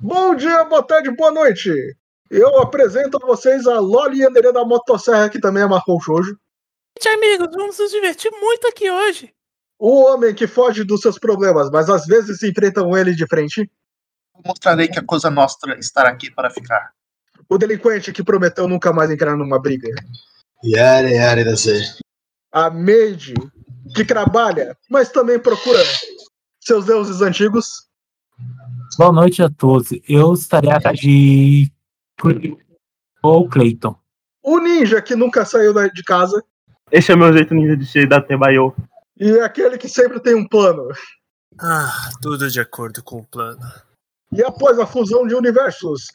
Bom dia, boa tarde, boa noite. Eu apresento a vocês a Loli Anderê da Motosserra, que também amarrou o shoujo. Gente, amigos, vamos nos divertir muito aqui hoje. O homem que foge dos seus problemas, mas às vezes enfrentam ele de frente. Mostrarei que a Cosa Nostra estará aqui para ficar. O delinquente que prometeu nunca mais entrar numa briga. Yare, yare, da. A maid que trabalha, mas também procura seus deuses antigos. Boa noite a todos. Eu estarei atrás de. Ou Clayton. O ninja que nunca saiu de casa. Esse é o meu jeito ninja de ser da Tebaio. E aquele que sempre tem um plano. Ah, tudo de acordo com o plano. E após a fusão de universos,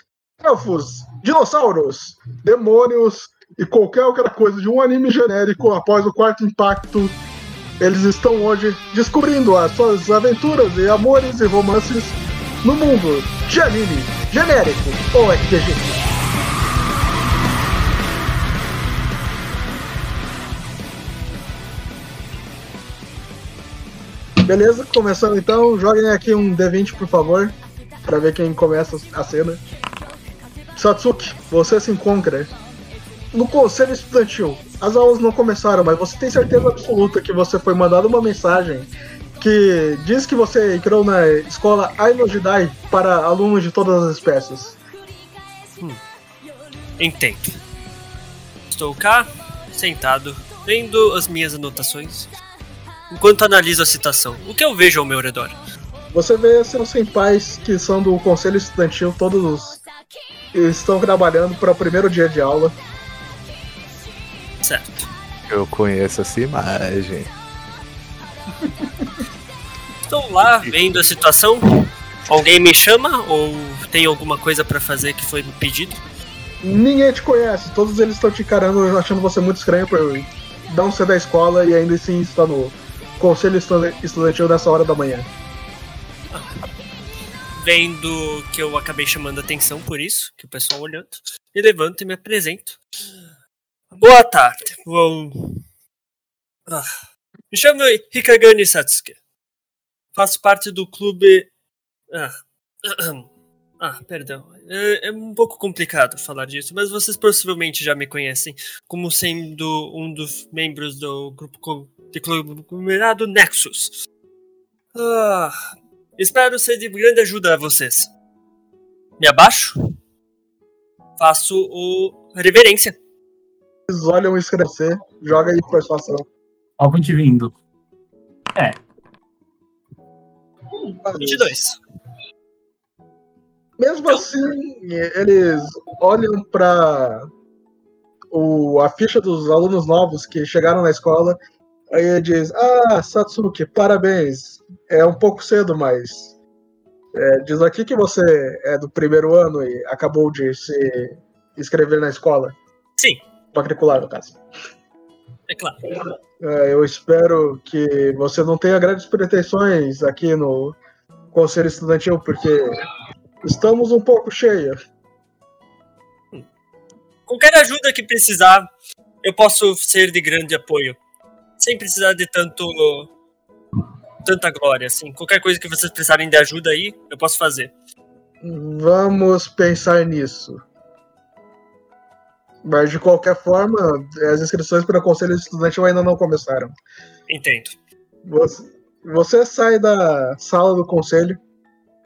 elfos, dinossauros, demônios e qualquer outra coisa de um anime genérico após o quarto impacto, eles estão hoje descobrindo as suas aventuras e amores e romances no mundo de anime genérico ou RPG. Beleza, começando então. Joguem aqui um D20, por favor, pra ver quem começa a cena. Satsuki, você se encontra no conselho estudantil. As aulas não começaram, mas você tem certeza absoluta que você foi mandado uma mensagem que diz que você entrou na escola Aino Jidai para alunos de todas as espécies. Entendo. Estou cá, sentado, lendo as minhas anotações, enquanto analiso a citação. O que eu vejo ao meu redor? Você vê seus senpais que são do conselho estudantil, todos estão trabalhando para o primeiro dia de aula. Certo. Eu conheço essa imagem. Estou lá vendo a situação. Alguém me chama ou tem alguma coisa pra fazer que foi me pedido? Ninguém te conhece, todos eles estão te encarando, achando você muito estranho por não ser da escola e ainda assim está no conselho estu- estudantil nessa hora da manhã. Vendo que eu acabei chamando atenção por isso, que o pessoal olhando, me levanto e me apresento. Boa tarde. Bom. Ah, me chamo Hikagani Satsuki. Faço parte do clube. Ah, ah perdão. É, é um pouco complicado falar disso, mas vocês possivelmente já me conhecem como sendo um dos membros do grupo de conglomerado Nexus. Ah, espero ser de grande ajuda a vocês. Me abaixo. Faço o reverência. Eles olham isso você, joga aí persuasão. Algum te vindo. 22. Mesmo assim, eles olham pra o, a ficha dos alunos novos que chegaram na escola, aí ele diz, ah, Satsuki, parabéns. É um pouco cedo, mas é, diz aqui que você é do primeiro ano e acabou de se inscrever na escola. Sim. Matricular, no caso. É claro. É, eu espero que você não tenha grandes pretensões aqui no Conselho Estudantil, porque estamos um pouco cheios. Qualquer ajuda que precisar, eu posso ser de grande apoio. Sem precisar de tanto. tanta glória, assim. Qualquer coisa que vocês precisarem de ajuda aí, eu posso fazer. Vamos pensar nisso. Mas de qualquer forma, as inscrições para o Conselho Estudantil ainda não começaram. Entendo. Você, você sai da sala do conselho,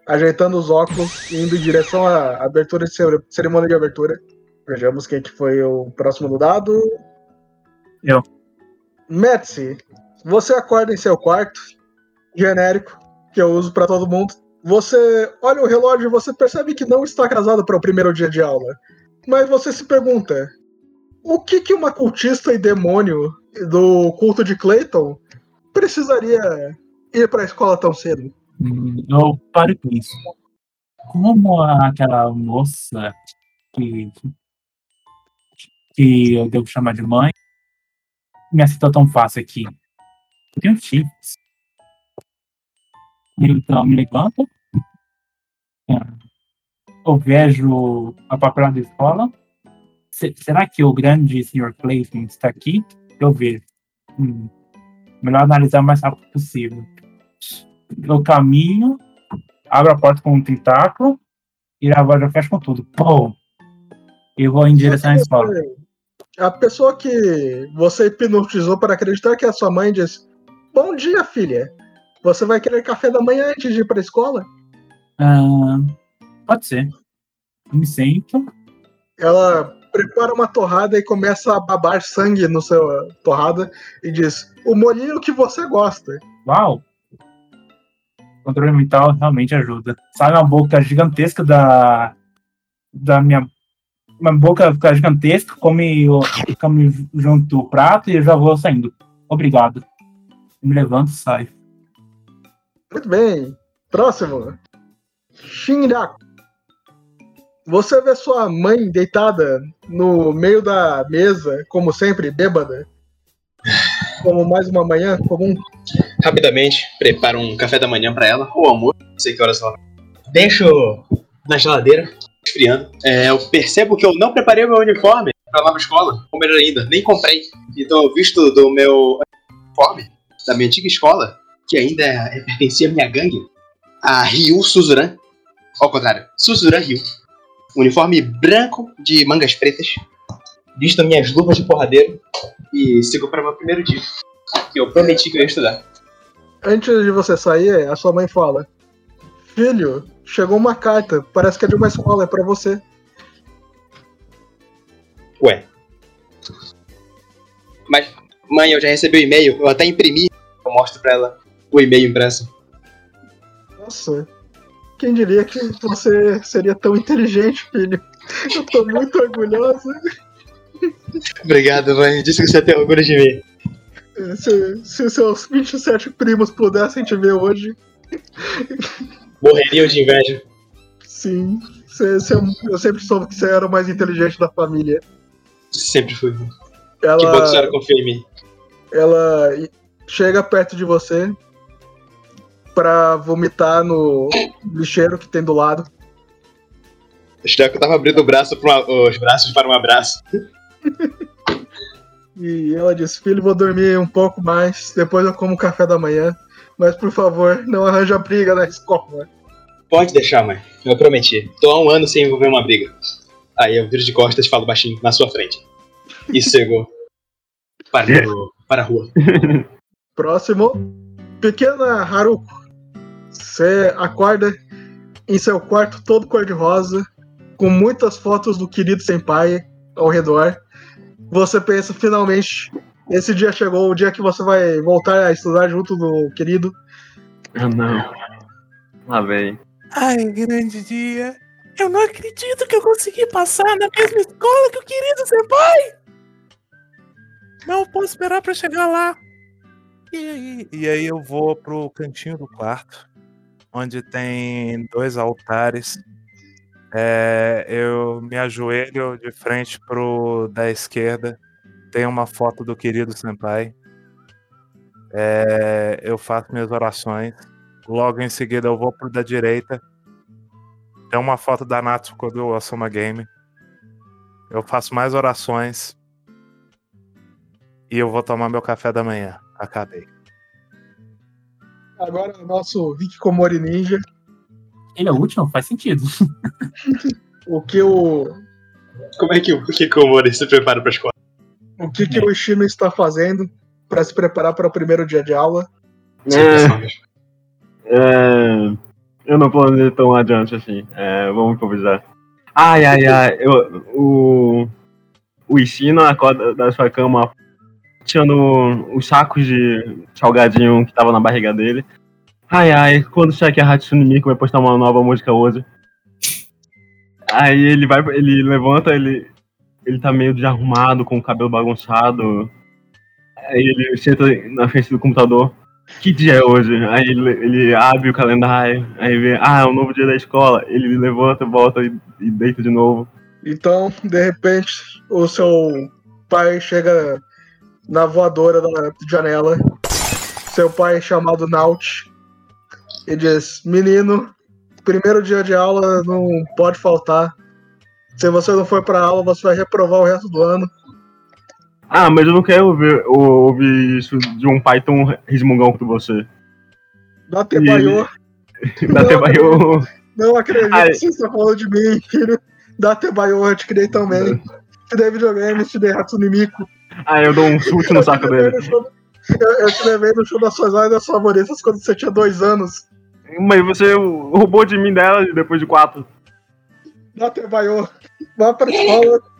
ajeitando os óculos, indo em direção à abertura de cerimônia de abertura. Vejamos quem que foi o próximo do dado. Eu. Metsi, você acorda em seu quarto, genérico, que eu uso para todo mundo. Você olha o relógio e você percebe que não está casado para o primeiro dia de aula. Mas você se pergunta: o que, que uma cultista e demônio do culto de Clayton precisaria ir para a escola tão cedo? Hum, Eu paro com isso. Como aquela moça que, que eu devo chamar de mãe me aceitou tão fácil aqui? Eu tenho chifres. Então, me levanto. É, Eu vejo a papelada da escola. Se- será que o grande Sr. Clayton está aqui? Eu vejo. Hum, melhor analisar o mais rápido possível. Eu caminho, abro a porta com um tentáculo E a voz já fecha com tudo. Pô! E vou em direção à escola. A pessoa que você hipnotizou para acreditar que é a sua mãe diz: Bom dia, filha. Você vai querer café da manhã antes de ir para a escola? Ah, pode ser. Me sento. Ela prepara uma torrada e começa a babar sangue no seu torrada e diz: O molinho que você gosta. Uau! Controle mental realmente ajuda. Sai uma boca gigantesca da. Da minha. Uma boca fica gigantesca, come, o- come junto o prato e eu já vou saindo. Obrigado. Me levanto e saio. Muito bem. Próximo. Shinraku. Você vê sua mãe deitada no meio da mesa, como sempre, bêbada. Como mais uma manhã comum. Rapidamente, preparo um café da manhã pra ela, ou almoço, não sei que horas ela. Deixo na geladeira, esfriando. É, eu percebo que eu não preparei o meu uniforme pra nova escola, ou melhor ainda, nem comprei. Então, visto do meu uniforme da minha antiga escola, que ainda é, pertencia à minha gangue, a Ryu Suzuran. Ao contrário, Suzuran Ryu. Uniforme branco de mangas pretas. Visto minhas luvas de porradeiro e sigo para o meu primeiro dia. Que eu prometi que eu ia estudar. Antes de você sair, a sua mãe fala: Filho, chegou uma carta. Parece que é de uma escola, é pra você. Ué. Mas, mãe, eu já recebi o e-mail, eu até imprimi. Eu mostro pra ela o e-mail impresso. Nossa, quem diria que você seria tão inteligente, filho? Eu tô muito orgulhosa. Obrigado, mãe. Disse que você tem orgulho de mim. Se, se os seus 27 primos pudessem te ver hoje, Morreriam de inveja. sim. Você- você- eu sempre soube que você era o mais inteligente da família. Sempre fui. Que bom que a Ela, senhora confia em mim. ela chega perto de você pra vomitar no lixeiro que tem do lado. Acho que eu tava abrindo o braço pra uma- os braços para um abraço. E ela diz: Filho, vou dormir um pouco mais, depois eu como café da manhã. Mas por favor, não arranja briga na escola. Pode deixar, mãe. Eu prometi. Tô há um ano sem envolver uma briga. Aí eu viro de costas e falo baixinho, na sua frente. E chegou. Para, para a rua. Próximo. Pequena Haruko. Você acorda em seu quarto todo cor-de-rosa, com muitas fotos do querido senpai ao redor. Você pensa, finalmente, esse dia chegou, o dia que você vai voltar a estudar junto do querido. Ah, não. Lá vem. Ai, grande dia. Eu não acredito que eu consegui passar na mesma escola que o querido senpai. Não posso esperar pra chegar lá. E aí, e aí eu vou pro cantinho do quarto, onde tem dois altares. É, eu me ajoelho de frente pro da esquerda. Tem uma foto do querido senpai. É, eu faço minhas orações. Logo em seguida eu vou pro da direita. Tem uma foto da Natsuko do Asuma Game. Eu faço mais orações. E eu vou tomar meu café da manhã. Acabei. Agora o nosso Hikikomori Ninja. Ele é o último? Faz sentido. O que o, Como é que o Mori se prepara pra escola? o, que, que o Ishino está fazendo para se preparar para o primeiro dia de aula? É, é, eu não planejei tão adiante assim. É, vamos improvisar. Ai, ai, ai. Eu, o, o Ishino acorda da sua cama tirando os sacos de salgadinho que tava na barriga dele. Ai, ai, quando chegar aqui a Hatsune Miku vai postar uma nova música hoje. Aí ele vai, ele levanta, ele, ele tá meio desarrumado, com o cabelo bagunçado. Aí ele senta na frente do computador. Que dia é hoje? Aí ele, ele abre o calendário, aí vê, ah, é um novo dia da escola. Ele levanta, volta e, e deita de novo. Então, de repente, o seu pai chega na voadora da janela. Seu pai, chamado Naut, e diz: Menino, primeiro dia de aula não pode faltar. Se você não for pra aula, você vai reprovar o resto do ano. Ah, mas eu não quero ouvir, ouvir isso de um pai tão resmungão quanto você. Dá Tebaio. Da Tebaio. Não acredito Ai. que você está falando de mim, filho. Da Tebayo, eu te criei também. Te dei videogame, te dei Hatsune Miku. Aí eu dou um chute no saco dele. Eu, eu te levei no show das suas áreas favoritas quando você tinha dois anos. Mas você roubou de mim dela depois de quatro. Da Tebayo. Vá pra escola.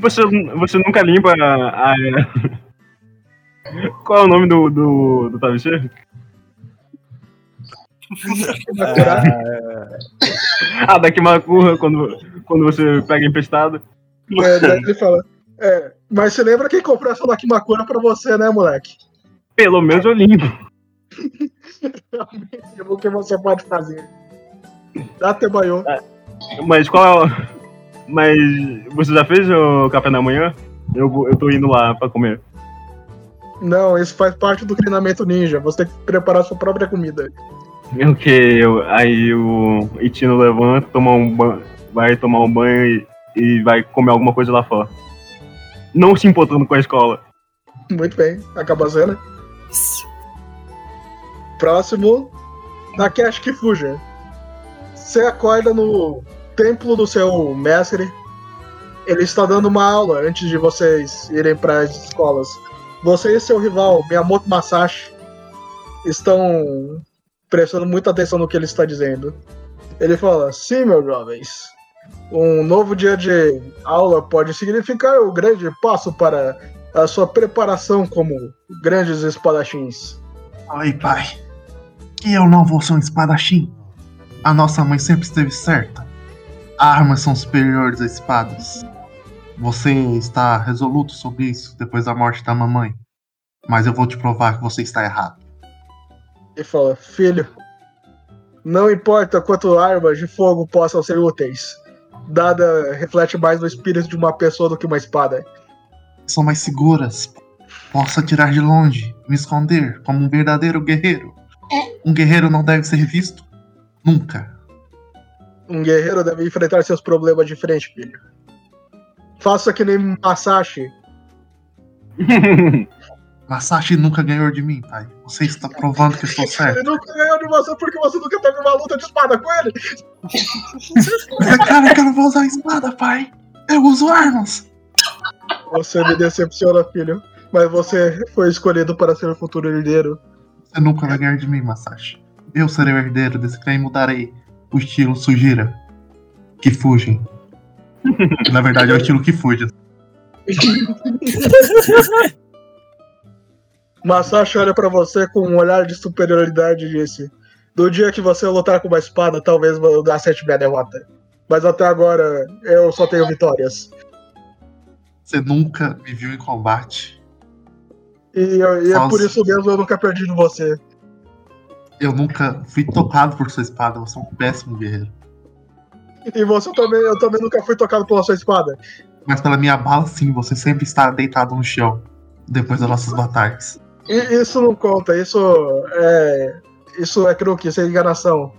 Você, você nunca limpa a. a- Qual é o nome do, do, do travesseiro? curar. Ah, da Kimakura, quando, quando você pega emprestado. É, daí ele fala. É, mas você lembra quem comprou essa Lakimakura pra você, né, moleque? Pelo menos eu limpo. O que você pode fazer? Dá Tebayo. Mas qual é o... Mas você já fez o café da manhã? Eu, eu tô indo lá pra comer. Não, isso faz parte do treinamento ninja. Você tem que preparar sua própria comida. O que? Eu, aí o Itino levanta, toma um banho, vai tomar um banho e, e vai comer alguma coisa lá fora. Não se importando com a escola. Muito bem, acaba a cena. Próximo, Takeshi Kifuja. Você acorda no templo do seu mestre. Ele está dando uma aula antes de vocês irem para as escolas. Você e seu rival, Miyamoto Masashi, estão prestando muita atenção no que ele está dizendo. Ele fala: Sim, meus jovens. Um novo dia de aula pode significar o grande passo para a sua preparação como grandes espadachins. Oi, pai. Que eu não vou ser um espadachim. A nossa mãe sempre esteve certa. Armas são superiores a espadas. Você está resoluto sobre isso depois da morte da mamãe. Mas eu vou te provar que você está errado. E fala: Filho, não importa quanto armas de fogo possam ser úteis, dada reflete mais no espírito de uma pessoa do que uma espada. São mais seguras. Posso atirar de longe, me esconder como um verdadeiro guerreiro. Um guerreiro não deve ser visto. Nunca. Um guerreiro deve enfrentar seus problemas de frente, filho. Faça que nem Masashi. Masashi nunca ganhou de mim, pai. Você está provando que estou certo. Ele nunca ganhou de você porque você nunca teve uma luta de espada com ele. Mas é claro que eu não vou usar espada, pai. Eu uso armas. Você me decepciona, filho. Mas você foi escolhido para ser o futuro herdeiro. Você nunca vai ganhar de mim, Masashi. Eu serei o herdeiro desse clã e mudarei o estilo Sujira. Que fugem. Na verdade, é o estilo que fuge. Masashi olha pra você com um olhar de superioridade e disse: Do dia que você lutar com uma espada, talvez eu acerte minha derrota. Mas até agora, eu só tenho vitórias. Você nunca me viu em combate. E, eu- e é por isso mesmo eu nunca perdi de você. Eu nunca fui tocado por sua espada. Você é um péssimo guerreiro. E você também, eu também nunca fui tocado pela sua espada. Mas pela minha bala, sim, você sempre está deitado no chão. Depois das nossas batalhas. Isso não conta, isso é. Isso é truque, isso é enganação.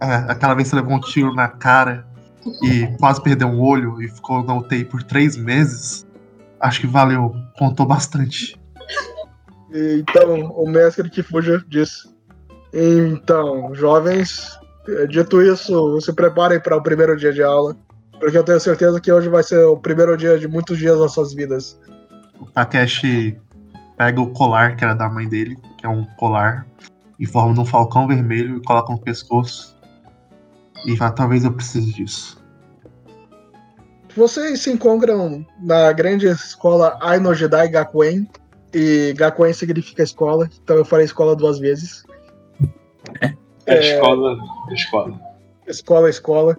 É, aquela vez você levou um tiro na cara e quase perdeu um olho e ficou na UTI por três meses. Acho que valeu. Contou bastante. Então, o mestre que fuja disse. Então, jovens, dito isso, se preparem para o primeiro dia de aula. Porque eu tenho certeza que hoje vai ser o primeiro dia de muitos dias das suas vidas. O Takeshi pega o colar que era da mãe dele, que é um colar, em forma de um falcão vermelho e coloca no pescoço. E fala, talvez eu precise disso. Vocês se encontram na grande escola Aino Jedi Gakuen. E Gakuen significa escola, então eu falei escola duas vezes. É, escola. Escola. Escola, escola.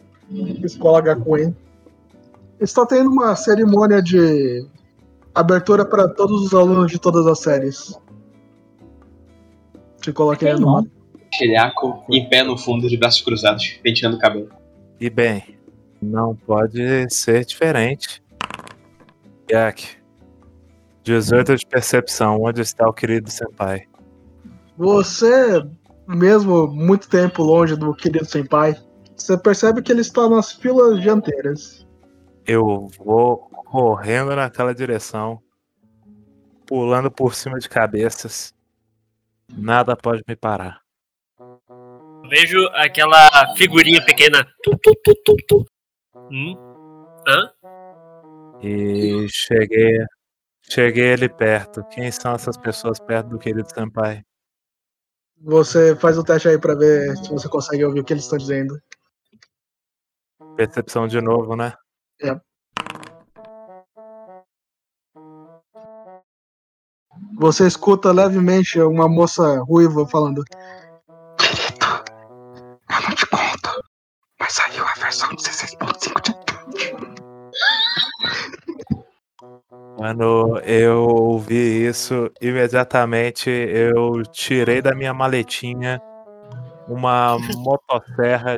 Escola Gakuen. Está tendo uma cerimônia de abertura para todos os alunos de todas as séries. Te coloquei no mapa. Chilhaco, em pé no fundo, de braços cruzados, penteando o cabelo. E bem, não pode ser diferente. Yak, 18 de percepção, onde está o querido senpai? Você, mesmo muito tempo longe do querido senpai, você percebe que ele está nas filas dianteiras. Eu vou correndo naquela direção, pulando por cima de cabeças. Nada pode me parar. Vejo aquela figurinha pequena. Tu, tu, tu, tu, tu. Hum? Hã? E cheguei. Cheguei ali perto. Quem são essas pessoas perto do querido Senpai? Você faz o teste aí pra ver se você consegue ouvir o que eles estão dizendo. Percepção de novo, né? Você escuta levemente uma moça ruiva falando. Eu não te conto, mas saiu a versão 16.5 de Quando eu ouvi isso, imediatamente eu tirei da minha maletinha uma motosserra,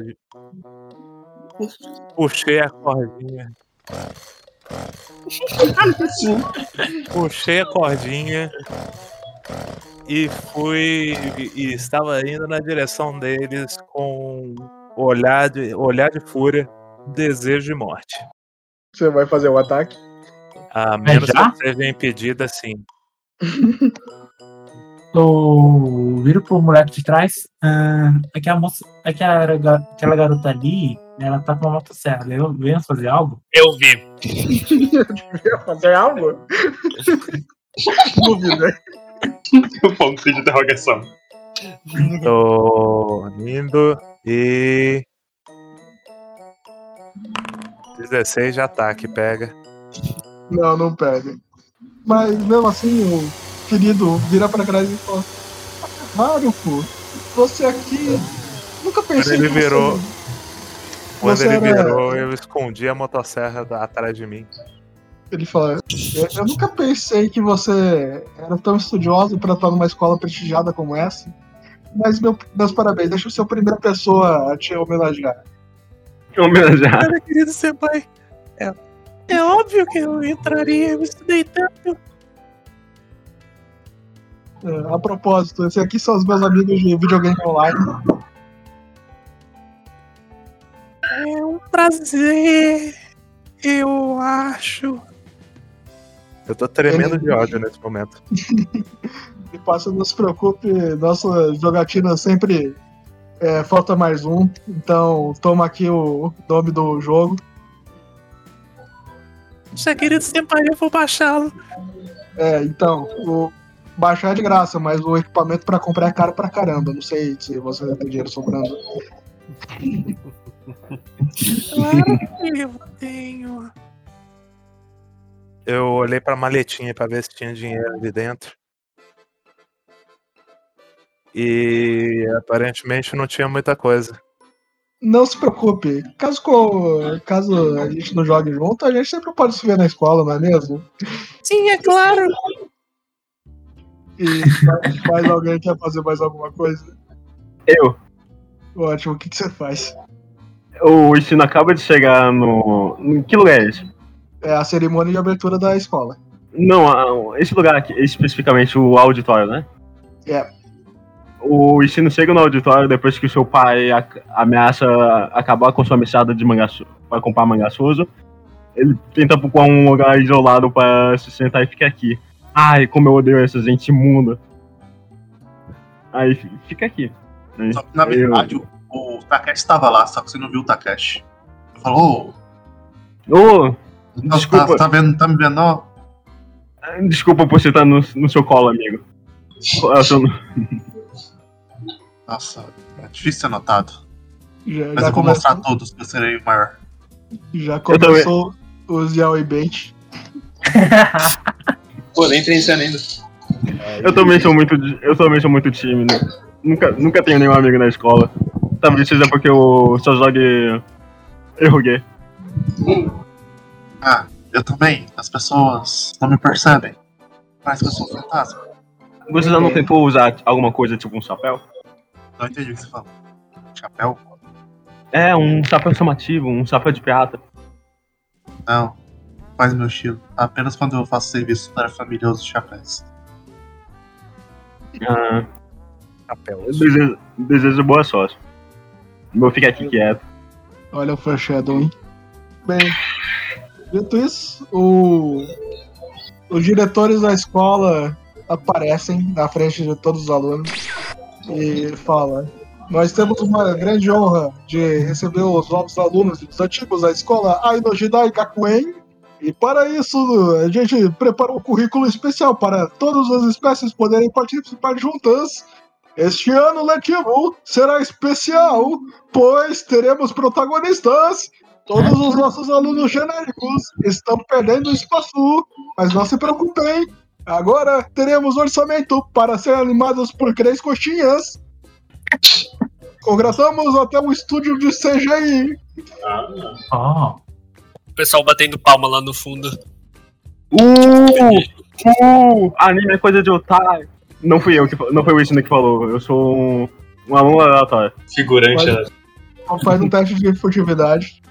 puxei a cordinha, puxei a cordinha e fui e estava indo na direção deles com olhar de olhar de fúria, desejo de morte. Você vai fazer o ataque. A menos que já? eu seja impedida, sim. Eu viro pro moleque de trás. Ah, aquela moça. Aquela, ga- aquela garota ali, ela tá com uma motosserra. Eu venho fazer algo? Eu vi. Fazer algo? Dúvida. Ponto de interrogação. Tô indo e. 16 de ataque, pega. Não, não pega. Mas mesmo assim, o querido vira pra trás e fala: Mário, pô, você aqui. Nunca pensei ele que você- virou- Quando ele era- virou, eu escondi a motosserra atrás de mim. Ele fala: eu, eu nunca pensei que você era tão estudioso pra estar numa escola prestigiada como essa. Mas meu- meus parabéns, deixa eu ser a primeira pessoa a te homenagear. Homenagear. Olha, querido senpai, é, é óbvio que eu entraria, eu estudei tanto. É, a propósito, esses aqui são os meus amigos de videogame online. É um prazer, eu acho. Eu tô tremendo de ódio nesse momento. E passa, não se preocupe, nossa jogatina sempre é, falta mais um. Então, toma aqui o nome do jogo. Já querido senpai, eu vou baixá-lo. É, então, o baixar é de graça, mas o equipamento pra comprar é caro pra caramba. Não sei se você tem dinheiro sobrando. Claro que eu tenho. Eu olhei pra maletinha pra ver se tinha dinheiro ali dentro. E aparentemente não tinha muita coisa. Não se preocupe, caso, co- caso a gente não jogue junto, a gente sempre pode se ver na escola, não é mesmo? Sim, é claro. E mais- mais alguém quer fazer mais alguma coisa? Eu. Ótimo, o que, que você faz? O Ishino acaba de chegar no. Em que lugar é esse? É a cerimônia de abertura da escola. Não, esse lugar aqui, especificamente o auditório, né? É. O Ishino chega no auditório depois que o seu pai ameaça acabar com sua mexada de mangaço para comprar mangaçoso. Ele tenta procurar um lugar isolado para se sentar e ficar aqui. Ai, como eu odeio essa gente imunda. Aí fi- fica aqui. Que na eu- verdade o, o Takeshi estava lá, só que você não viu o Takeshi. Falou, Ô, tá, Desculpa. tá, tá vendo, tá me vendo? ó? desculpa por você estar no, no seu colo, amigo. Nossa, é difícil ser notado. Já, Mas já eu vou mostrar a começou, todos que eu serei o maior. já começou os yaoi bait. Pô, nem tem cena ainda. Eu também sou muito, eu também sou muito tímido. Nunca, nunca tenho nenhum amigo na escola. Talvez seja porque eu só jogue Eruguê. Ah, eu também. As pessoas não me percebem. Parece que eu sou um fantasma. Você já não tentou usar alguma coisa tipo um chapéu? Não entendi o que você falou. Chapéu? É, um chapéu chamativo, um chapéu de pirata. Não. Faz meu estilo. Apenas quando eu faço serviço para uso chapéus. Ah, Chapéu. desejo, desejo boa sorte. Vou ficar aqui quieto. Olha o foreshadowing. Bem, dito isso, o- os diretores da escola aparecem na frente de todos os alunos e fala: Nós temos uma grande honra de receber os novos alunos dos antigos da escola Aino Jidai Gakuen. E para isso, a gente preparou um currículo especial para todas as espécies poderem participar juntas. Este ano letivo será especial, pois teremos protagonistas. Todos os nossos alunos genéricos estão perdendo espaço, mas não se preocupem. Agora teremos orçamento para ser animados por três coxinhas. Congratamos até um estúdio de CGI. Ah, O pessoal batendo palma lá no fundo. Uh! Uh! Anime é coisa de otário. Não fui eu que não foi o Ishino que falou. Eu sou um, um aluno aleatório. Figurante. Mas- né? Faz um teste de furtividade.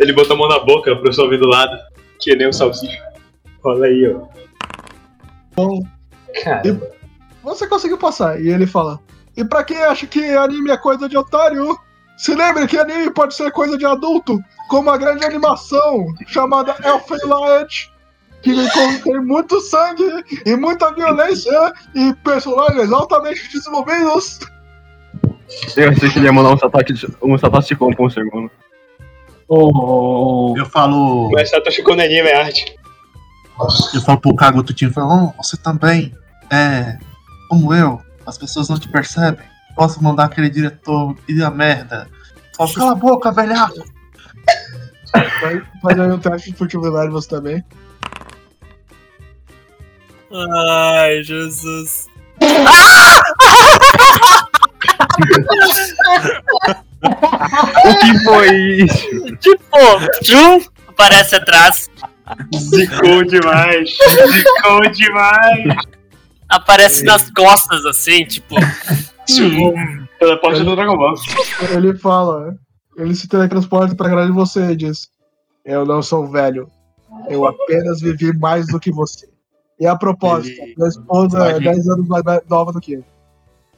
Ele botou a mão na boca pro pessoal vir do lado. Que nem o salsicha. Olha aí, ó. Bom, você conseguiu passar. E ele fala: E pra quem acha que anime é coisa de otário, se lembre que anime pode ser coisa de adulto, como a grande animação chamada Elfen Light, que contém muito sangue e muita violência e personagens altamente desenvolvidos. Eu achei que ele ia mandar um Satoshi, um Satoshi Kon por um segundo. o, Eu falo. mas Satoshi Kon anime é arte. Eu falo pro Kagoto Team, falo, oh, você também é como eu, as pessoas não te percebem. Posso mandar aquele diretor ir a merda. Falo, cala a boca, velhaco. Vai fazer aí um teste de furtividade você também. Ai, Jesus. O que foi isso? Tipo, Jun aparece atrás, Zicou demais. Zicou demais. aparece nas costas assim, tipo. Pela porta do Dragon Ball. Ele fala, ele se teletransporta pra trás de você e diz: Eu não sou velho, eu apenas vivi mais do que você. E a propósito, Ele- minha esposa é Vai, 10 anos mais nova do que eu.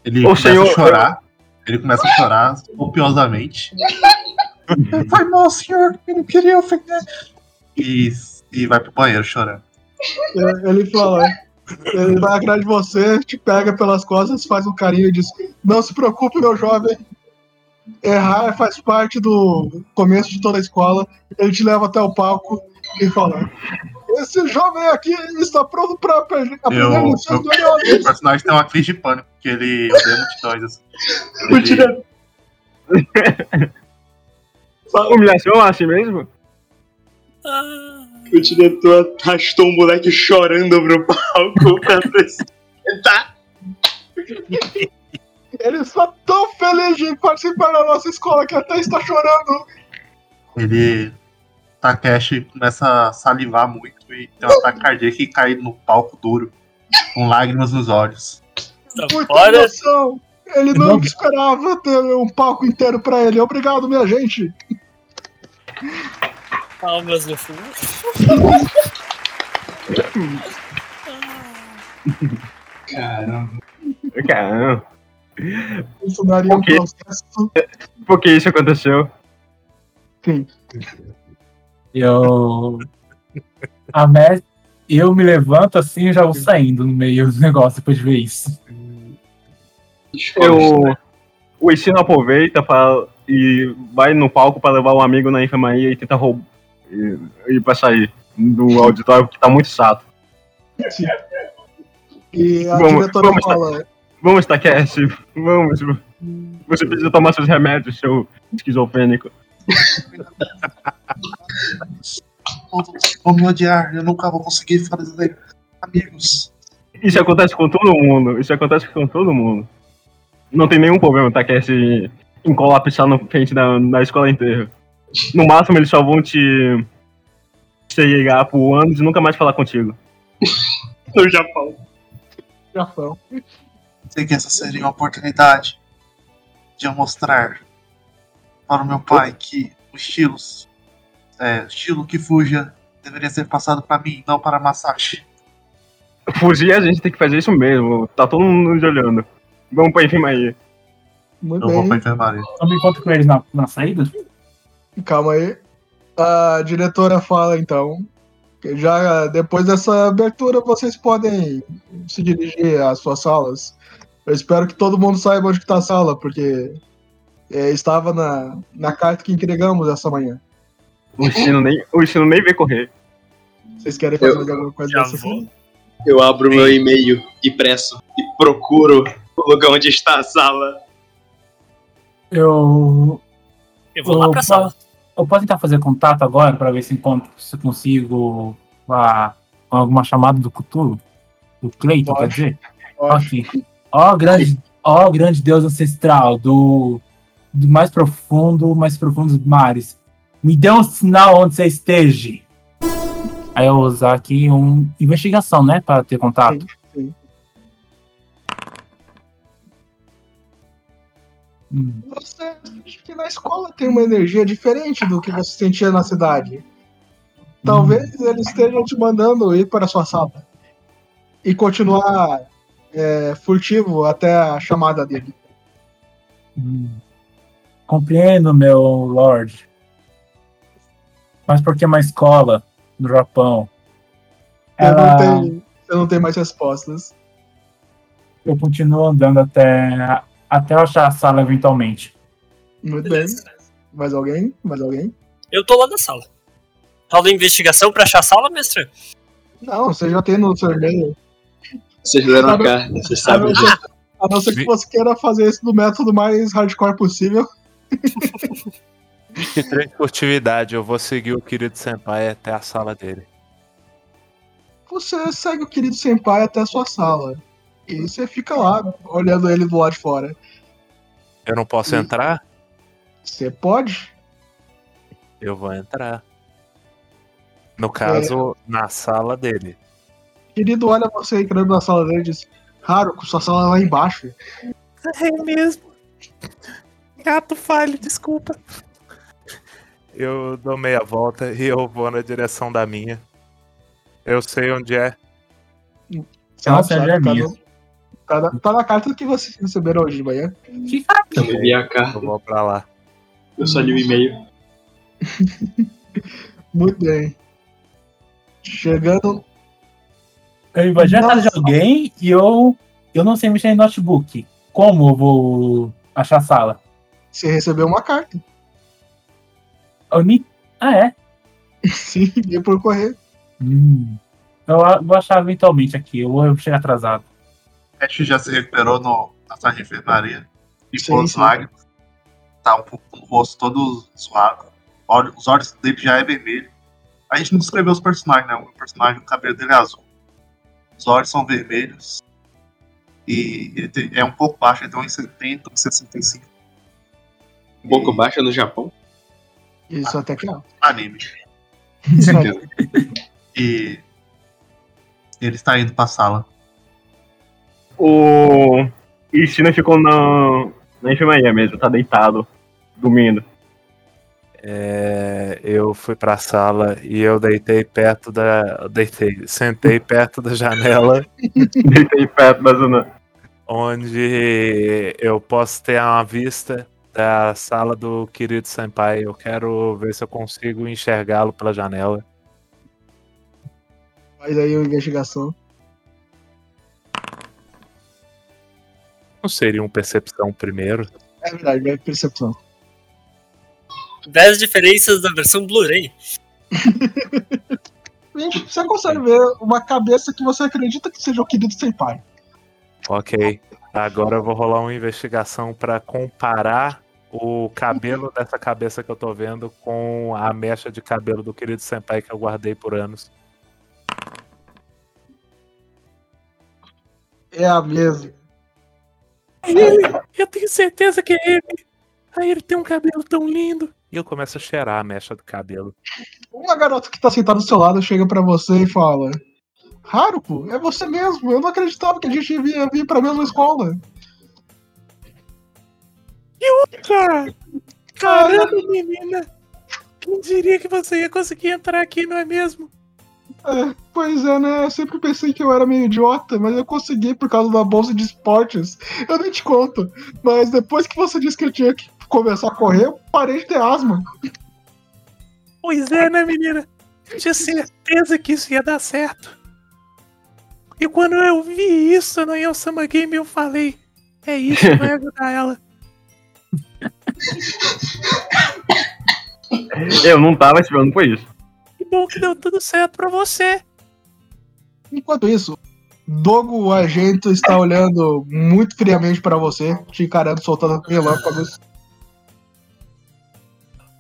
Ele começa senhor, a chorar. Ele começa a chorar copiosamente. Foi mal, senhor. Eu não queria ofender. E, e vai pro banheiro chorando. Ele fala, ele vai atrás de você, te pega pelas costas, faz um carinho e diz: Não se preocupe, meu jovem. Errar faz parte do começo de toda a escola. Ele te leva até o palco e fala: Esse jovem aqui está pronto para aprender Eu- lições eu- O personagem tem uma crise de pânico, porque ele odeia multidões. Assim. O Ele- diretor. Humilhação, assim mesmo? Ah, O diretor arrastou um moleque chorando pro palco pra apresentar. Ele está tão feliz de participar da nossa escola que até está chorando. Ele. Takeshi começa a salivar muito e tem um ataque cardíaco e cai no palco duro, com lágrimas nos olhos. Muita fora. emoção. Ele não esperava ter um palco inteiro pra ele. Obrigado, minha gente. Palmas no fundo. Caramba. Caramba. Isso daria um processo. Por que isso aconteceu? Sim. Eu. A Matt, eu me levanto assim e já vou saindo no meio do negócio depois de ver isso. Eu. O Ensino aproveita pra, e vai no palco pra levar um amigo na enfermaria e tenta roubar. E, e pra sair do auditório, que tá muito chato. E a Vamos- diretora vamos fala: Vamos, Takeshi, vamos. Você precisa tomar seus remédios, seu esquizofrênico. Vão me odiar, eu nunca vou conseguir fazer amigos. Isso acontece com todo mundo. Isso acontece com todo mundo. Não tem nenhum problema, Takeshi, em colapsar na frente da, da escola inteira. No máximo, eles só vão te. te ligar por anos e nunca mais falar contigo. No Japão. Japão. Sei que essa seria uma oportunidade de eu mostrar para o meu pai que o estilo, é, estilo que fuja deveria ser passado para mim, não para Masashi. Fugir, a gente tem que fazer isso mesmo. Tá todo mundo nos olhando. Vamos pra enfermaria. Muito Eu vou pra enfermaria. Eu me encontro com eles na, na saída. Calma aí. A diretora fala então. que Já depois dessa abertura vocês podem se dirigir às suas salas. Eu espero que todo mundo saiba onde que tá a sala, porque é, estava na, na carta que entregamos essa manhã. O Chino nem, o Chino nem vê correr. Vocês querem fazer Eu- alguma coisa dessa vou. cena? Eu abro meu e-mail e presso e procuro o lugar onde está a sala. Eu. Eu vou lá eu pra posso- sala. Eu posso tentar fazer contato agora pra ver se, encontro, se eu consigo ah, alguma chamada do Cthulhu? Do Cleiton, quer dizer? Ok. Ó grande, ó grande Deus ancestral do, do mais profundo, mais profundo dos mares. Me dê um sinal onde você esteja. Aí eu vou usar aqui um investigação, né? Pra ter contato. Sim, sim. Hum. Você acha que na escola tem uma energia diferente do que você sentia na cidade? Talvez ele esteja te mandando ir para a sua sala e continuar é, furtivo até a chamada dele. Hum. Compreendo, meu lord. Mas por que uma escola no Japão? Ela- não tem, você não tem mais respostas. Eu continuo andando até, até eu achar a sala eventualmente. Muito Beleza. bem. Mais alguém? Mais alguém? Eu tô lá na sala. Rola investigação pra achar a sala, mestre? Não, você já tem no seu e-mail. Vocês leram a Sabe- carta, vocês A sabem disso. ser, a não ser que você queira fazer isso do método mais hardcore possível. 23 furtividade, eu vou seguir o querido Senpai até a sala dele. Você segue o querido Senpai até a sua sala. E você fica lá, olhando ele do lado de fora. Eu não posso Ih. entrar? Você pode? Eu vou entrar. No caso, na sala dele. Querido olha você entrando na sala dele e diz: Haruko, sua sala é lá embaixo. É mesmo. Gato falho, desculpa. Eu dou meia volta e eu vou na direção da minha. Eu sei onde é. Nossa, Sabe, já é tá, minha. no- tá na, tá na carta que vocês receberam hoje de manhã. Que cara Eu não vi a carta, Eu vou pra lá. eu só li o e-mail. Muito bem. Chegando. Eu invadi a casa de alguém e eu, eu não sei mexer em notebook. Como eu vou achar a sala? Você recebeu uma carta. Oni? Ah, é? Sim, veio por correr. Hum. Eu vou achar eventualmente aqui, eu vou chegar atrasado. Ash já se recuperou no, na sala de enfermaria. Limpou as lágrimas. Tá um pouco com o rosto todo zoado. Olha, os olhos dele já é vermelho. A gente não descreveu os personagens, né? O personagem, o cabelo dele é azul. Os olhos são vermelhos. E ele tem, é um pouco baixo, então tem uns 70, 65 um pouco baixa no Japão? Isso ah, até que não. Anime. Com e ele está indo pra sala. O Ishina ficou na, na enfermaria mesmo, tá deitado, dormindo. É, eu fui pra sala e eu deitei perto da. Deitei, sentei perto da janela. deitei perto da janela. Onde eu posso ter uma vista da sala do querido Senpai. Eu quero ver se eu consigo enxergá-lo pela janela. Faz aí uma investigação. Não seria um percepção primeiro? É verdade, vai percepção. 10 diferenças da versão Blu-ray. Gente, você consegue ver uma cabeça que você acredita que seja o querido Senpai. Ok. Agora eu vou rolar uma investigação pra comparar o cabelo dessa cabeça que eu tô vendo com a mecha de cabelo do querido Senpai que eu guardei por anos. É a mesma. Ele, eu tenho certeza que é ele. Aí ele tem um cabelo tão lindo. E eu começo a cheirar a mecha do cabelo. Uma garota que tá sentada do seu lado chega pra você e fala: Haruko, é você mesmo. Eu não acreditava que a gente ia vir pra mesma escola. Cara, caramba, menina. Quem diria que você ia conseguir entrar aqui, não é mesmo? É, pois é, né? Eu sempre pensei que eu era meio idiota, mas eu consegui por causa da bolsa de esportes. Eu nem te conto. Mas depois que você disse que eu tinha que começar a correr, eu parei de ter asma. Pois é, né, menina? Eu tinha certeza que isso ia dar certo. E quando eu vi isso no Yosama Game, eu falei: É isso, vai ajudar ela. Eu não tava esperando por isso. Que bom que deu tudo certo pra você. Enquanto isso, Dogo, o agente, está olhando muito friamente pra você, te encarando, soltando relâmpagos.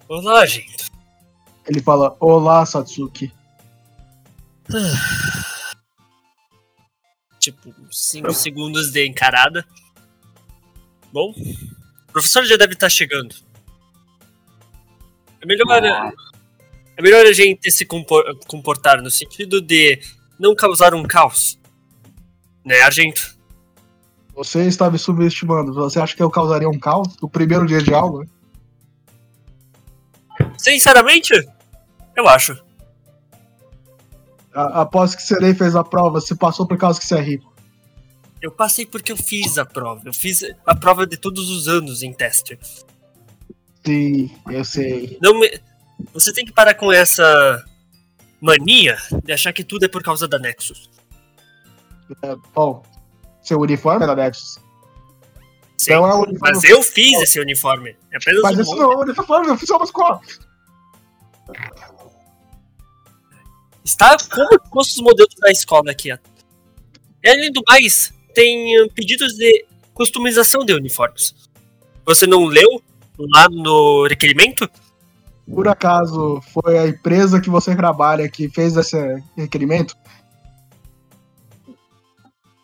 Olá, gente. Ele fala: Olá, Satsuki. Tipo, 5 segundos de encarada. Bom, o professor já deve estar chegando. É melhor, é melhor a gente se compor- comportar no sentido de não causar um caos. Né, Argento? Você está me subestimando. Você acha que eu causaria um caos no primeiro dia de aula? Sinceramente, eu acho. A- Após que Serei fez a prova, você passou por causa que você é rico. Eu passei porque eu fiz a prova. Eu fiz a prova de todos os anos em teste. Sim, eu sei. Não me... Você tem que parar com essa mania de achar que tudo é por causa da Nexus. É, bom, seu uniforme é da Nexus. Sim, Então é o uniforme. mas eu fiz esse uniforme. É apenas Mas um isso não é o uniforme oficial da escola. Está como os modelos da escola aqui. além do mais, tem uh, pedidos de customização de uniformes. Você não leu lá no requerimento? Por acaso foi a empresa que você trabalha que fez esse requerimento?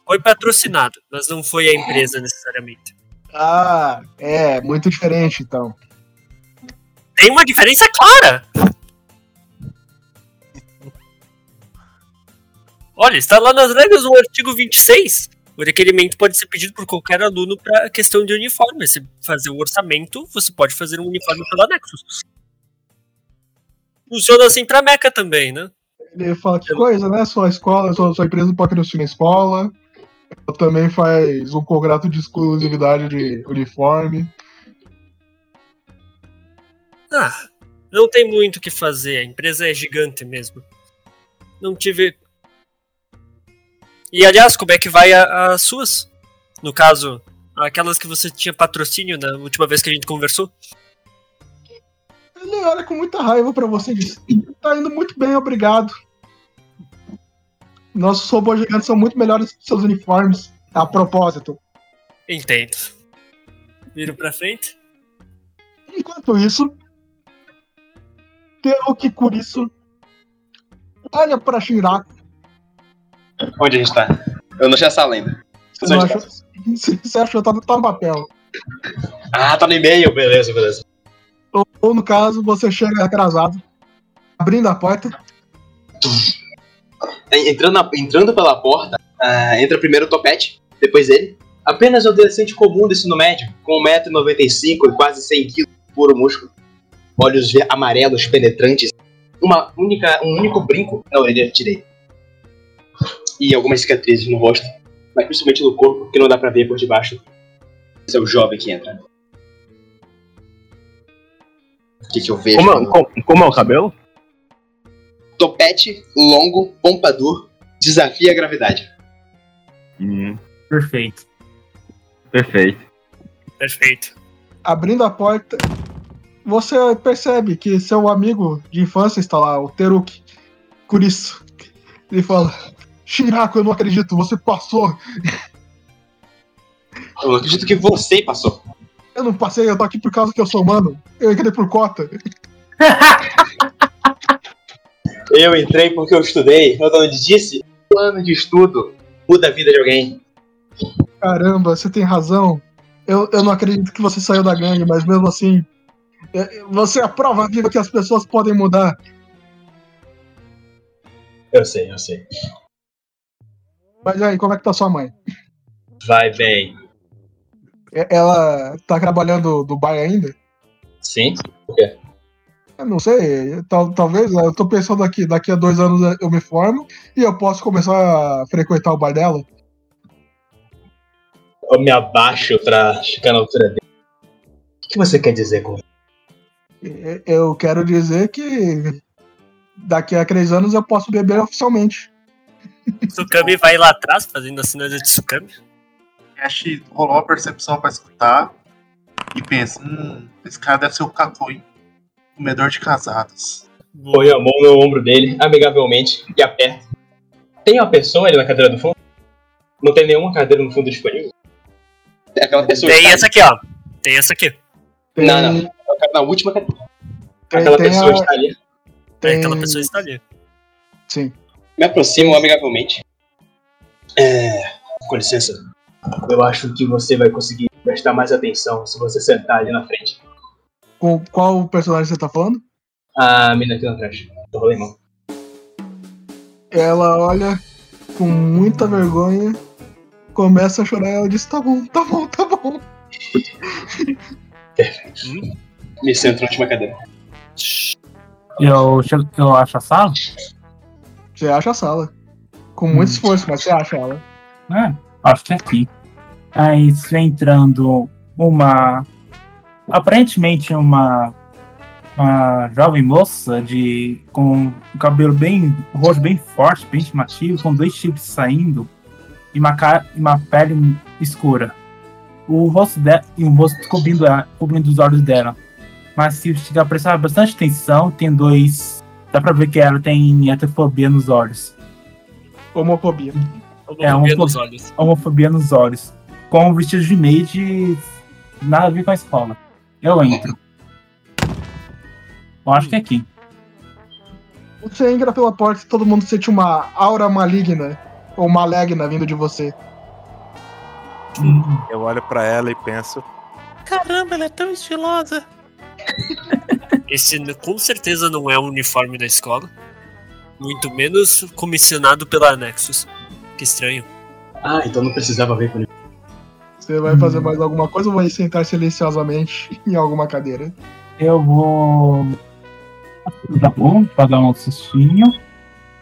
Foi patrocinado, mas não foi a empresa necessariamente. Ah, é, muito diferente então. Tem uma diferença clara! Olha, está lá nas regras no artigo 26. O requerimento pode ser pedido por qualquer aluno para questão de uniforme. Se fazer o orçamento, você pode fazer um uniforme pela Nexus. Funciona assim pra Mecha também, né? Ele fala que coisa, né? Sua escola, sua, sua empresa pode patrocinar a escola. Ela também faz um contrato de exclusividade de uniforme. Ah, não tem muito o que fazer. A empresa é gigante mesmo. Não tive. E aliás, como é que vai as suas? No caso, aquelas que você tinha patrocínio na última vez que a gente conversou? Ele olha com muita raiva pra você e diz: Tá indo muito bem, obrigado. Nossos robôs gigantes são muito melhores que seus uniformes. A propósito. Entendo. Viro pra frente. Enquanto isso, Teruki Kurisu olha pra Shiraku. Onde a gente tá? Eu não tinha sala ainda. Você achou? Você achou tá, tá no papel. Ah, tá no e-mail. Beleza, beleza. Ou, ou, no caso, você chega atrasado, abrindo a porta. É, Entrando, na- entrando pela porta, ah, entra primeiro o Topete, depois ele. Apenas um adolescente comum do ensino médio, com 1,95m e quase 100kg de puro músculo. Olhos amarelos penetrantes. Uma única, um único brinco na orelha direita. E algumas cicatrizes no rosto, mas principalmente no corpo, que não dá pra ver por debaixo. Esse é o jovem que entra. O que, que eu vejo? Como, é- como, como é o cabelo? Topete, longo, pompadour, desafia a gravidade. Hum, Perfeito. perfeito. Perfeito. Abrindo a porta, você percebe que seu amigo de infância está lá, o Teruki Kurisu. Ele fala: Shiraku, eu não acredito, você passou. Eu não acredito que você passou. Eu não passei, eu tô aqui por causa que eu sou humano. Eu entrei por cota. Eu entrei porque eu estudei. Eu não disse, um ano de estudo muda a vida de alguém. Caramba, você tem razão. Eu, eu não acredito que você saiu da gangue, mas mesmo assim, é- você é a prova viva que as pessoas podem mudar. Eu sei, eu sei. Mas aí, como é que tá sua mãe? Vai bem. Ela tá trabalhando do bar ainda? Sim? Eu não sei, tal- talvez, eu tô pensando aqui, daqui a dois anos eu me formo e eu posso começar a frequentar o bar dela. Eu me abaixo pra ficar na altura dele. O que você quer dizer com isso? Eu quero dizer que daqui a três anos eu posso beber oficialmente. Tsukami vai lá atrás fazendo a sinal de Tsukami. Ash rolou a percepção pra escutar e pensa: hum, esse cara deve ser o hein? Comedor de casadas. Põe a mão no ombro dele, amigavelmente, e aperta. Tem uma pessoa ali na cadeira do fundo? Não tem nenhuma cadeira no fundo disponível? Aquela pessoa Tem está- essa aqui, ó. Tem essa aqui. Tem, Não, não. Na última cadeira. Tem, Aquela tem pessoa a- está ali. tem- Aquela pessoa está ali. Sim. Me aproximo amigavelmente. É. Com licença. Eu acho que você vai conseguir prestar mais atenção se você sentar ali na frente. Com qual personagem você tá falando? A mina aqui na frente. Do rolemão. Ela olha com muita vergonha, começa a chorar e ela diz: Tá bom, tá bom, tá bom. Me sento na última cadeira. Eu, eu acho a sala? Você acha a sala. Com muito esforço, mas você acha ela. É, acho que é aqui. Aí você entrando uma. Aparentemente uma. Uma jovem moça de. com um cabelo bem. rosto bem forte, bem chamativo, com dois chifres saindo e uma, cara, e uma pele escura. O rosto dela. e um rosto cobrindo, ela- cobrindo os olhos dela. Mas se chegar a prestar bastante atenção, tem dois. Dá pra ver que ela tem heterofobia nos olhos. Homofobia. É, pouco- nos olhos. homofobia nos olhos. Com um vestido de maid, nada a ver com a escola. Eu entro. Eu acho que é aqui. Você entra pela porta e todo mundo sente uma aura maligna ou maligna vindo de você. Eu olho pra ela e penso. Caramba, ela é tão estilosa. Esse com certeza não é o uniforme da escola. Muito menos comissionado pela Nexus. Que estranho. Ah, então não precisava ver com ele. Você vai fazer mais alguma coisa ou vai sentar silenciosamente em alguma cadeira? Eu vou. Tá bom, pra dar um sustinho.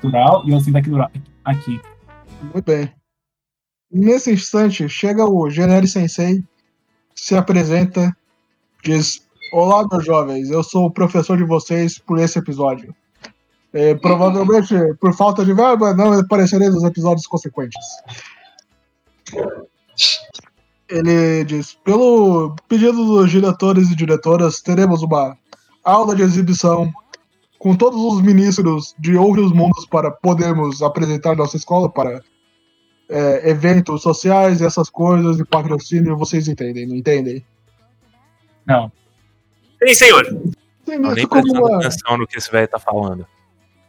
Natural. E eu sinto aqui. aqui. Muito bem. Nesse instante, chega o Generi Sensei, se apresenta, diz: Olá, meus jovens, eu sou o professor de vocês por esse episódio. É, provavelmente, por falta de verba, não aparecerei nos episódios consequentes. Ele diz: Pelo pedido dos diretores e diretoras, teremos uma aula de exibição com todos os ministros de outros mundos para podermos apresentar nossa escola para é, eventos sociais e essas coisas de patrocínio, vocês entendem, não entendem? Não. Sim, senhor. Tem Tô nem prestando uma, atenção no que esse velho tá falando.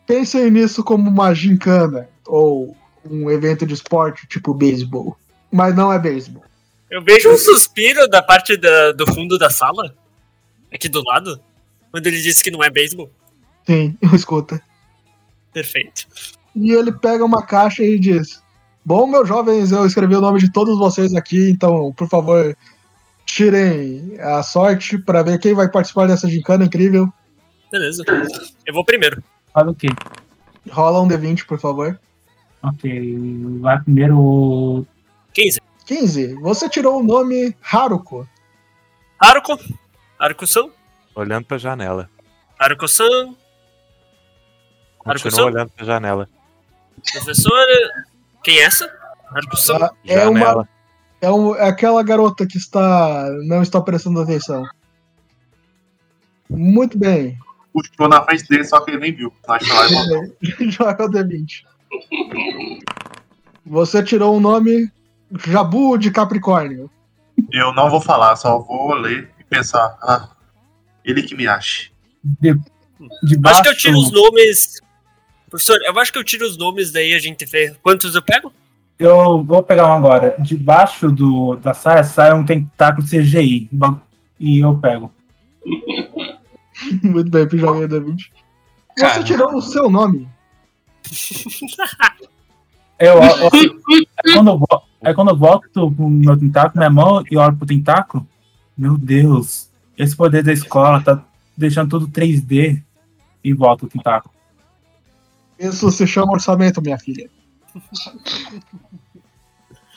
pensem nisso como uma gincana ou um evento de esporte tipo beisebol. Mas não é beisebol. Eu vejo um suspiro da parte da- do fundo da sala. Aqui do lado. Quando ele disse que não é beisebol. Sim, escuta. Perfeito. E ele pega uma caixa e diz: Bom, meus jovens, eu escrevi o nome de todos vocês aqui, então, por favor, tirem a sorte para ver quem vai participar dessa gincana incrível. Beleza. Eu vou primeiro. Faz o quê? Rola um D20, por favor. Ok. Vai primeiro o. 15. 15. Você tirou o nome Haruko. Haruko. Haruko-san. Olhando pra janela. Haruko-san. Haruko-san? olhando pra janela. Professora. Quem é essa? Haruko-san. Ela é uma. É, um- é aquela garota que está não está prestando atenção. Muito bem. Puxou na frente dele, só que ele nem viu. Mandou. Joga o D20. Você tirou o nome Jabu de Capricórnio. Eu não vou falar, só vou ler e pensar. Ah, ele que me ache. De, debaixo, Acho que eu tiro os nomes. Professor, eu acho que eu tiro os nomes, daí a gente vê. Quantos eu pego? Eu vou pegar um agora. Debaixo do, da saia sai um tentáculo CGI. E eu pego. Muito bem, joga o D20. Você tirou o seu nome. Eu, eu- é quando eu, vo- é quando eu volto pro meu tentáculo, minha mão e olho pro tentáculo. Meu Deus, esse poder da escola tá deixando tudo 3D. E volta o tentáculo. Isso se chama orçamento, minha filha.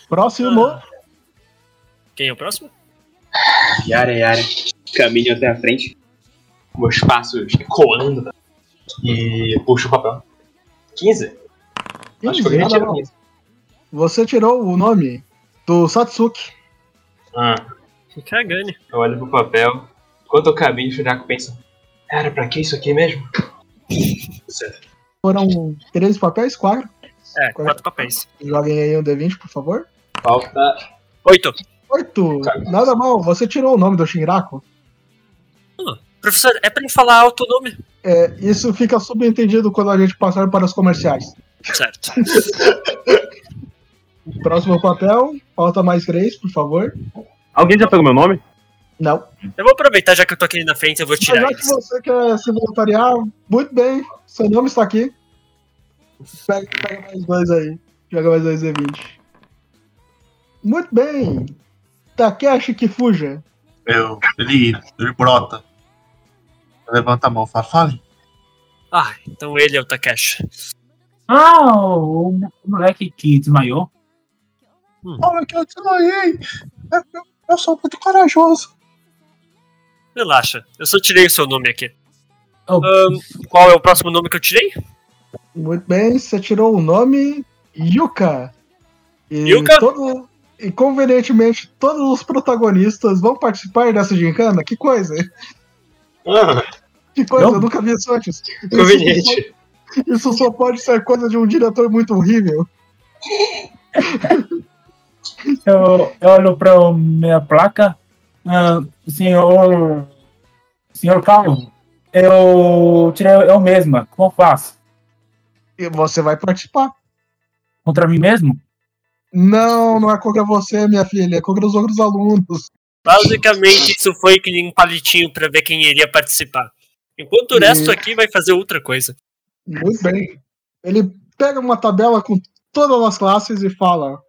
Próximo. Quem é o próximo? Yara, Yara. Caminho até a frente. Meus passos ecoando. E puxo o papel. 15? Acho que 15, alguém nada tirou mal. 15. Você tirou o nome Do Satsuki. Ah, Cagane. eu olho pro papel. Enquanto eu caminho, o Shuraku pensa: Era pra que isso aqui mesmo? Foram três papéis, quatro. É, quatro papéis. Joguem aí um D20, por favor. Falta. Oito. Oito. Nada mal. Você tirou o nome do Shinraku. Professor, é pra ele falar alto o nome? É, isso fica subentendido quando a gente passar para os comerciais. Certo. Próximo papel. Falta mais três, por favor. Alguém já pegou meu nome? Não. Eu vou aproveitar, já que eu tô aqui na frente, eu vou Mas tirar já que eles. você quer se voluntariar, muito bem. Seu nome está aqui. Pega, pega mais dois aí. Joga mais dois D20. Muito bem. Takeshi Kifuja. Eu, ele, ele brota. Levanta a mão, fala, fale. Ah, então ele é o Takeshi. Ah, o, o moleque que desmaiou. Olha que eu desmaiei. Eu, eu, eu sou muito corajoso. Relaxa, eu só tirei o seu nome aqui. Oh, Ahn, qual é o próximo nome que eu tirei? Muito bem, você tirou o nome Yuka. E Yuka? Todo, e convenientemente, todos os protagonistas vão participar dessa gincana? Que coisa! Ah, Que coisa, Não. eu nunca vi isso antes. Isso conveniente. só, isso só pode ser coisa de um diretor muito horrível. eu, eu olho pra minha placa. Ah, senhor. Senhor Calvo, eu tirei eu mesma. Como faço? E você vai participar. Contra mim mesmo? Não, não é contra você, minha filha, é contra os outros alunos. Basicamente, isso foi que nem um palitinho pra ver quem iria participar. Enquanto o resto aqui vai fazer outra coisa. Muito bem. Ele pega uma tabela com todas as classes e fala.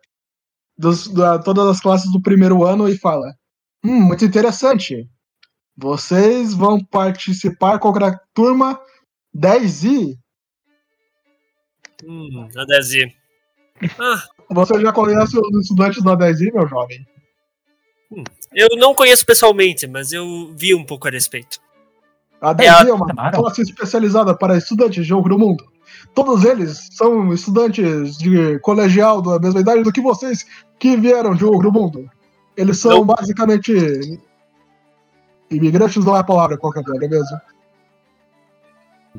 Dos, da, todas as classes do primeiro ano e fala. Hum, muito interessante. Vocês vão participar com a turma 10i. Hum, a Desi. Ah, Você já conhece os estudantes da 10i, meu jovem? eu não conheço pessoalmente, mas eu vi um pouco a respeito. A É 10i a- é uma classe especializada para estudantes de do mundo. Todos eles são estudantes de colegial da mesma idade do que vocês que vieram de do mundo. Eles são Não. basicamente imigrantes não é a palavra qualquer coisa, é mesmo?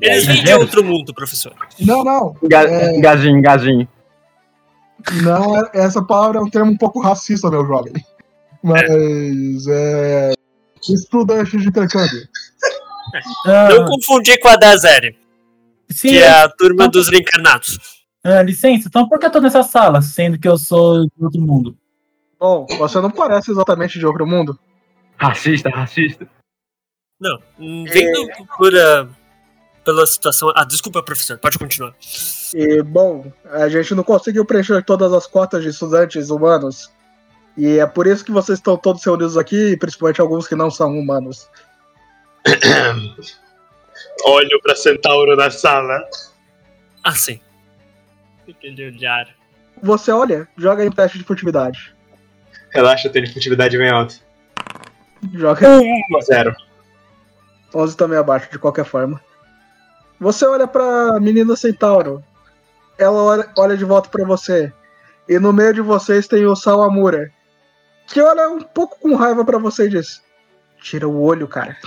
Eles vêm de outro mundo, professor. Não, não. Ga É. Gajin, gajin. Não, é- essa palavra é um termo um pouco racista, meu jovem. Mas é. Estudante de intercâmbio. Ah, Não confundir com a da Zeri, sim, que é a turma dos reencarnados. ah, licença, então por que eu tô nessa sala, sendo que eu sou de outro mundo? Bom, você não parece exatamente de outro mundo. Racista, racista. Não, hum, vendo por, ah, pela situação. Ah, desculpa, professor, pode continuar. E, bom, a gente não conseguiu preencher todas as cotas de estudantes humanos. E é por isso que vocês estão todos reunidos aqui, principalmente alguns que não são humanos. Olho pra Centauro na sala. Ah, sim. Aquele olhar. Você olha, joga em teste de furtividade. Relaxa, tem furtividade bem alta. Joga 1 a 0. 11 também abaixo, de qualquer forma. Você olha pra menina Centauro. Ela olha, olha de volta pra você. E no meio de vocês tem o Sawamura. Que olha um pouco com raiva pra você e diz: Tira o olho, cara.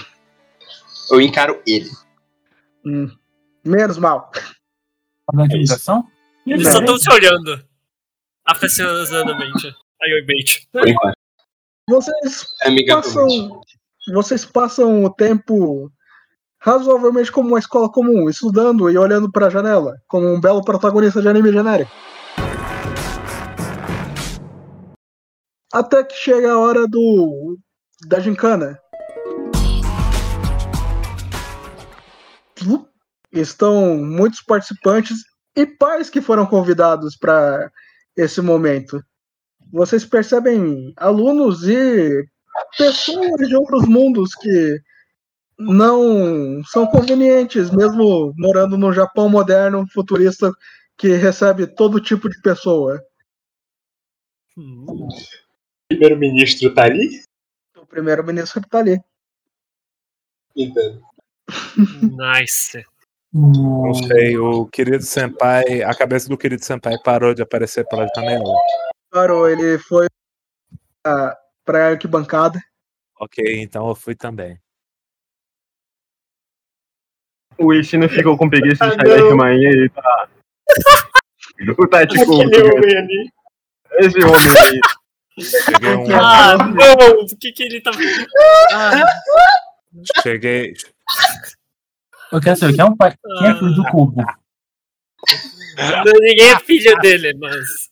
Eu encaro ele. Hum, menos mal. Fazendo intimidação? Eles só estão se olhando. Afecionadamente. Aí, oi, bait. Vocês passam, vocês passam o tempo razoavelmente como uma escola comum, estudando e olhando pra janela, como um belo protagonista de anime genérico. Até que chega a hora do da gincana. Estão muitos participantes e pais que foram convidados para esse momento. Vocês percebem alunos e pessoas de outros mundos que não são convenientes, mesmo morando no Japão moderno, futurista, que recebe todo tipo de pessoa. Hum, Primeiro-ministro tá ali? O primeiro-ministro tá ali. Entendo. nice. Não sei, o querido Senpai, a cabeça do querido Senpai parou de aparecer pela janela. Parou, ele foi pra arquibancada. Ok, então eu fui também. O Ishino ficou com preguiça de Ah, sair da não. Irmainha e tá. O Tático. Aquele homem ali. Esse homem aí. Cheguei um. Ah, não! O que que ele tá. Ah, Cheguei. Eu quero saber, quem é, um pai, quem é filho do cubo? não, ninguém é filho dele, mas.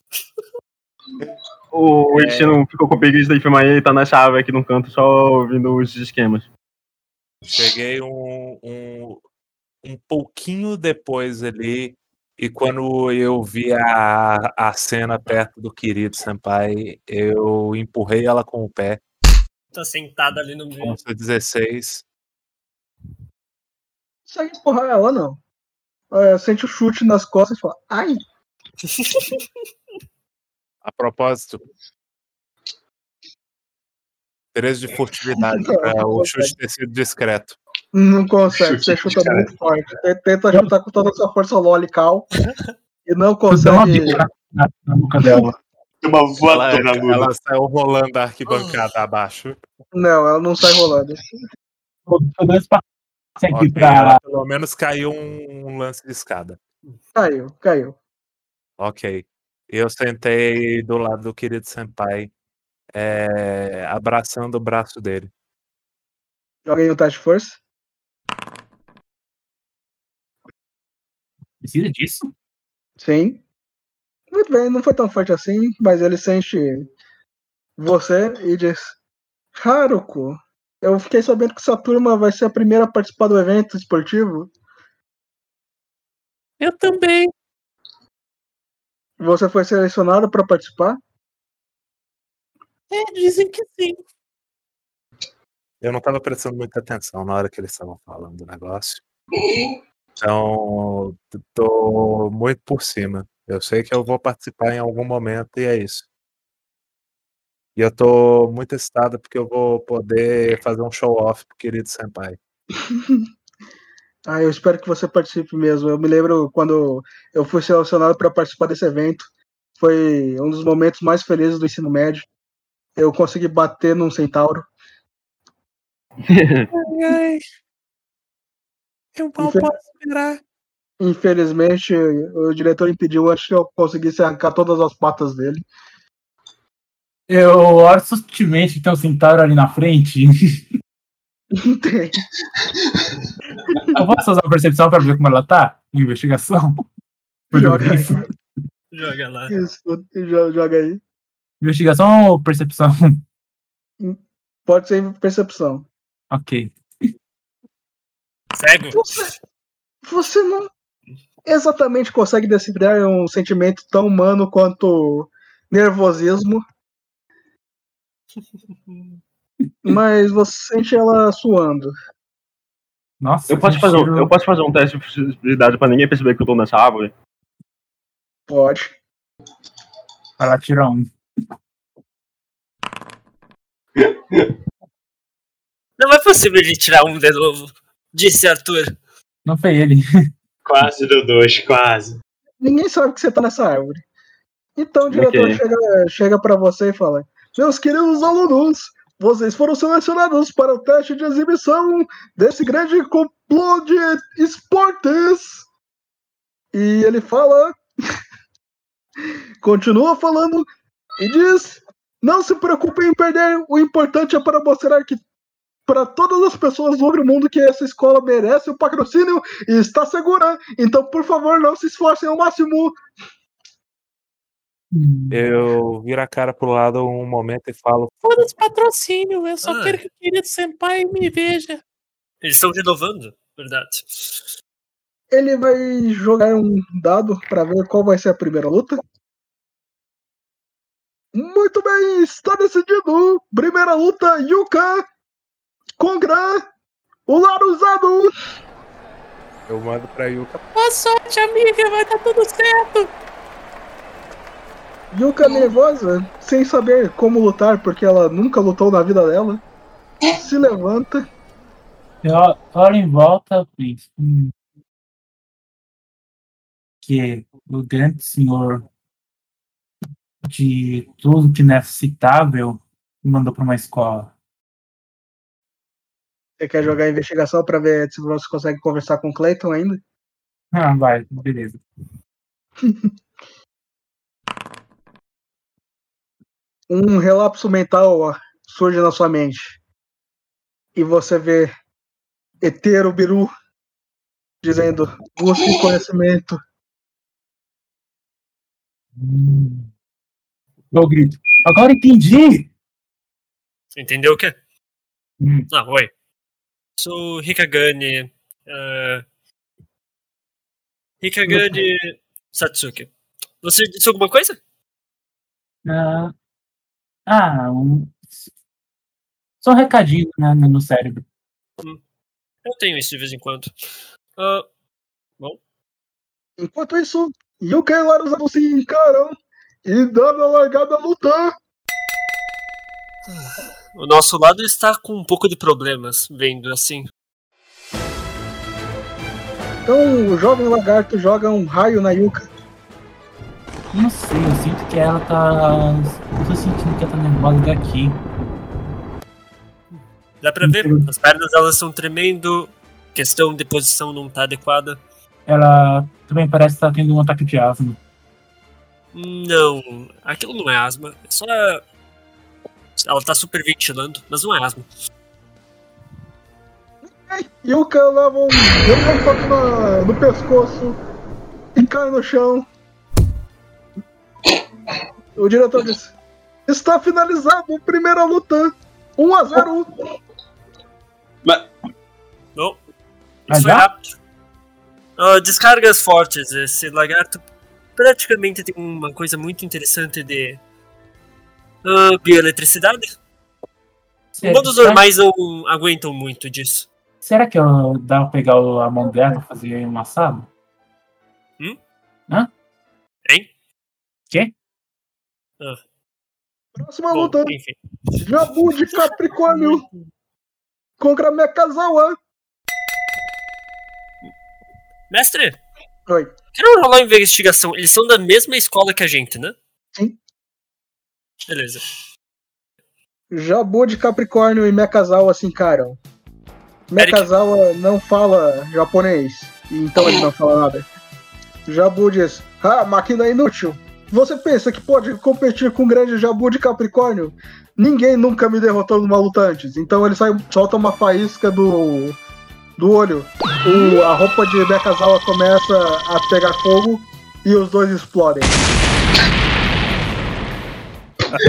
O É. Ishino ficou com preguiça da Irmainha e tá na chave aqui no canto só ouvindo os esquemas. Cheguei um, um, um pouquinho depois ali. E quando eu vi a, a cena perto do querido Senpai, eu empurrei ela com o pé. Tá sentado ali no meio. Com seu 16. Consegue empurrar ela, não. É, sente o chute nas costas e fala, ai, A propósito. 13 de furtividade para o chute ter sido discreto. Não consegue, Chute você chuta cara. muito forte. Você Tenta chutar com toda a sua força lolical e não Eu dei uma consegue. bica na, na, boca dela. Uma Ela, voadora na lua. ela saiu rolando a arquibancada abaixo. Não, ela não sai rolando. Eu eu dou espaço aqui Ok, pra. ela pelo menos caiu um, um lance de escada. Caiu, caiu. Ok. Eu sentei do lado do querido Senpai, é, abraçando o braço dele. Joga aí um teste de força. Precisa disso? Sim. Muito bem, não foi tão forte assim, mas ele sente você e diz: Haruko, eu fiquei sabendo que sua turma vai ser a primeira a participar do evento esportivo. Eu também. Você foi selecionado para participar? É, dizem que sim. Eu não estava prestando muita atenção na hora que eles estavam falando do negócio. Então, tô muito por cima. Eu sei que eu vou participar em algum momento e é isso. E eu tô muito excitado porque eu vou poder fazer um show off pro querido Senpai. Ah, eu espero que você participe mesmo. Eu me lembro quando eu fui selecionado para participar desse evento. Foi um dos momentos mais felizes do ensino médio. Eu consegui bater num centauro. Ai, ai. Eu mal Infe- posso esperar. Infelizmente, o diretor impediu antes que eu conseguisse arrancar todas as patas dele. Eu olho sutilmente que tem um centauro ali na frente. Tem. Eu posso usar a percepção pra ver como ela tá? Investigação? Joga isso. Joga lá. Isso, jo- joga aí. Investigação ou percepção? Pode ser percepção. Ok. Cego? Você, você não exatamente consegue decifrar um sentimento tão humano quanto nervosismo. Mas você sente ela suando. Nossa, Eu posso, fazer um, eu posso fazer um teste de furtividade pra ninguém perceber que eu tô nessa árvore? Pode. Ela tira um. Não é possível ele tirar um de novo, disse Arthur. Não foi ele. Quase deu dois, quase. Ninguém sabe que você tá nessa árvore. Então o diretor Ok. chega, chega para você e fala: Meus queridos alunos, vocês foram selecionados para o teste de exibição desse grande complô de esportes. E ele fala, continua falando e diz: Não se preocupem em perder, o importante é para mostrar que para todas as pessoas sobre o mundo que essa escola merece o patrocínio e está segura. Então, por favor, não se esforcem ao máximo. Eu viro a cara pro lado um momento e falo: Foda-se patrocínio. Eu só Ah. quero que o querido Senpai me veja. Eles estão renovando, verdade. Ele vai jogar um dado para ver qual vai ser a primeira luta. Muito bem, está decidido. Primeira luta, Yuka contra o Laruzado. Eu mando pra Yuka. Boa sorte, amiga. Vai dar tudo certo. Yuka nervosa, sem saber como lutar, porque ela nunca lutou na vida dela, se levanta. Eu olho em volta hum, que o grande senhor de tudo que não é citável me mandou pra uma escola. Você quer jogar a investigação pra ver se você consegue conversar com o Clayton ainda? Ah, vai, beleza. Um relapso mental surge na sua mente. E você vê Etero Biru dizendo: busque conhecimento. Hum. Eu grito. Agora entendi! Entendeu o quê? Hum. Ah, oi. Sou Hikagane. Uh... Hikagane Satsuki. Você disse alguma coisa? Ah, ah, um... só um recadinho né, no cérebro. Eu tenho isso de vez em quando. Ah, Enquanto isso, Yuka e Larusa se encaram e dando a largada a lutar. O nosso lado está com um pouco de problemas, vendo assim. Então o jovem lagarto joga um raio na Yuka. Não sei, eu sinto que ela tá. Eu tô sentindo que ela tá nervosa daqui. Dá pra ver? As pernas elas estão tremendo. Questão de posição não tá adequada. Ela também parece estar tendo um ataque de asma. Não, aquilo não é asma. É só. Ela tá super ventilando, mas não é asma. Yuka leva um, leva um toque na- no pescoço e cai no chão. O diretor disse: Está finalizado a primeira luta. 1 a 0 Não. Mas Isso foi rápido. Ah, descargas fortes. Esse lagarto praticamente tem uma coisa muito interessante de. Ah, bioeletricidade. Humanos normais não aguentam muito disso. será que eu dá pra pegar o- a mão dela e fazer um assado? Hein? Quê? Próxima Bom, luta: enfim. Jabu de Capricórnio contra Mekazawa. Mestre, Oi. quero rolar uma investigação. Eles são da mesma escola que a gente, né? Sim. Beleza. Jabu de Capricórnio e Mekazawa se encaram. Mekazawa não fala japonês, então ele não fala nada. Jabu diz: Ah, máquina inútil. Você pensa que pode competir com o grande Jabu de Capricórnio? Ninguém nunca me derrotou numa luta antes. Então ele sai, solta uma faísca do, do olho. O, a roupa de Mekazawa começa a pegar fogo e os dois explodem.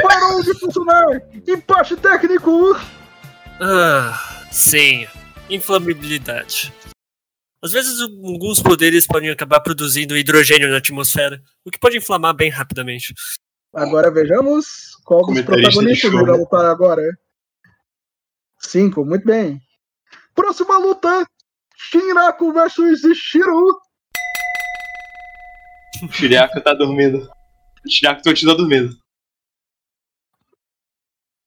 Parou de funcionar! Empate técnico! Ah, sim. Inflamabilidade. Às vezes alguns poderes podem acabar produzindo hidrogênio na atmosfera, o que pode inflamar bem rapidamente. Agora vejamos qual dos protagonistas vai né? lutar agora. Cinco, muito bem. Próxima luta: Shinraku versus Shiro. O Shiriaku tá dormindo. O Shiriaku continua dormindo.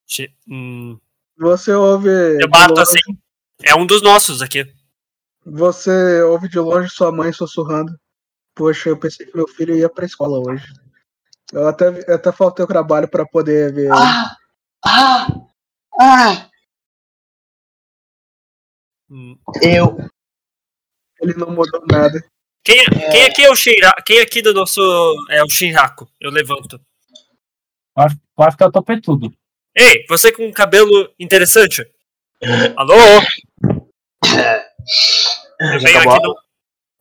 Che- hum, Você ouve. eu bato longe- assim. É um dos nossos aqui. Você ouve de longe sua mãe sussurrando. Poxa, eu pensei que meu filho ia pra escola hoje. Eu até, eu até faltei o trabalho pra poder ver. Ah! Ah! Ah! Hum. Eu. Ele não mudou nada. Quem, quem aqui é o Shinra, Quem aqui do nosso é o Shinraku? Eu levanto. Eu acho, eu acho que é o topetudo. Ei, você com um cabelo interessante. Alô? Eu venho aqui no...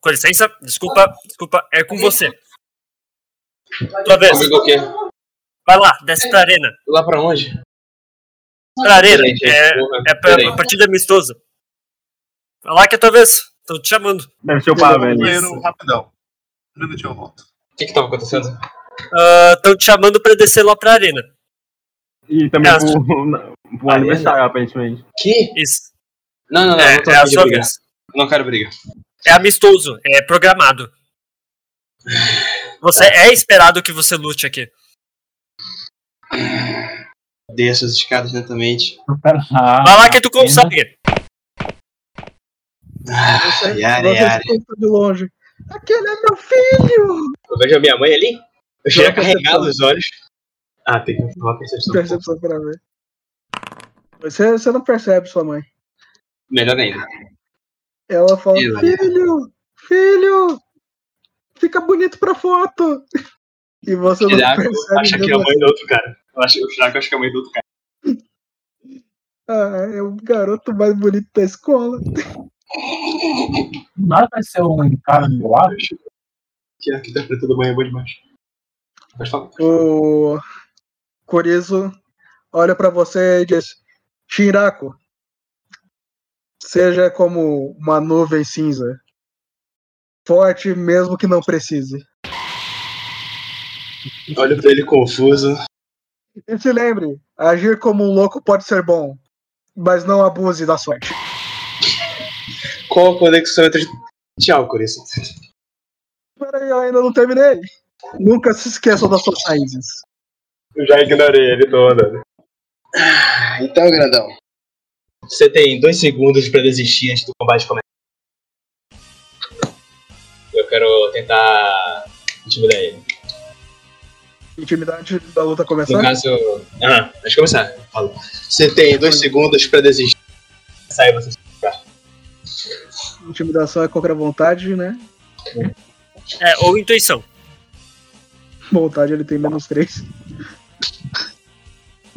Com licença, desculpa, desculpa, é com você. Tua vez. Comigo o quê? Vai lá, desce pra arena. Lá pra onde? Pra arena, Peraí, gente, é, é pra, partida amistosa. Vai lá que é tua vez. Tô te chamando. Deve ser o Pavel. Banheiro, rapidão. Um minutinho eu volto. O que que tava acontecendo? Ah, Tão te chamando pra descer lá pra arena. E também É, pro, pro Ah, aniversário, aparentemente. Que? Isso. Não, não, não. É, não é a sua brigar. vez. Não quero briga. É amistoso, é programado. Você é esperado que você lute aqui. Desço as escadas lentamente. Pera lá. Vai lá que tu consegue. Você, Yara, você yara. escuta de longe. Aquele é meu filho! Eu vejo a minha mãe ali. Eu chego carregado percepção. os olhos. Ah, tem que falar percepção. Percepção pra ver. Você, você não percebe sua mãe. Melhor ainda. Ela fala, Ela- filho, filho, fica bonito pra foto. E você O não Chiraco percebe. acha que é a mãe do outro cara. Eu acho, o Chiraco acha que é a mãe do outro cara. Ah, é o garoto mais bonito da escola. Nada vai ser um cara do lado. Que aqui interpretando mãe é bom demais. Pode falar. O Corizo olha pra você e diz: Shiraco, seja como uma nuvem cinza, forte mesmo que não precise. Olha pra ele confuso. E se lembre: agir como um louco pode ser bom, mas não abuse da sorte. Qual a conexão entre Tchau, Corizo. Peraí, eu ainda não terminei. Nunca se esqueçam das suas raízes. Eu já ignorei ele, andando. Então, grandão. Você tem dois segundos pra desistir antes do combate começar. Eu quero tentar intimidar ele. Intimidade da luta começar. No caso. Ah, deixa eu começar. Fala. Você tem dois segundos pra desistir. Sai você. Intimidação é contra a vontade, né? É, ou intuição. Vontade ele tem menos três.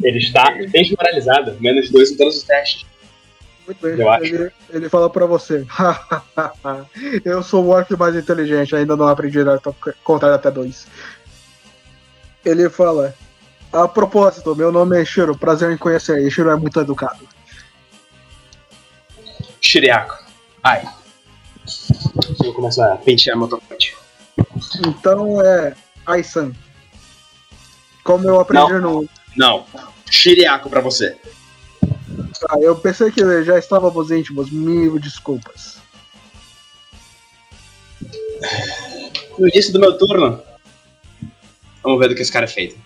Ele está desmoralizado. Menos dois em todos os testes. Muito bem. Eu acho. Ele, ele fala pra você: Eu sou o orc mais inteligente, ainda não aprendi a contar até dois. Ele fala: A propósito, meu nome é Shiro, prazer em conhecer. E Shiro é muito educado. Shiriako. Ai. Eu vou começar a pentear meu tocante. Então é Aisan. Como eu aprendi no. Não. Shiriako pra você. Ah, eu pensei que já estávamos íntimos, mil desculpas. No início do meu turno. Vamos ver do que esse cara é feito.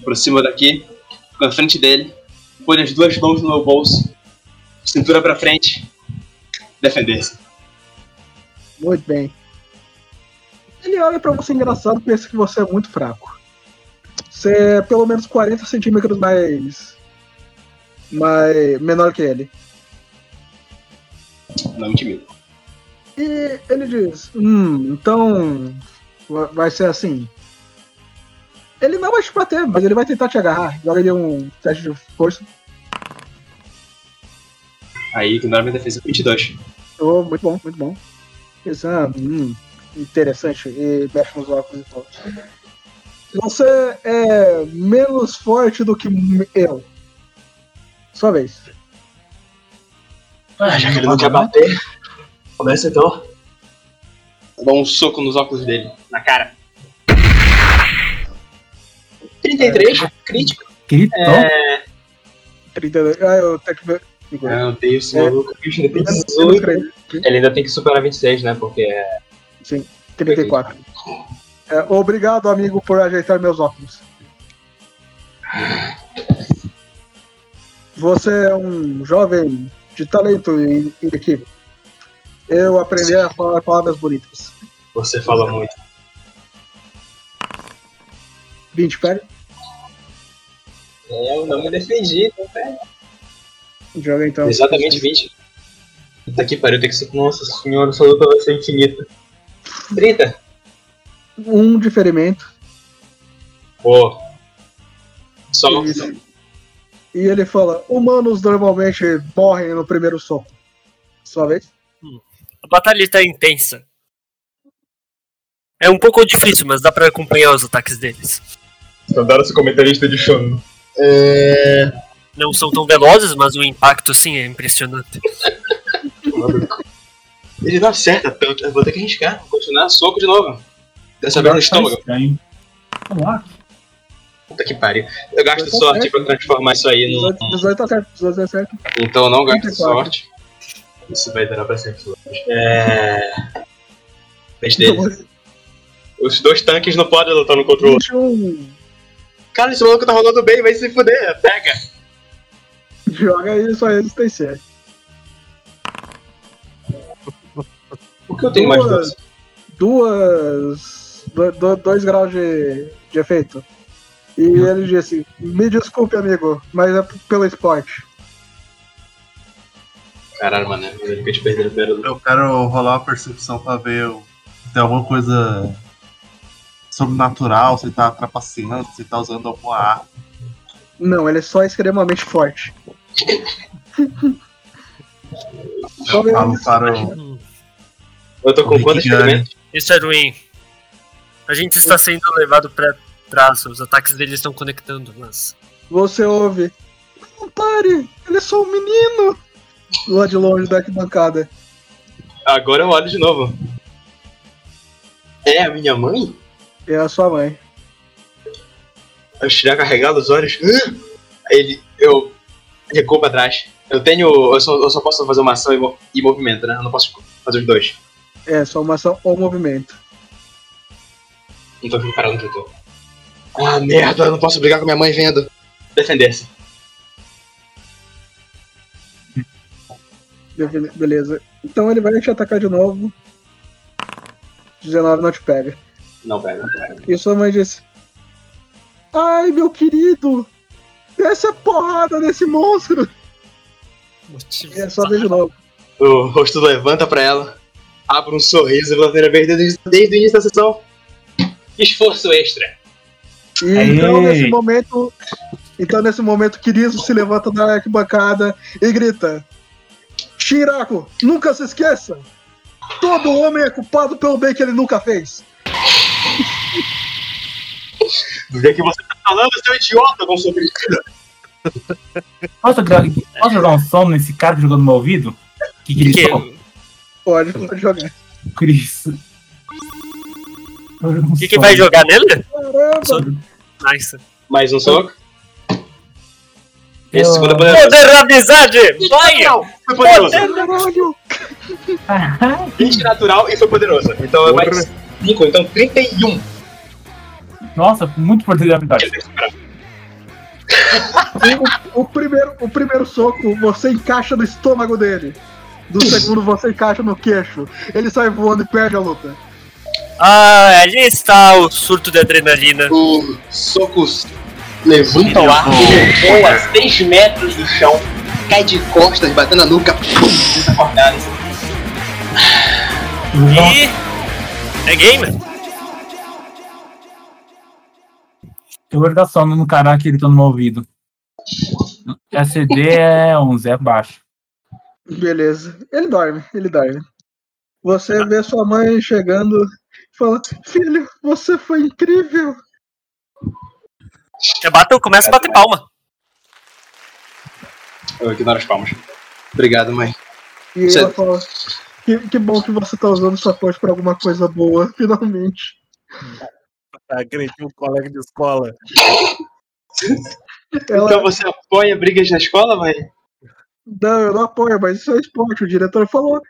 Aproxima daqui, fico na frente dele, põe as duas mãos no meu bolso, cintura pra frente, defender-se. Muito bem. Ele olha pra você engraçado e pensa que você é muito fraco. Você é pelo menos 40 centímetros mais. mais menor que ele. Não intimida. E ele diz: Hum, então. va- vai ser assim. Ele não vai te bater, mas ele vai tentar te agarrar. Joga ele um teste de força. Aí, ignora minha defesa 22. Oh, muito bom, muito bom. Ah, hum, interessante. E mexe nos óculos e tal. Você é menos forte do que eu. Sua vez. Ah, já que ele não quer bater, começa então. Dá um soco nos óculos dele, na cara. 33, crítico. Gritou. É. 32. Ah, eu tenho que ver. Não, tem É. maluco, ele tem 18. três. Ele ainda tem que superar 26, né? Porque é. Sim, 34. É, obrigado, amigo, por ajeitar meus óculos. Você é um jovem de talento e, e equipe. Eu aprendi a falar palavras bonitas. Você fala muito. 20 pele, É, eu não me defendi, então, velho. joga então. Exatamente 20. Puta que pariu, tem que ser. Nossa senhora, essa luta vai ser infinita. 30. Um de ferimento. Pô. Só. Isso. E ele fala: humanos normalmente morrem no primeiro soco. Sua vez? A batalha tá intensa. É um pouco difícil, mas dá pra acompanhar os ataques deles. Esse comentarista de Shonen. É. Não são tão velozes, mas o impacto sim é impressionante. Ele não acerta tanto. Eu vou ter que arriscar. Vou continuar soco de novo. Dessa vez no estômago. Estranho. Vamos lá. Puta que pariu. Eu gasto sorte certo. pra transformar isso aí 18, num. 18 tá certo, 18 tá certo. Então eu não gasto 34. sorte. Isso vai durar pra sempre. É. Dele. Os dois tanques não podem lutar no contra o outro. 21. Cara, esse maluco tá rolando bem, vai se fuder. Pega. Joga aí sua resistência. Por que eu tenho mais Duas. Duas. Do- do- dois graus de, de efeito. E ele disse: Me desculpe, amigo, mas é pelo esporte. Caralho, mano, eu nunca te primeiro lugar. Eu quero rolar uma percepção pra ver se tem alguma coisa sobrenatural, se tá trapaceando, se tá usando alguma arma. Não, ele é só extremamente forte. Eu falo para o. Eu tô com o quantos? Isso é ruim. A gente está sendo levado pra trás. Os ataques deles estão conectando, mas. Você ouve. Não pare! Ele é só um menino! Lá de longe da arquibancada. Agora eu olho de novo. É a minha mãe? É a sua mãe. Eu tirar carregado os olhos. Ele. Eu. Recuo pra trás. Eu tenho. Eu só, eu só posso fazer uma ação e, e movimento, né? Eu não posso fazer os dois. É, só uma ação ou movimento. Então eu fico parado onde eu tô. Ah, merda, eu não posso brigar com minha mãe vendo. Defender-se. Be- Beleza. Então ele vai te atacar de novo. 19 não te pega. Não, pega, não pega. E sua mãe disse: Ai, meu querido! Desce a porrada nesse monstro! Motivo. E é só ver de novo. O rosto levanta pra ela. Abre um sorriso pela primeira vez desde, desde o início da sessão. Esforço extra. E então nesse momento. Então nesse momento, Kiriso se levanta da arquibancada e grita: Shiraku, nunca se esqueça! Todo homem é culpado pelo bem que ele nunca fez. Do que que você tá falando, seu idiota, com sua crítica? Posso, posso jogar um som nesse cara que jogou no meu ouvido? Que Que, gritou? Pode, pode jogar. Cristo. O que, que vai jogar nele? Caramba! Nice. Mais um soco. Esse segundo é poderoso. Poder da amizade! Vai! Foi poderoso. Caralho! 20 natural e foi poderoso. Então é mais 5, então 31. Nossa, muito poder da amizade. O primeiro, o primeiro soco você encaixa no estômago dele. Do segundo você encaixa no queixo. Ele sai voando e perde a luta. Ah, ali está o surto de adrenalina. O socos levanta o ar, ele voa 6 metros do chão, cai de costas, batendo a nuca, pum, desacordado. E. É game? Eu vou dar sono no cara que gritou no meu ouvido. SCD é 11, é baixo. Beleza. Ele dorme, ele dorme. Você vê sua mãe chegando fala: Filho, você foi incrível. Eu bato, começo a bater palma. Eu ignoro as palmas. Obrigado, mãe. E Você- ela fala: que, que bom que você tá usando sua força pra alguma coisa boa, finalmente. Agrediu um colega de escola. Ela, Então você apoia brigas na escola, mãe? não, eu não apoio, mas isso é esporte. O diretor falou.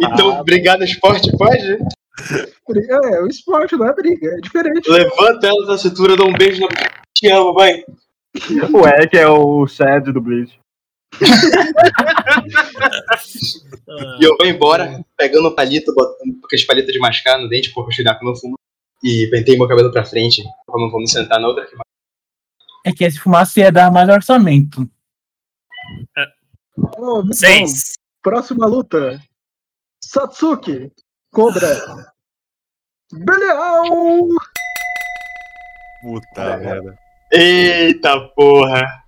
Então brigar no esporte pode? É, o esporte não é briga, é diferente. Levanta ela da cintura, dá um beijo na Te amo, mãe. O Ek é o Shed do Bleach. E eu vou embora, pegando o palito, botando aqueles palitos de mascar no dente, porque o Shiraku não fuma. E pentei meu cabelo pra frente, como vamos sentar na outra. É que esse fumaça ia dar mais orçamento. Oh, muito bom. Seis. Próxima luta. Satsuki. Cobra. Belial. Puta merda. Eita porra!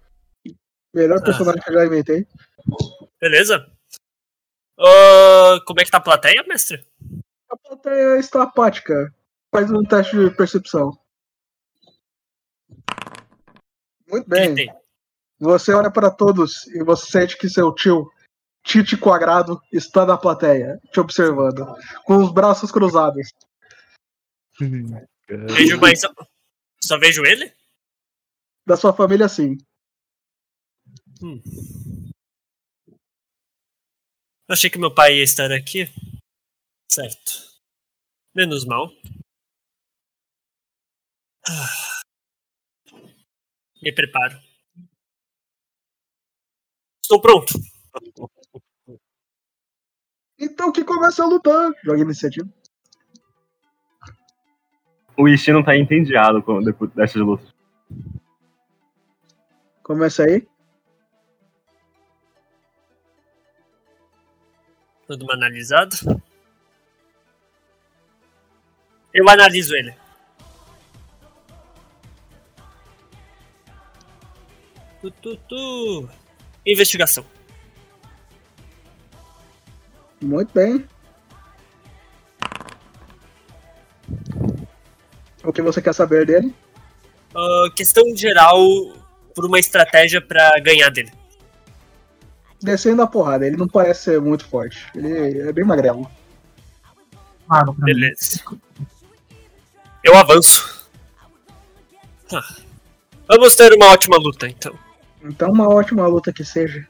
Melhor personagem que eu já inventei. Beleza? Ah, como é que tá a plateia, mestre? A plateia está apática. Faz um teste de percepção. Muito bem. Você olha para todos e você sente que seu tio, Tite Quadrado, está na plateia, te observando, com os braços cruzados. Vejo mais. Só vejo ele? Da sua família, sim. Hum. Eu achei que meu pai ia estar aqui. Certo. Menos mal. Ah. Me preparo. Estou pronto. Então que começa a lutar. Joga iniciativa. O Ishi não tá entediado com, depois dessas lutas. Começa aí. Dando uma analisada. Eu analiso ele. Tu, tu, tu. Investigação. Muito bem. O que você quer saber dele? Ah, questão geral por uma estratégia pra ganhar dele. Descendo a porrada, ele não parece ser muito forte. Ele é bem magrelo. Claro, mim. Beleza. Eu avanço. Ah. Vamos ter uma ótima luta, então. Então, uma ótima luta que seja.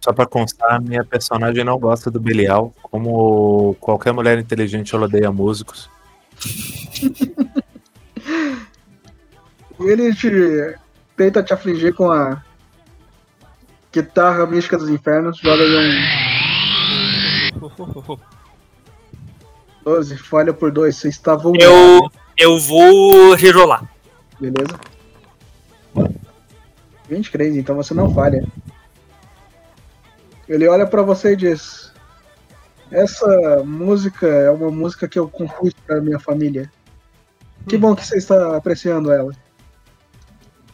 Só pra constar, minha personagem não gosta do Belial. Como qualquer mulher inteligente, ela odeia músicos. Ele te tenta te afligir com a guitarra mística dos infernos. Joga aí um 12, falha por 2. Você está vulnerável. Eu, eu vou rerolar. Beleza? 23, então você não falha. Ele olha pra você e diz: Essa música é uma música que eu compus pra minha família. Que bom que você está apreciando ela.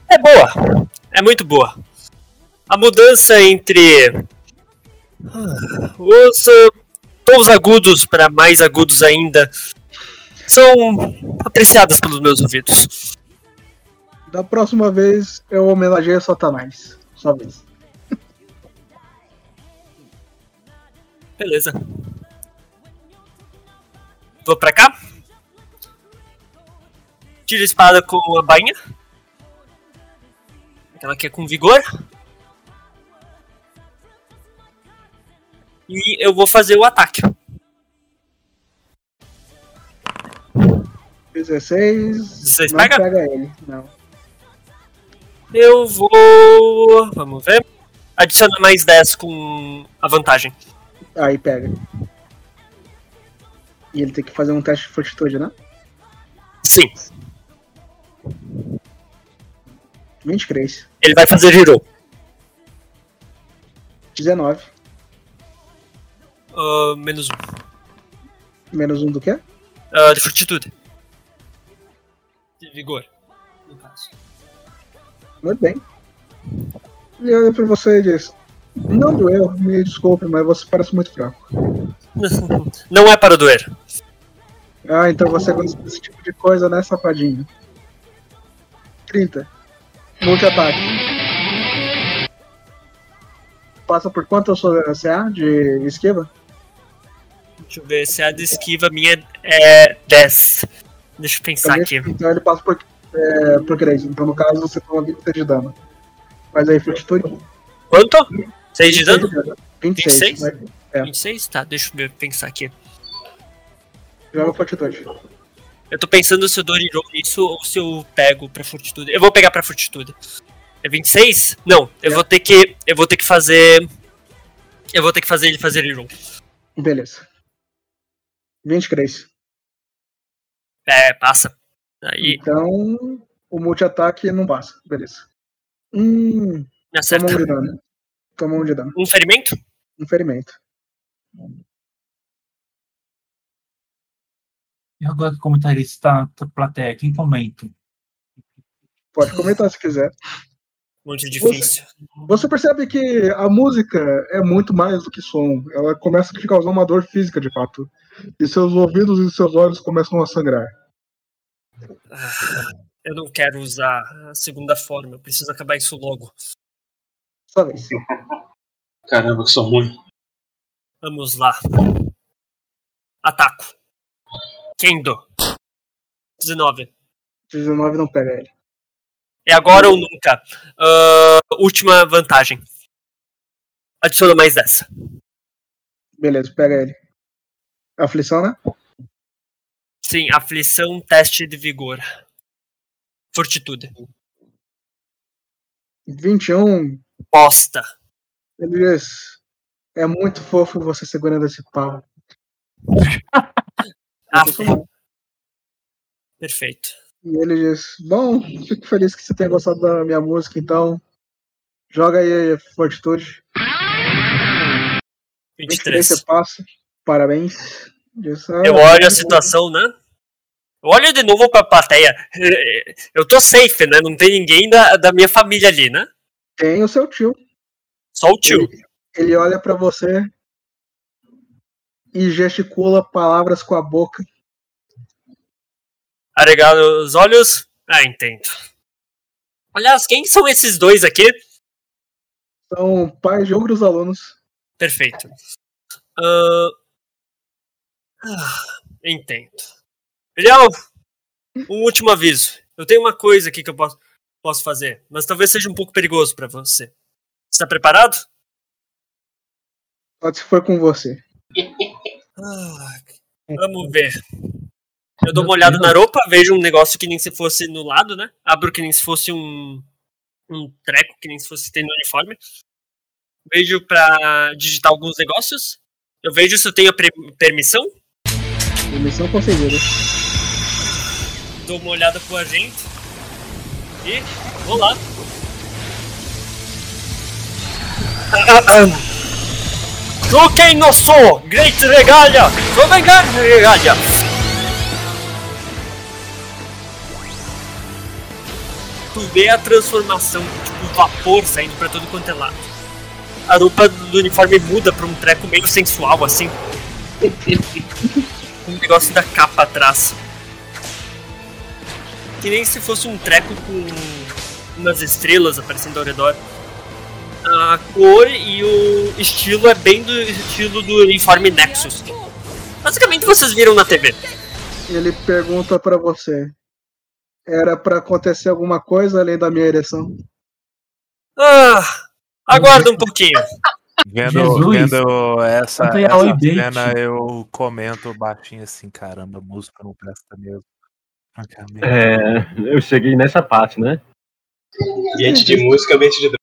É boa. É muito boa. A mudança entre ah, os ah, tons agudos para mais agudos ainda são apreciadas pelos meus ouvidos. Da próxima vez eu homenageio Satanás. Sua vez. Beleza. Vou pra cá. Tiro a espada com a bainha. Aquela que é com vigor. E eu vou fazer o ataque. 16. 16 não pega? pega ele. Não. Eu vou. Vamos ver. Adiciona mais 10 com a vantagem. Aí pega. E ele tem que fazer um teste de fortitude, né? Sim. 23. Ele vai fazer giro. 19. Ah, menos 1. Menos um do quê? Ah, de fortitude. De vigor. No caso. Muito bem. Ele olha pra você e diz: Não doeu, me desculpe, mas você parece muito fraco. Não é para doer. Ah, então você gosta desse tipo de coisa, né, safadinho? 30. Multi-ataque. Passa por quanto eu sou CA de esquiva? Deixa eu ver se a de esquiva minha é 10. Deixa eu pensar aqui. Então ele passa por, é, por 3. Então no caso você toma 26 de dano. Faz aí fortitude. Quanto? 6 de dano? 26. 26? Vai, É. 26? Tá, deixa eu pensar aqui. joga fortitude. Eu tô pensando se eu dou reroll nisso ou se eu pego pra fortitude. Eu vou pegar pra fortitude. É 26? Não, eu É. vou ter que. Eu vou ter que fazer. Eu vou ter que fazer ele fazer reroll. Beleza. 23. É, passa. Aí Então o multi-ataque não passa. Beleza. Hum. me acerta. um. Toma um de dano. Um ferimento? Um ferimento. E agora que o comentarista da plateia, quem comenta? Pode comentar se quiser. Muito difícil. Você percebe que a música é muito mais do que som. Ela começa a te causar uma dor física, de fato. E seus ouvidos e seus olhos começam a sangrar. Ah, Eu não quero usar a segunda forma, eu preciso acabar isso logo. Sua vez. Caramba, que sou ruim. Vamos lá. Ataco. Kendo. 19. 19 não pega ele. É agora ou nunca. Ah, última vantagem. Adiciona mais 10. Beleza, pega ele. Aflição, né? Sim, aflição, teste de vigor. Fortitude. 21. Bosta. Diz: É muito fofo você segurando esse pau. Ah, perfeito. E ele diz: Bom, fico feliz que você tenha gostado da minha música, então. Joga aí Fortitude. 23. você passa. Parabéns. É- Eu olho a situação, né? Eu olho de novo pra plateia. Eu tô safe, né? Não tem ninguém da, da minha família ali, né? Tem o seu tio. Só o tio. Ele, ele olha pra você e gesticula palavras com a boca. Arregalo os olhos. Ah, entendo. Aliás, quem são esses dois aqui? São pais de outros alunos. Perfeito. Ahn. ah, entendo. Bilhão, um último aviso. Eu tenho uma coisa aqui que eu posso, posso fazer, mas talvez seja um pouco perigoso pra você. Está preparado? Só se for com você. Ah, vamos ver. Eu dou uma olhada na roupa, vejo um negócio que nem se fosse no lado, né? Abro que nem se fosse um, um treco, que nem se fosse ter no uniforme. Vejo pra digitar alguns negócios. Eu vejo se eu tenho permissão. Permissão concedida. Dou uma olhada pro agente. E vou lá. Tu quem não sou? Great Regalia! Sou vengar Regalia! Tu vê a transformação, tipo, vapor saindo pra todo quanto é lado. A roupa do uniforme muda pra um treco meio sensual, assim. um negócio da capa atrás. Que nem se fosse um treco com umas estrelas aparecendo ao redor. A cor e o estilo é bem do estilo do uniforme Nexus. Basicamente vocês viram na TV. Ele pergunta pra você. Era pra acontecer alguma coisa além da minha ereção? Ah, aguarda um pouquinho. Vendo, Jesus. vendo essa, é essa cena, eu comento baixinho assim, caramba, a música não presta mesmo. Ah. É, eu cheguei nessa parte, né? Ambiente de música, ambiente de droga.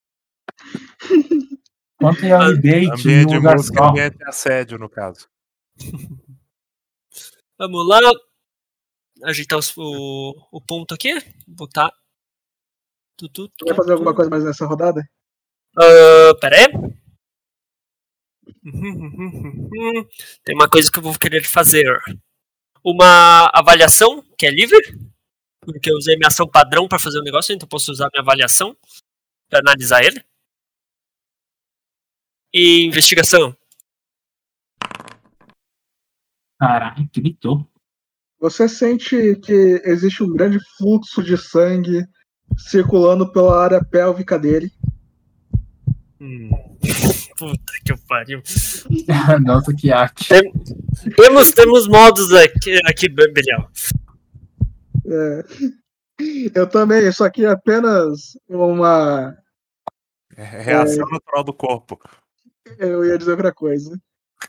Quanto é Ambiente um de música, só? ambiente de assédio, no caso. Vamos lá. Ajeitar os- o, o ponto aqui. Botar. Tu, tu, tu, vai fazer alguma coisa mais nessa rodada? Ah, pera aí. Tem uma coisa que eu vou querer fazer. Uma avaliação, que é livre. Porque eu usei minha ação padrão para fazer o negócio, então posso usar minha avaliação para analisar ele. E investigação. Caralho, gritou. Você sente que existe um grande fluxo de sangue circulando pela área pélvica dele. Hum. Puta que pariu. Nossa, que arte. Temos, temos modos aqui, aqui Belial. É. Eu também, isso aqui é apenas uma. É reação natural do corpo. Eu ia dizer outra coisa.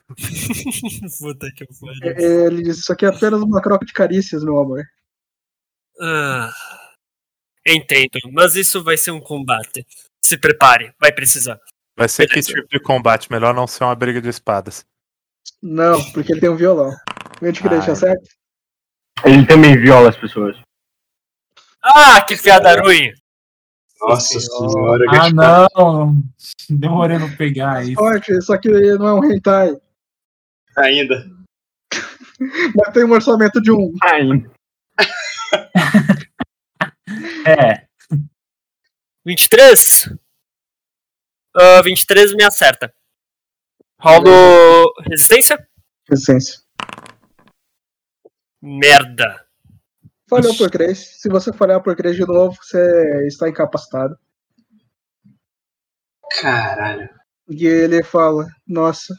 Puta que pariu. Ele disse: Isso aqui é apenas uma troca de carícias, meu amor. Ah, entendo, mas isso vai ser um combate. Se prepare, vai precisar. Vai ser Beleza. que tipo de combate? Melhor não ser uma briga de espadas. Não, porque ele tem um violão. Mente que Ah, deixa é. certo? Ele também viola as pessoas. Ah, que piada ruim! Nossa senhora, Ah, que não. Demorei pra pegar isso. Forte, isso aqui não é um hentai. ainda. Mas tem um orçamento de um. Ainda. É, 23? Ah, 23 me acerta. Rolo resistência? Licença. Merda. Falhou por 3. Se você falhar por 3 de novo, você está incapacitado. Caralho. E ele fala: Nossa,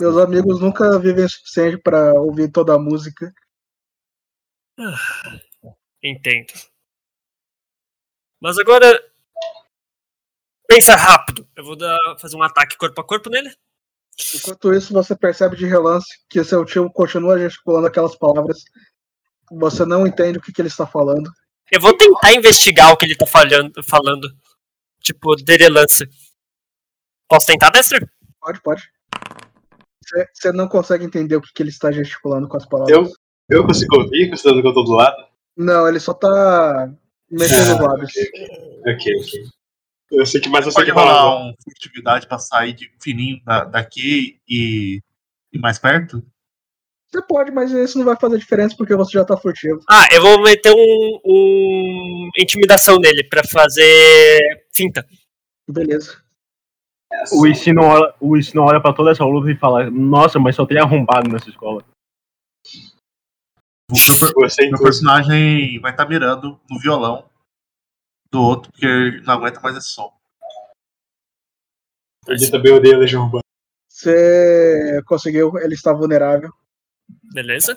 meus amigos nunca vivem o suficiente para ouvir toda a música. Entendo. Mas agora. Pensa rápido. Eu vou dar, fazer um ataque corpo a corpo nele. Enquanto isso, você percebe de relance que seu tio continua gesticulando aquelas palavras. Você não entende o que, que ele está falando. Eu vou tentar investigar o que ele tá falhando, falando. Tipo, de relance. Posso tentar, mestre? Pode, pode. Você- não consegue entender o que, que ele está gesticulando com as palavras. Eu, eu consigo ouvir, considerando que eu tô do lado? Não, ele só tá mexendo os Ah, lábios. Ok, ok. Eu sei que, mas eu sei Pode que rola. rolar um furtividade pra sair de fininho da- daqui e ir mais perto? Você pode, mas isso não vai fazer diferença porque você já tá furtivo. Ah, eu vou meter um, um intimidação nele pra fazer finta. Beleza. O Ishino olha, o Ishino olha pra toda essa luta e fala: Nossa, mas só tem arrombado nessa escola. O meu, Você meu personagem vai estar mirando no violão do outro, porque não aguenta mais esse som. Ele também odeia a Legião Urbana. Você conseguiu, ele está vulnerável. Beleza?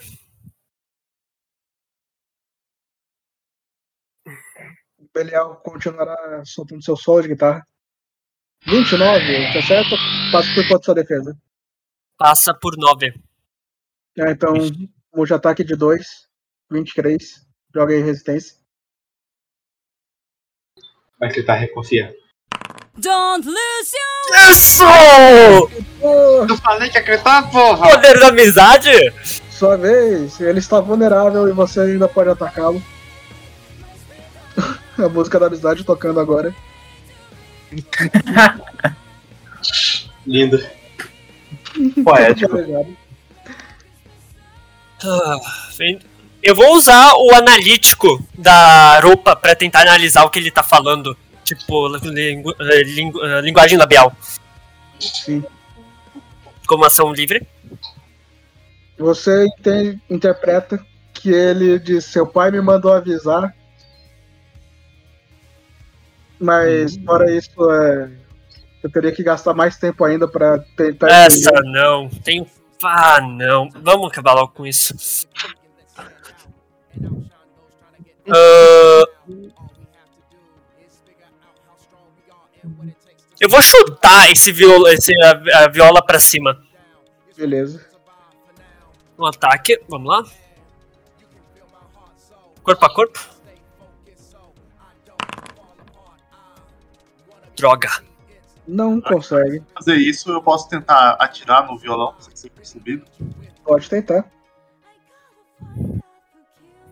Belial continuará soltando seu solo de guitarra. 29, tá certo? Passa por quanto sua defesa? Passa por 9. Ah, então, o de ataque de 2, 23. Joga aí resistência. Vai tentar reconfiar. Don't lose your Isso! Eu falei que ia acreditar, porra! Poder da amizade? Sua vez, ele está vulnerável e você ainda pode atacá-lo. A música da amizade tocando agora. Lindo. Poético. Ah, vem- Eu vou usar o analítico da roupa pra tentar analisar o que ele tá falando. Tipo, lingu- eh, lingu- eh, linguagem labial. Sim. Como ação livre. Você entende- interpreta que ele diz: Seu pai me mandou avisar. Mas, fora isso, é, eu teria que gastar mais tempo ainda pra tentar Essa entender. não. Tem. Ah, não. Vamos acabar logo com isso. Ah, Eu vou chutar esse viola, esse, a, a viola pra cima. Beleza. Um ataque, vamos lá. Corpo a corpo. Droga. Não consegue. Fazer isso, eu posso tentar atirar no violão, sem ser percebido. Pode tentar.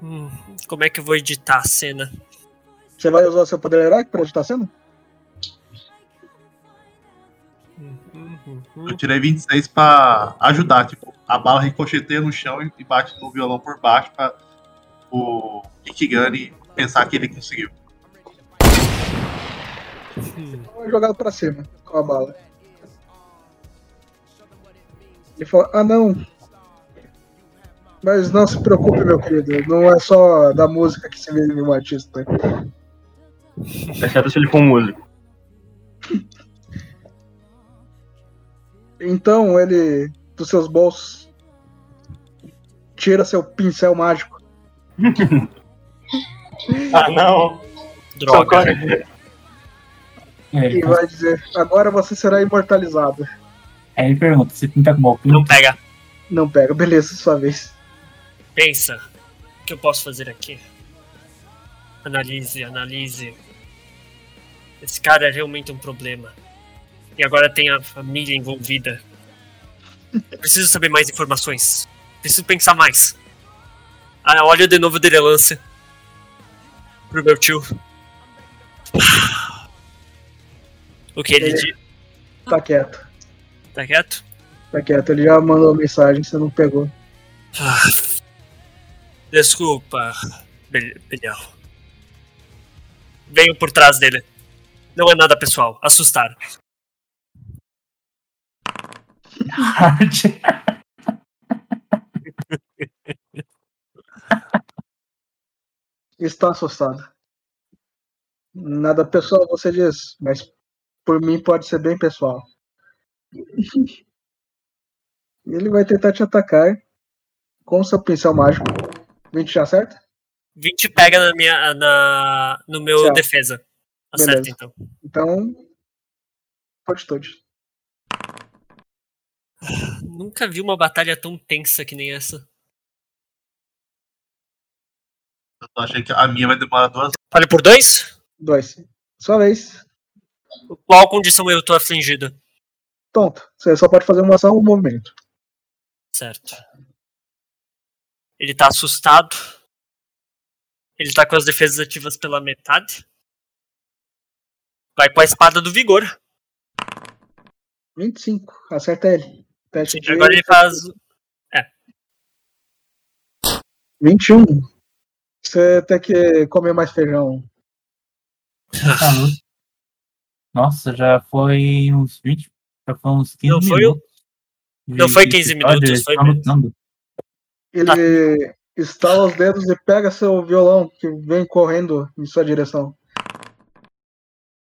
Hum, como é que eu vou editar a cena? Você vai usar seu poder heróico pra editar a cena? Eu tirei 26 pra ajudar, tipo, a bala ricocheteia no chão e bate no violão por baixo pra o Ikigani pensar que ele conseguiu. Vai jogado pra cima com a bala. Ele fala: Ah, não. Mas não se preocupe, meu querido. Não é só da música que se vive um artista. Exceto se ele for um músico. Então ele, dos seus bolsos, tira seu pincel mágico. Ah, não! Droga. É, E vai dizer: Agora você será imortalizado. Aí ele pergunta, você pinta com balcão? Não pega. Não pega, beleza, sua vez. Pensa. O que eu posso fazer aqui? Analise, analise. Esse cara é realmente um problema. E agora tem a família envolvida. Eu preciso saber mais informações. Preciso pensar mais. Ah, olha de novo de relance. Pro meu tio. O que ele diz? Tá quieto. Tá quieto? Tá quieto. Ele já mandou mensagem, você não pegou. Ah, desculpa, Bel- Belial. Venho por trás dele. Não é nada pessoal. Assustar. Está assustado. Nada pessoal, você diz, mas por mim pode ser bem pessoal. Ele vai tentar te atacar com seu pincel mágico. 20 já acerta? 20 pega na minha, na, no meu Certo. defesa. Acerta Beleza. então. Então. Fortitude. Nunca vi uma batalha tão tensa que nem essa. Eu tô achando que a minha vai demorar duas Fale por dois? Dois. Sua vez. Qual condição eu tô afligido? Tonto. Você só pode fazer uma ação ou um movimento. Certo. Ele tá assustado. Ele tá com as defesas ativas pela metade. Vai com a espada do vigor. 25. Acerta ele. Teste de Agora ele faz. 21. Você tem que comer mais feijão. Tá louco. Nossa, já foi uns 20. Já foi uns 15 Não foi o- minutos. não de foi 15 episódio, minutos, foi lutando. Ele estala os dedos e pega seu violão que vem correndo em sua direção.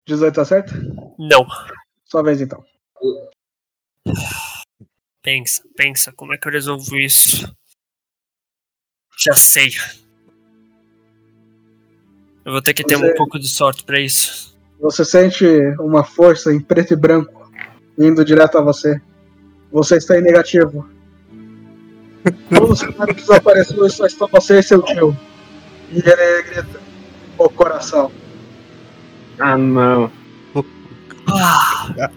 18 acerta? Não. Sua vez então. Pensa, pensa, como é que eu resolvo isso? Já sei. Eu vou ter que ter Você- um pouco de sorte pra isso. Você sente uma força em preto e branco vindo direto a você. Você está em negativo. Todo o cenário desapareceu e só está você e seu tio. E ele grita: O coração. Ah, não. Ah.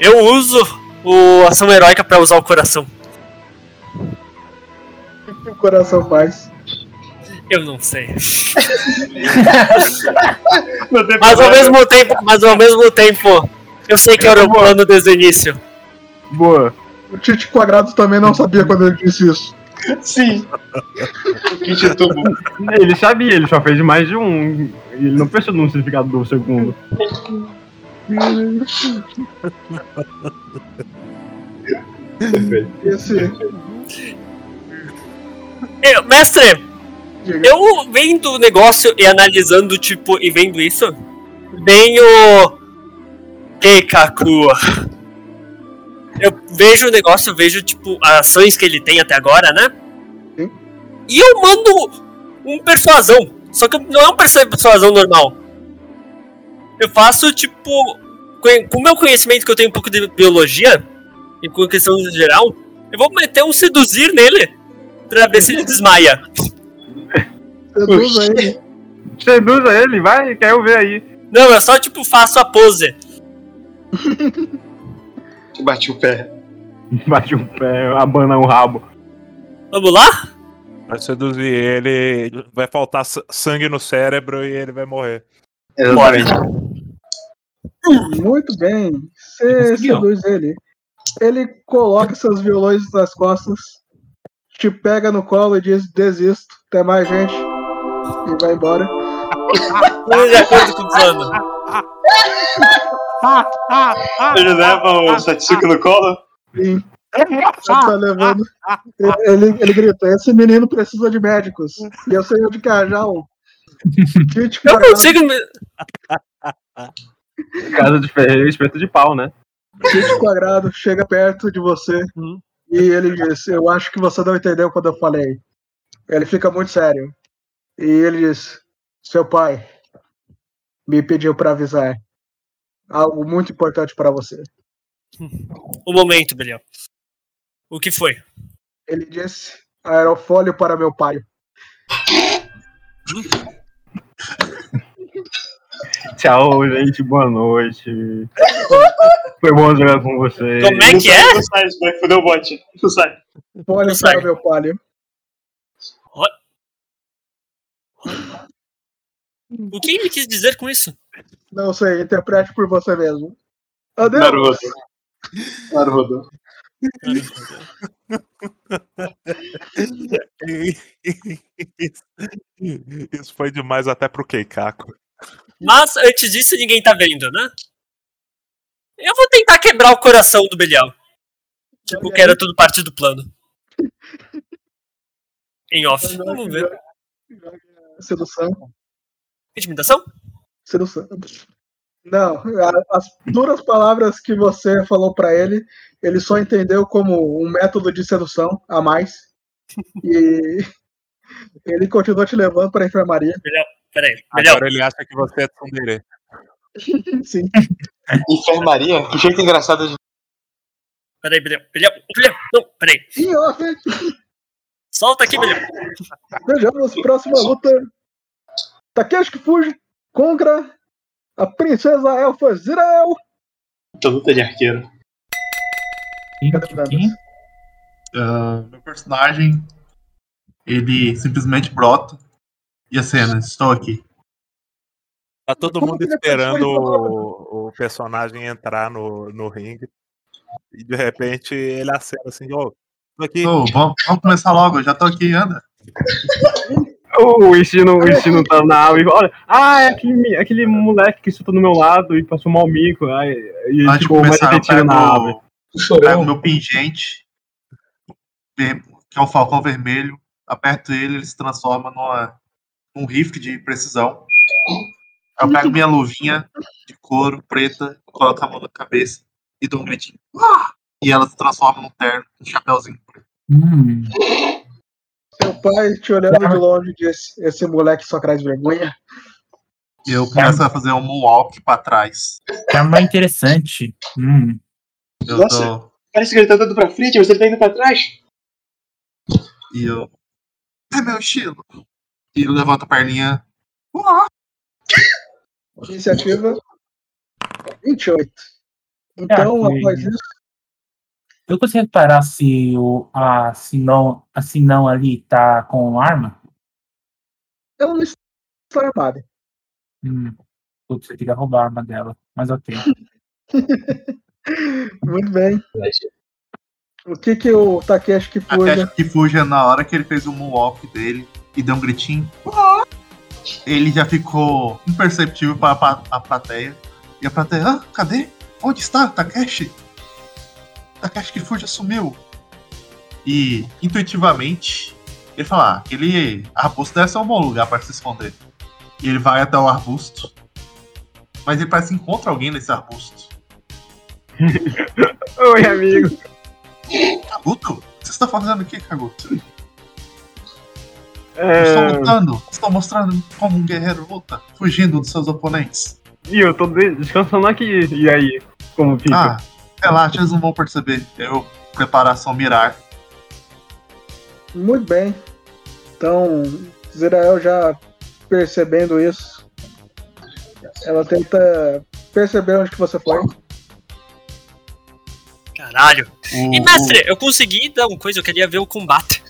Eu uso o ação heróica pra usar o coração. O que o coração faz? Eu não sei. mas ao mesmo tempo, mas ao mesmo tempo, eu sei que era o plano desde o início. Boa. O Tite Quadrado também não sabia quando ele disse isso. Sim. O kit tubo. Ele sabia, ele só fez mais de um. Ele não pensou no significado do segundo. Esse. Eu, mestre, eu vendo o negócio e analisando, tipo, e vendo isso, vem o. Keikaku. Eu vejo o negócio, eu vejo, tipo, as ações que ele tem até agora, né? Sim. E eu mando um persuasão. Só que não é um persu- persuasão normal. Eu faço, tipo. Com com o meu conhecimento que eu tenho um pouco de biologia, e com questão geral, eu vou meter um seduzir nele. Pra ver se ele desmaia. Seduza ele. Seduza ele, vai, quero ver aí. Não, eu só, tipo, faço a pose. Bati o pé. Bate o pé, abana o rabo. Vamos lá? Vai seduzir ele, vai faltar sa- sangue no cérebro e ele vai morrer. Exatamente. Muito bem. Você seduz ele. Ele coloca seus violões nas costas, te pega no colo e diz: desisto, até mais gente. E vai embora. Tudo de acordo com o plano. Ele leva o Satsuki no colo. Sim. Ele tá levando. Ele, ele grita: esse menino precisa de médicos. E eu sei onde que. Kit Eu consigo me... Casa de ferreiro, espeto de pau, né? Kit quadrado chega perto de você Uhum. e ele diz: Eu acho que você não entendeu quando eu falei. Ele fica muito sério. E ele diz: Seu pai me pediu pra avisar algo muito importante pra você. Um momento, Belial. O que foi? Ele disse: Aerofólio para meu pai. Tchau, gente, boa noite. Foi bom jogar com vocês. Como é que é? Não sai, foder o bot. Não sai. Folha sai. para meu pai. O que ele quis dizer com isso? Não sei, interprete por você mesmo. Adeus. Naruto. Naruto. Isso foi demais até pro Keikaku. Mas antes disso, ninguém tá vendo, né? Eu vou tentar quebrar o coração do Belial. Tipo, que era tudo parte do plano. Em off. Vamos ver. Sedução. Intimidação? Sedução. Não, as duras palavras que você falou pra ele, ele só entendeu como um método de sedução a mais. E ele continua te levando pra enfermaria. Peraí. Belial, Agora ele acha que você é tsundere. Sim. Enfermaria? Que jeito engraçado de. peraí, Belial. Belial, Belial. Não, peraí. Solta aqui, Belial. vejamos próxima luta. Takeshi Fuji contra a princesa Elfa Zirael. Puta luta de arqueiro. Ah, meu personagem, ele simplesmente brota. E a cena, estou aqui. Tá todo Como mundo esperando o, o personagem entrar no, no ringue. E de repente ele acena assim, ô, tô aqui. Ô, vamos, vamos começar logo, eu já tô aqui, anda. O Ishino, o Ishino tá na água e olha, ah, é aquele, aquele moleque que sentou do meu lado e passou mal mico. Aí, e Antes de ficou mais começar, eu repetido na árvore. pego, pego meu pingente, que é um falcão vermelho, aperto ele, ele se transforma numa, num rifle de precisão. Eu pego minha luvinha de couro preta, coloco a mão na cabeça e dou um gritinho. "Ah!" E ela se transforma num terno, um chapéuzinho preto. Hum, Seu pai te olhando de longe disse: Esse moleque só traz vergonha. E eu começo a fazer um moonwalk pra trás. arma interessante. Hum, Eu Nossa. tô. Parece que ele tá dando pra frente, mas ele tá indo pra trás. E eu. É meu estilo. E eu levanto a perninha. "Ah!" Iniciativa 28. Então, Ah, após isso, eu consigo reparar se o a sinão, a sinão ali tá com arma? ela não está armada. Hum, putz, eu queria roubar a arma dela, mas ok. Muito bem. O que que o Takeshi que fuja? acho que fuja na hora que ele fez o moonwalk dele e deu um gritinho. Ele já ficou imperceptível para pa- a plateia. E a plateia, ah, cadê? Onde está Takeshi? Takeshi que fuja sumiu. E intuitivamente ele fala: ah, aquele arbusto deve ser um bom lugar para se esconder. E ele vai até o arbusto. Mas ele parece que encontra alguém nesse arbusto. Oi, amigo. Kaguto? O que você está fazendo aqui, Kaguto? Estou É, lutando. Estou mostrando como um guerreiro luta, fugindo dos seus oponentes. e eu tô de- descansando aqui. E aí, como fica? Ah, relaxa, eles não vão perceber. Eu preparação mirar. Muito bem. Então, Zirael já percebendo isso, ela tenta perceber onde que você foi. Caralho. O- E mestre, eu consegui dar uma coisa, eu queria ver o combate.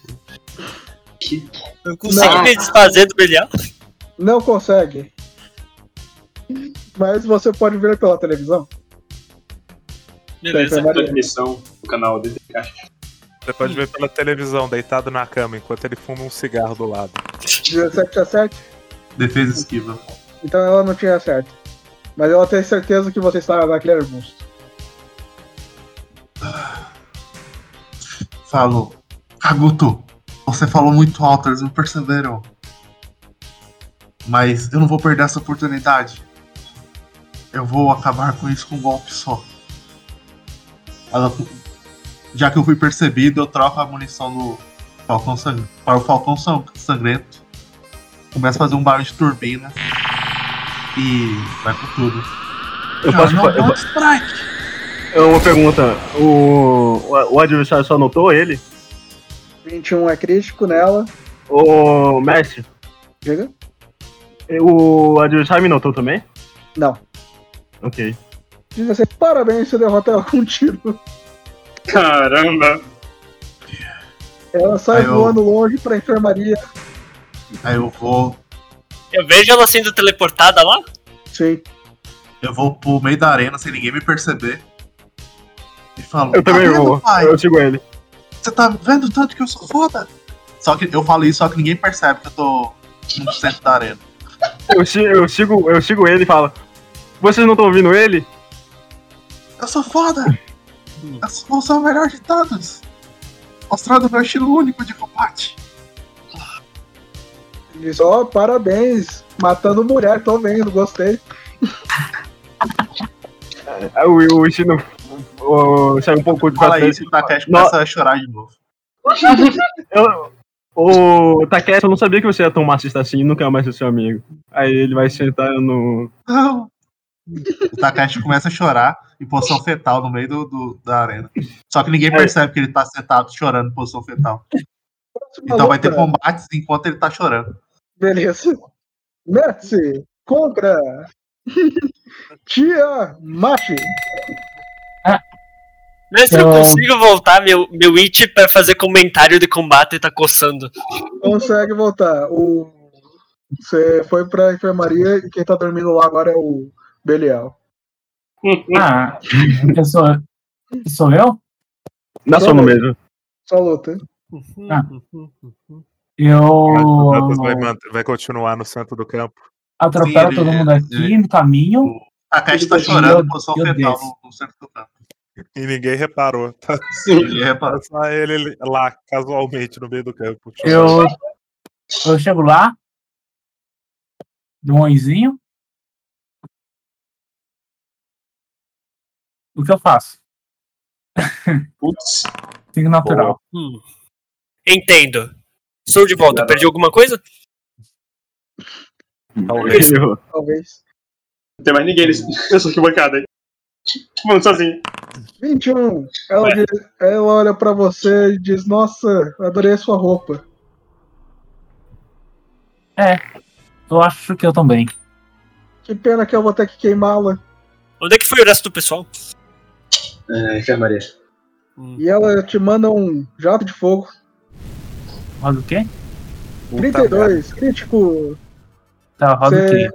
Eu consegui Não. me desfazer do Belial. Não consegue. Mas você pode ver pela televisão. Beleza. Tem, tem, Transmissão do canal dele. Você pode ver pela televisão, deitado na cama, enquanto ele fuma um cigarro do lado. 17 a 7. defesa esquiva. Então ela não tinha certo. Mas ela tem certeza que você estava naquele arbusto. Falo, Kaguto, você falou muito alto, eles não perceberam. Mas eu não vou perder essa oportunidade. Eu vou acabar com isso com um golpe só. Ela- já que eu fui percebido, eu troco a munição do Falcão Sang- para o Falcão Sang- Sangrento. Começa a fazer um barulho de turbina. E vai com tudo. Eu Já posso não fa- eu strike. é uma pergunta. O, o, o adversário só notou ele? 21 é crítico nela. O mestre, Diga? o adversário me notou também? Não. Ok. Diz assim, parabéns, você derrota ela com um tiro. Caramba. Ela sai Aí eu- voando longe pra enfermaria. Aí eu vou. Eu vejo ela sendo teleportada lá. Sim. Eu vou pro meio da arena sem ninguém me perceber. E falo, Eu também tá vendo, vou. pai? Eu sigo ele. Você tá vendo tanto que eu sou foda? Só que eu falo isso, só que ninguém percebe que eu tô no centro da arena. Eu, si- eu, sigo, eu sigo ele e falo: Vocês não estão ouvindo ele? Eu sou foda! Eu sou, sou o melhor de todos! Mostrando meu estilo único de combate. Diz, ó, parabéns. Matando mulher, tô vendo, gostei. Aí o, o, sai um pouco de Fala isso e o Takeshi Não. começa a chorar de novo. Eu, o Takeshi, eu não sabia que você era tão machista assim, nunca mais ser seu amigo. Aí ele vai sentar no. Não! O Takeshi começa a chorar em posição fetal no meio do, do- da arena. Só que ninguém percebe que ele tá sentado chorando em posição fetal. Então vai ter combates enquanto ele tá chorando. Beleza. Messi contra Tia Machi. Mestre, eu Eu- consigo voltar meu, meu it pra fazer comentário de combate e tá coçando. Consegue voltar. O Você foi pra enfermaria e quem tá dormindo lá agora é o Belial. Ah, eu sou, sou eu? Dá sono mesmo. Só luta. Ah. O Eu vai, vai continuar no centro do campo. atropelo Sim, todo mundo aqui no caminho. A Cat tá Eu- chorando, posição fetal no, no centro do campo. E ninguém reparou. Tá Ninguém reparou. só ele lá, casualmente, no meio do campo. Eu, eu chego lá, dou um O que eu faço? Putz. Fico natural. Hum. Entendo. Sou de volta. Perdi alguma coisa? Talvez. Talvez. Não tem mais ninguém nesse, nessa arquibancada aí. Mano, sozinho. 21. Ela, diz- ela olha pra você e diz: Nossa, adorei a sua roupa. Eu acho que eu também. Que pena que eu vou ter que queimá-la. Onde é que foi o resto do pessoal? É, enfermaria. E ela te manda um jato de fogo. Roda o quê? Puta 32. Crítico. Tá, roda o quê?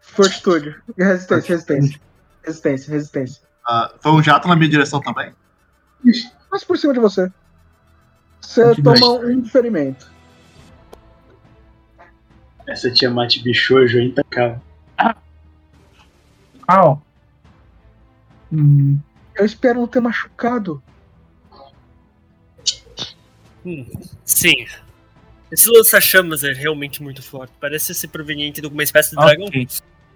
Fortitude. Resistência, resistência. Resistência, resistência. Ah, foi um jato na minha direção também? Mas por cima de você. Você toma um ferimento. Essa tia mate bichojo aí, impecável. Au. Hum, Eu espero não ter machucado. Sim. Esse lança-chamas é realmente muito forte. Parece ser proveniente de alguma espécie de dragão. ok.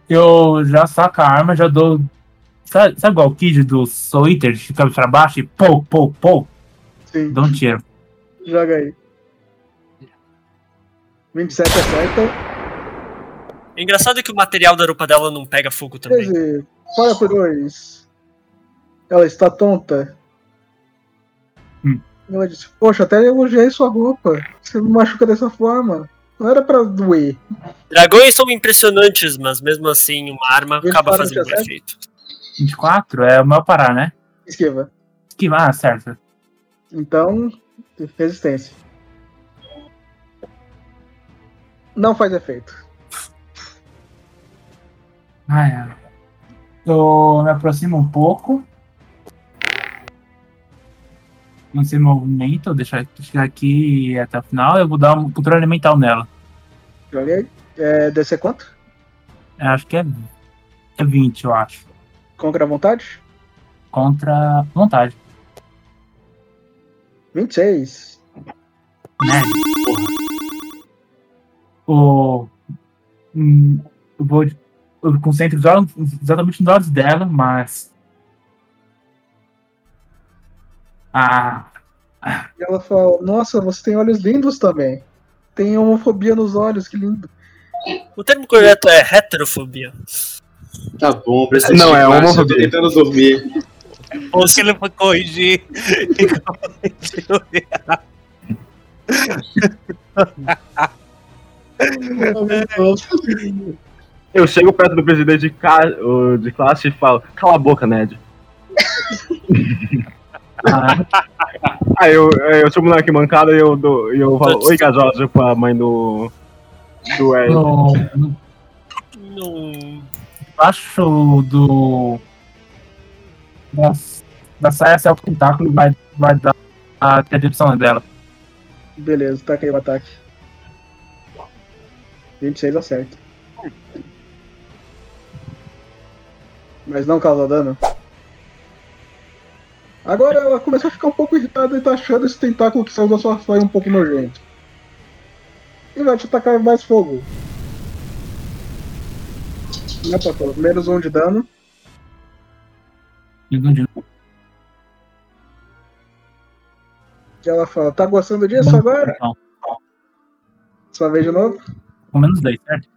Eu já saco a arma, já dou. Sabe, sabe igual o Kid do Soul Eater, de cabeça pra baixo e pô, pô, pô? Sim, Dou um tiro. joga aí. 27 acerta. É engraçado que o material da roupa dela não pega fogo também. 13. Fora por 2. Ela está tonta. Hum. Ela disse: Poxa, até elogiei sua roupa. Você me machuca dessa forma. Não era pra doer. Dragões são impressionantes, mas mesmo assim uma arma acaba fazendo certo? efeito. 24 é o meu parar, né? Esquiva. Esquivar, ah, certo. Então, resistência. Não faz efeito. Ah, é. Eu me aproximo um pouco. Não sei movimento, deixar chegar aqui até o final. Eu vou dar um controle mental nela. Joga aí. É, DC quanto? Eu acho que é, é 20, eu acho. Contra a vontade? Contra vontade. 26. Né? O. Hum, eu vou. Eu concentro exatamente nos olhos dela, mas. Ah. E ela fala: Nossa, você tem olhos lindos também. Tem homofobia nos olhos, que lindo. O termo correto é heterofobia. Tá bom, precisa Não, é Eu tô homofobia. tentando dormir. Ou se ele foi corrigir. Eu chego perto do presidente de, ca- de classe e falo, cala a boca, Ned. ah, Aí eu, eu chamo na arquibancada e eu, dou, e eu falo, oi, Gajosa, pra mãe do. Do Ed. no, no, Não. baixo do. Da, da saia celta tentáculo vai, vai dar a, direção dela. Beleza, tá aí o ataque. 26 acerta. Mas não causa dano. Agora ela começou a ficar um pouco irritada e tá achando esse tentáculo que saiu da sua faia um pouco nojento. E vai te atacar mais fogo. Né, Pato? Menos um de dano. E não de- E ela fala, tá gostando disso agora? Não, Sua vez de novo? com menos 10, certo?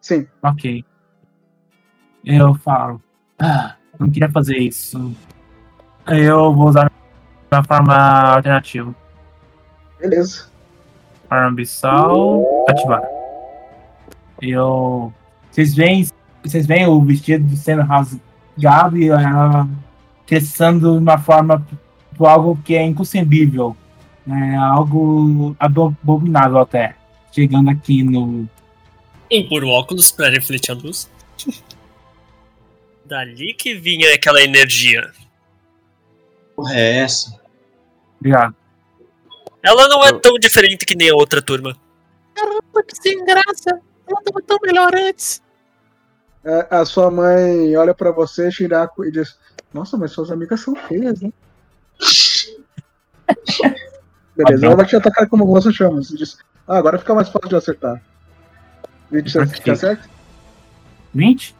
Sim. Ok. Eu falo. Ah, não queria fazer isso. Eu vou usar a forma alternativa. Beleza. Arma abissal. Ativar. Eu. Vocês veem. Vocês veem o vestido sendo rasgado e ela crescendo de uma forma por algo que é inconcebível. É algo abominável até. Chegando aqui no. Empurra o óculos pra refletir a luz. Dali que vinha aquela energia. Porra, é essa? Obrigado. Ela não é tão diferente que nem a outra turma. Caramba, que sem graça. Ela tava tão melhor antes. É, A sua mãe olha pra você, Shiraku, e diz: Nossa, mas suas amigas são feias, né? Beleza, ela vai te atacar como você chama. Você diz: Ah, agora fica mais fácil de acertar. 20 Ok. fica certo? 20?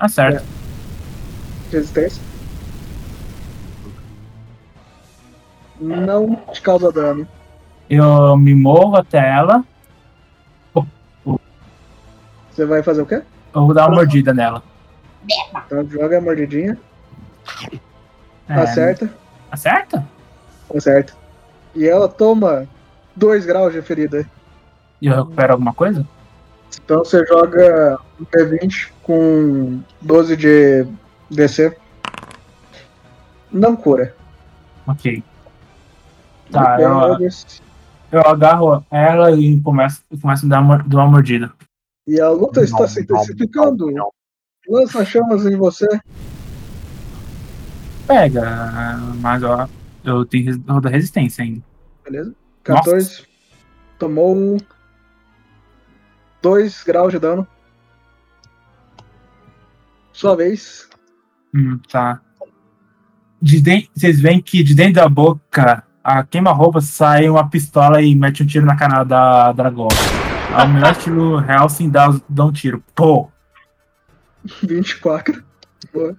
Acerta. Resistência. Não te causa dano. Eu me movo até ela. Você vai fazer o quê? Eu vou dar uma mordida nela. Então joga a mordidinha. É, Acerta. Acerta? Acerta. E ela toma 2 graus de ferida. E eu recupero alguma coisa? Então você joga um D20 com 12 de DC. Não cura. Ok. Tá, eu, eu agarro ela e começo, começo a dar uma, dar uma mordida. E a luta está se intensificando. Lança chamas em você. Pega, mas ó, eu tenho roda resistência ainda. Beleza? 14. Tomou 2 graus de dano. Sua vez. Hum, tá. De den- Vocês veem que de dentro da boca, a queima-roupa sai uma pistola e mete um tiro na canela da Dragol. A melhor estilo real sim dá, dá um tiro. Pô! 24. Boa.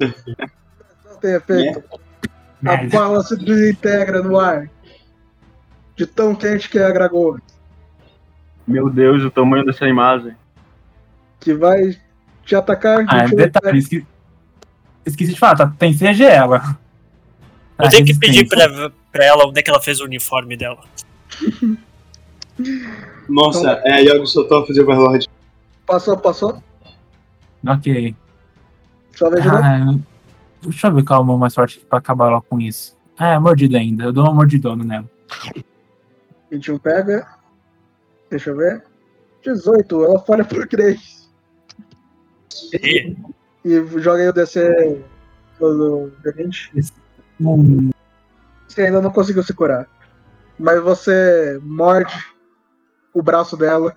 Não tem efeito. A bala se desintegra no ar. De tão quente que é a Gragoa. Meu Deus, o tamanho dessa imagem. Que vai te atacar. Ah, detalhe, esque- esqueci de falar, tá, tem CG ela. Eu tenho que pedir pra, pra ela onde é que ela fez o uniforme dela. Nossa, é, Yogi soltou a fazer Overlord. Passou, passou. Ok. Sua vez de novo. Ah, eu- deixa eu ver qual é o meu mais forte pra acabar logo com isso. Ah, é mordida ainda. Eu dou uma mordidona nela. 21 pega. Deixa eu ver. 18. Ela falha por 3. E E joga aí o DC do D20. Hum, Você ainda não conseguiu se curar. Mas você morde o braço dela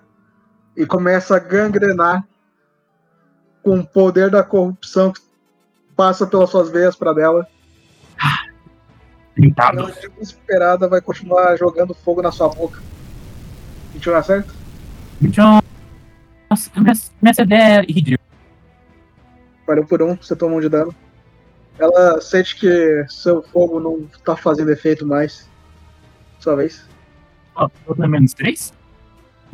e começa a gangrenar com o poder da corrupção que passa pelas suas veias para dela. pintado. Ela, desesperada, vai continuar jogando fogo na sua boca. 21 acerta? Então. Nossa, minha, minha CD é ridícula. Valeu por um, você toma um de dano. Ela sente que seu fogo não tá fazendo efeito mais. Sua vez. Ó, eu dou menos 3?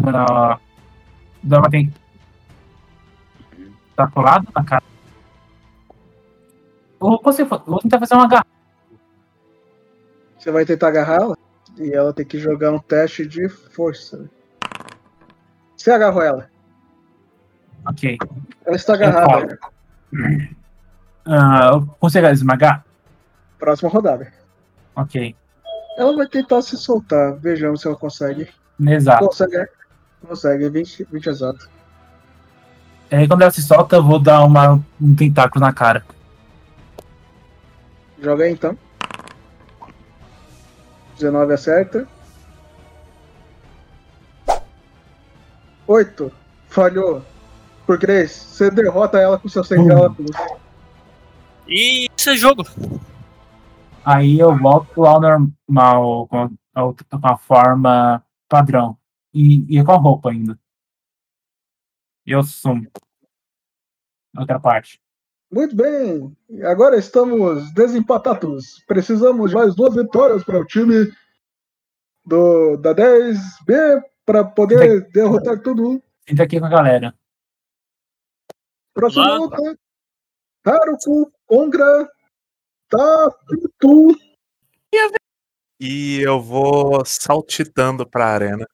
Uh, dá uma tem. Tá colado na cara. Ou você vou tentar fazer uma garra. Você vai tentar agarrá-la e ela tem que jogar um teste de força. Você agarrou ela. Ok. Ela está agarrada. Ah, consigo esmagar? Próxima rodada. Ok. Ela vai tentar se soltar. Vejamos se ela consegue. Exato. Consegue. Consegue. 20, 20 exato. Aí quando ela se solta, eu vou dar uma, um tentáculo na cara. Joga aí então. 19 acerta. 8. Falhou. Por Grace, você derrota ela com seu cruz. E isso é jogo. Aí eu volto ao normal, com a, outra- com a forma padrão. E, e com a roupa ainda. E eu sumo. Outra parte. Muito bem. Agora estamos desempatados. Precisamos de mais duas vitórias para o time do, da 10B para poder derrotar tudo. Senta aqui com a galera. Próxima luta. Haruku contra Tatutu. E eu vou saltitando pra arena.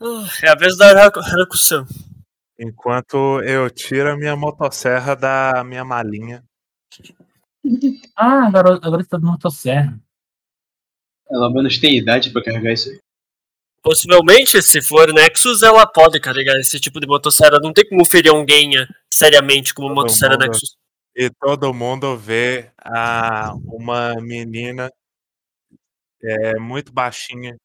Ah, É a vez da Haruku-san. Enquanto eu tiro a minha motosserra da minha malinha. Ah, agora, agora você tá no motosserra. Ela menos tem idade pra carregar isso aí. Possivelmente, se for Nexus, ela pode carregar esse tipo de motosserra. Não tem como ferir alguém eh, seriamente como Todo motosserra. Nexus. E todo mundo vê a, uma menina é, muito baixinha,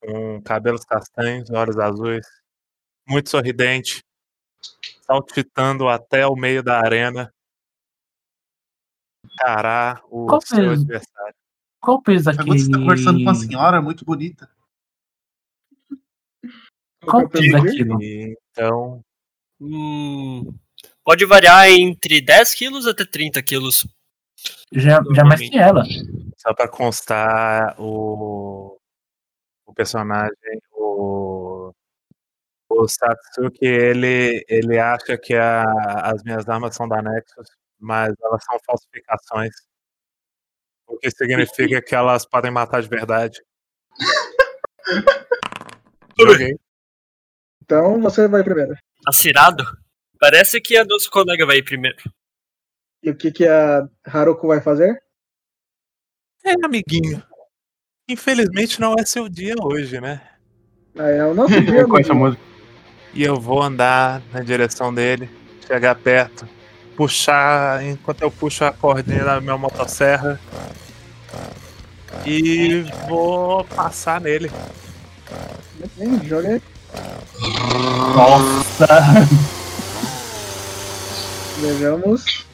com cabelos castanhos, olhos azuis, muito sorridente, saltitando até o meio da arena, encarar o Qual seu mesmo? adversário. Qual o peso Quando você tá daquele. conversando com uma senhora muito bonita. Qual o peso é o daquilo? E, então, Hum, pode variar entre 10 quilos até 30 quilos. Já, já mais que ela. só para constar o, o personagem, o, o Satsuki, ele, ele acha que a- as minhas armas são da Nexus, mas elas são falsificações. O que significa que elas podem matar de verdade. Joguei. Então você vai primeiro. Acirado? Parece que a nosso colega vai ir primeiro. E o que, que a Haruko vai fazer? É, amiguinho. Infelizmente não é seu dia hoje, né? Ah, é o nosso dia, Com essa música. E eu vou andar na direção dele, chegar perto, puxar, enquanto eu puxo a cordinha da minha motosserra. E vou passar nele. Joga aí. Nossa! Vejamos.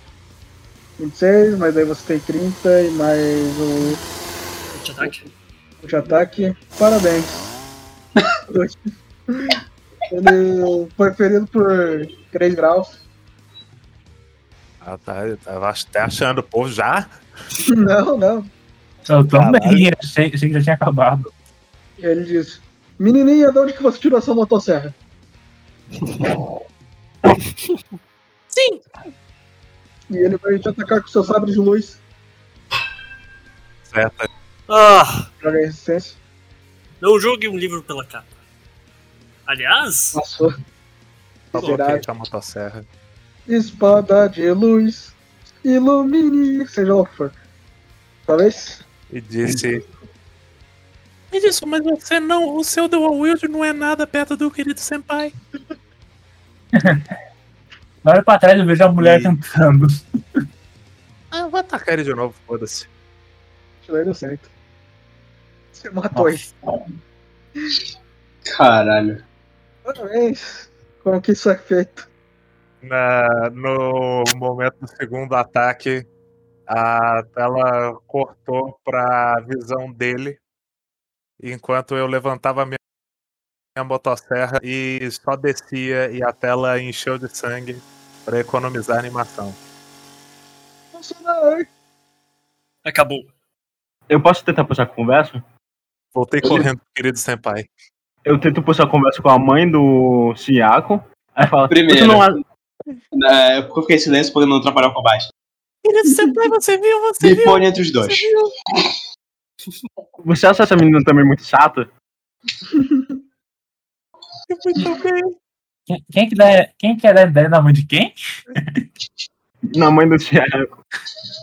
26, mas aí você tem 30 e mais o Te ataque. de ataque. Parabéns. Ele foi ferido por 3 graus. Ah, tá, eu tava até achando, o povo já? Não, não. Eu também, achei, achei que já tinha acabado. Ele diz: Menininha, de onde que você tirou essa motosserra? Sim. E ele vai te atacar com seu sabre de luz. Certo. Ah, Joga resistência. não julgue um livro pela capa. Aliás, Passou. Miserável. com a motosserra. Espada de luz. Ilumine. Seja o que for. Talvez. E disse: Me diz, mas você não. O seu Dual Wield não é nada perto do querido Senpai. Na hora pra trás eu vejo a mulher E- cantando. Ah, vou atacar ele de novo, foda-se. Daí deu certo. Você matou ele. Caralho. Parabéns. Como que isso é feito? Na, no momento do segundo ataque, a tela cortou pra visão dele, enquanto eu levantava minha, minha motosserra e só descia e a tela encheu de sangue para economizar a animação. Funcionou. acabou. Eu posso tentar puxar conversa? Voltei correndo, querido senpai. Eu tento puxar conversa com a mãe do Chiaco. Aí fala, Primeiro. "Você não a- É, eu fiquei em silêncio pra não atrapalhar o combate. Querido Senpai, você viu? Você Me viu? põe entre os Você dois. viu? Você acha essa menina também muito chata? Muito bem. Quem, quem que dá, quem que era a ideia da mãe de quem? Na mãe do Chiaco.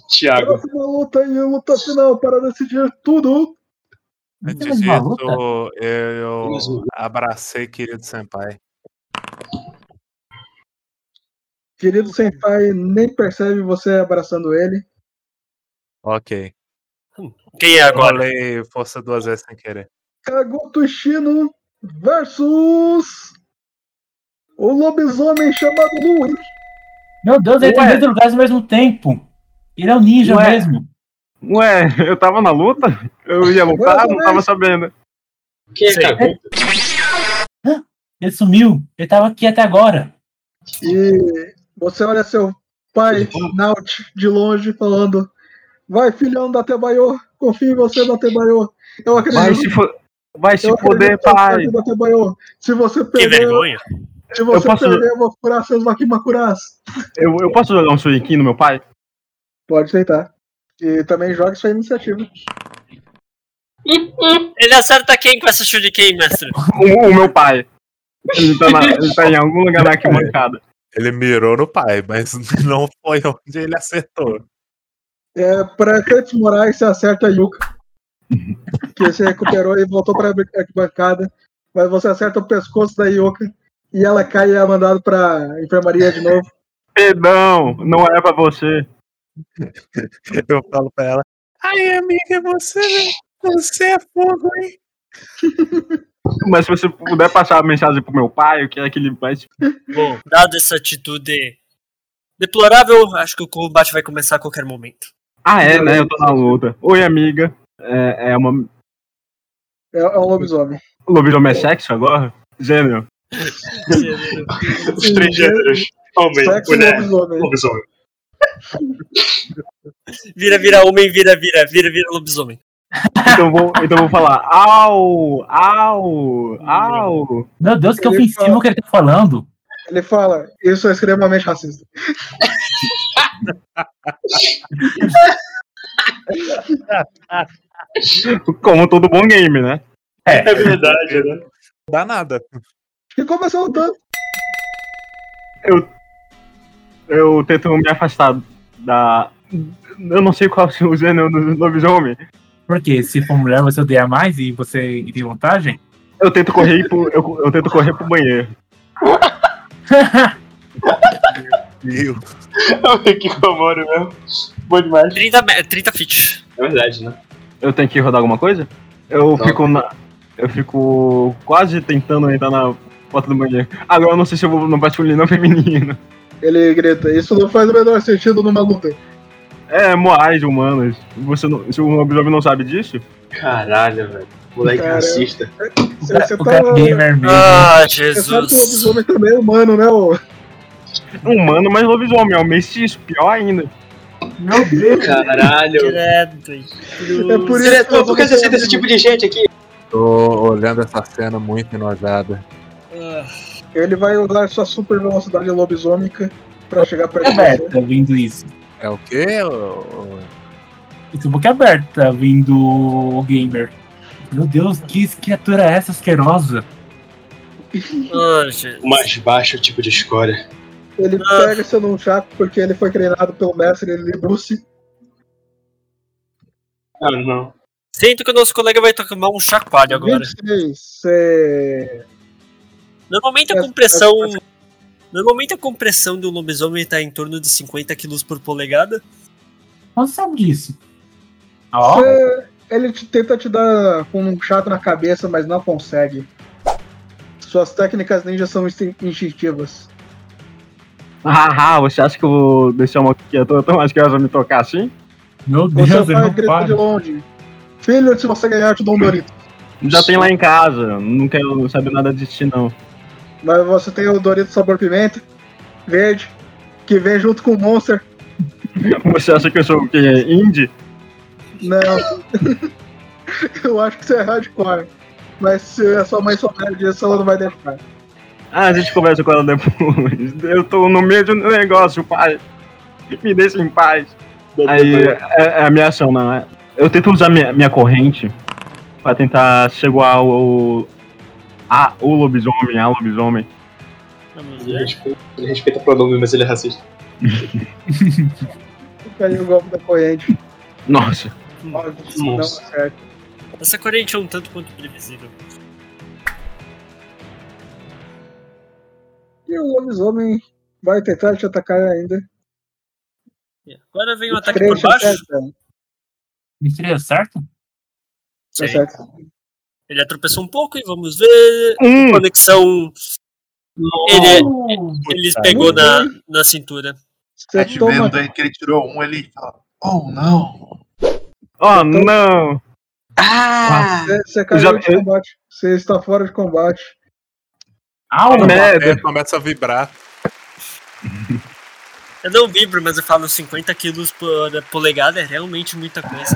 Thiago. Próxima luta e luta final para decidir tudo. Uma disso, eu o- abracei querido senpai. Querido Senpai nem percebe você abraçando ele. Ok. Quem é agora? Rolei força duas vezes sem querer. Kagoto Shino versus o lobisomem chamado Louis. Meu Deus, ele tá em Ué. dois lugares ao mesmo tempo. Ele é o ninja Ué. mesmo. Ué, eu tava na luta? Eu ia lutar, não tava sabendo. É Sei. cagou? Ele sumiu. Ele tava aqui até agora. E você olha seu pai, Naut, de longe, falando: Vai, filhão da Tebaio, confio em você, da Tebaio. Eu acredito. Vai se, fo... Vai se acredito pai. Se você Que perder, vergonha. se você Eu posso- perder, eu vou curar seus Makimakuras. Eu, eu posso jogar um shuriken no meu pai? Pode tentar. E também joga sua iniciativa. Ele acerta quem com essa shuriken, mestre? O, o meu pai. Ele tá, na- ele tá em algum lugar na arquibancada. Ele mirou no pai, mas não foi onde ele acertou. É, para efeitos morais, você acerta a Yuka. Que se recuperou e voltou para a arquibancada. mas você acerta o pescoço da Yoka e ela cai e é mandada pra enfermaria de novo. Perdão, não é pra você. Eu falo pra ela. Ai, amiga, você, você é fogo, hein? Mas se você puder passar a mensagem pro meu pai, eu quero que ele vai. Bom, dada essa atitude deplorável, acho que o combate vai começar a qualquer momento. Ah, é, né? Eu tô na luta. Oi, amiga. É, é uma. É, é um lobisomem. O lobisomem é sexo agora? Gênero. Os três gêneros. Homem, Sexo mulher, lobisomem. lobisomem. Vira, vira homem, vira, vira, vira, vira lobisomem. Então vou, então vou falar. Au! Au! Au! Meu Deus, que Ele ofensivo fala- que ele tá falando. Ele fala, isso é extremamente racista. Como todo bom game, né? É verdade, né? Dá nada. E começou lutando. Eu tento me afastar da. Eu não sei qual é o gênero do lobisomem. Porque se for mulher, você odeia mais e você tem vantagem? Eu tento correr pro, eu, eu tento correr pro banheiro. Meu. que comoro mesmo. Bom demais. 30, me- 30 feet. É verdade, né? Eu tenho que rodar alguma coisa? Eu Não. fico na. Eu fico quase tentando entrar na porta do banheiro. Agora eu não sei se eu vou no masculino ou feminino. Ele grita, isso não faz o menor sentido numa luta. É, moais humanas. Você não, se o lobisomem não sabe disso? Caralho, velho. Moleque Cara, racista. Você, você o tá, cara é gamer mesmo. Ah, você sabe que o Jesus. lobisomem também é humano, né? ô? Humano, mas lobisomem, é o mestiço, pior ainda. Meu Deus. Caralho. Credo. É por isso Diretor, por que você aceita esse tipo de gente aqui? Tô olhando essa cena muito enojada. Ah, Ele vai usar sua super velocidade lobisômica pra chegar perto é de você. aberta vindo isso. É o quê? ô- Isso boca aberta vindo o gamer. Meu Deus, que criatura é essa asquerosa? O mais baixo tipo de escória. Ele Ah. pega seu nunchaku porque ele foi treinado pelo mestre Libruce. Ah, não. Sinto que o nosso colega vai tomar um chacoalho agora. 26. Você... Normalmente a É, compressão. Normalmente a compressão do lobisomem tá em torno de 50 kg por polegada. Você sabe disso? Ó, você- Ele te, tenta te dar com um chato na cabeça, mas não consegue. Suas técnicas ninja são instin- instintivas. Haha, você acha que eu vou deixar uma criatura tão asquerosa me tocar assim? meu Você Deus, ele vai não gritar de para. longe. Filho, se você ganhar, eu te dou um Dorito. Já tem lá em casa, não quero saber nada de ti não. Mas você tem o Dorito sabor pimenta, verde, que vem junto com o Monster. Você acha que eu sou o quê? Indie? Não. eu acho que você é hardcore. Mas se a sua mãe souber disso, ela não vai deixar. Ah, a gente conversa com ela depois. Eu tô no meio de um negócio, pai. Me deixa em paz. Aí é, é a minha ação, não é? Eu tento usar minha, minha corrente pra tentar chegar ao. A, o lobisomem, a lobisomem. Ele respeita, ele respeita o pronome, mas ele é racista. Aí o golpe da corrente. Nossa. Nossa. acerta. Essa corrente é um tanto quanto previsível. E o lobisomem vai tentar te atacar ainda. Agora vem um ataque por baixo. acerta. Me seria certo? Sim. certo. Ele tropeçou um pouco e vamos ver. Hum, Conexão. Ele, ele Puta pegou na, na cintura. Você Tá toma, vendo aí que ele tirou um, ele fala, oh não. oh não! Ah! você, você caiu Já- de combate. Você está fora de combate. Au! merda. É, começa a vibrar. Eu não vibro, mas eu falo 50 quilos por polegada é realmente muita coisa.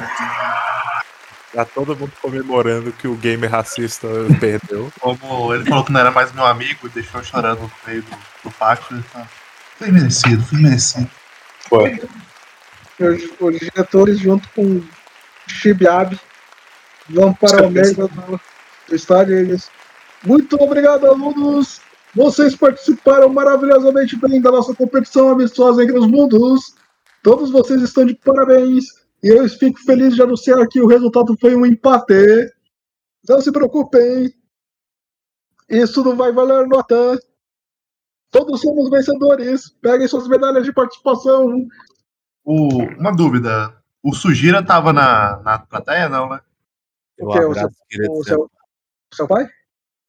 Tá todo mundo comemorando que o game racista perdeu. Como ele falou que não era mais meu amigo, deixou eu chorando no meio do, do pátio, ele fala, foi merecido, foi merecido. Os, os diretores, junto com Shibiabe, vão para o meio do, do estádio e eles. Muito obrigado, alunos! Vocês participaram maravilhosamente bem da nossa competição amistosa entre os mundos. Todos vocês estão de parabéns. E eu fico feliz de anunciar que o resultado foi um empate. Não se preocupem. Isso não vai valer nota. Todos somos vencedores. Peguem suas medalhas de participação. O, uma dúvida. O Sugira tava na, na plateia, não, né? Eu O que? O seu, o seu, seu pai?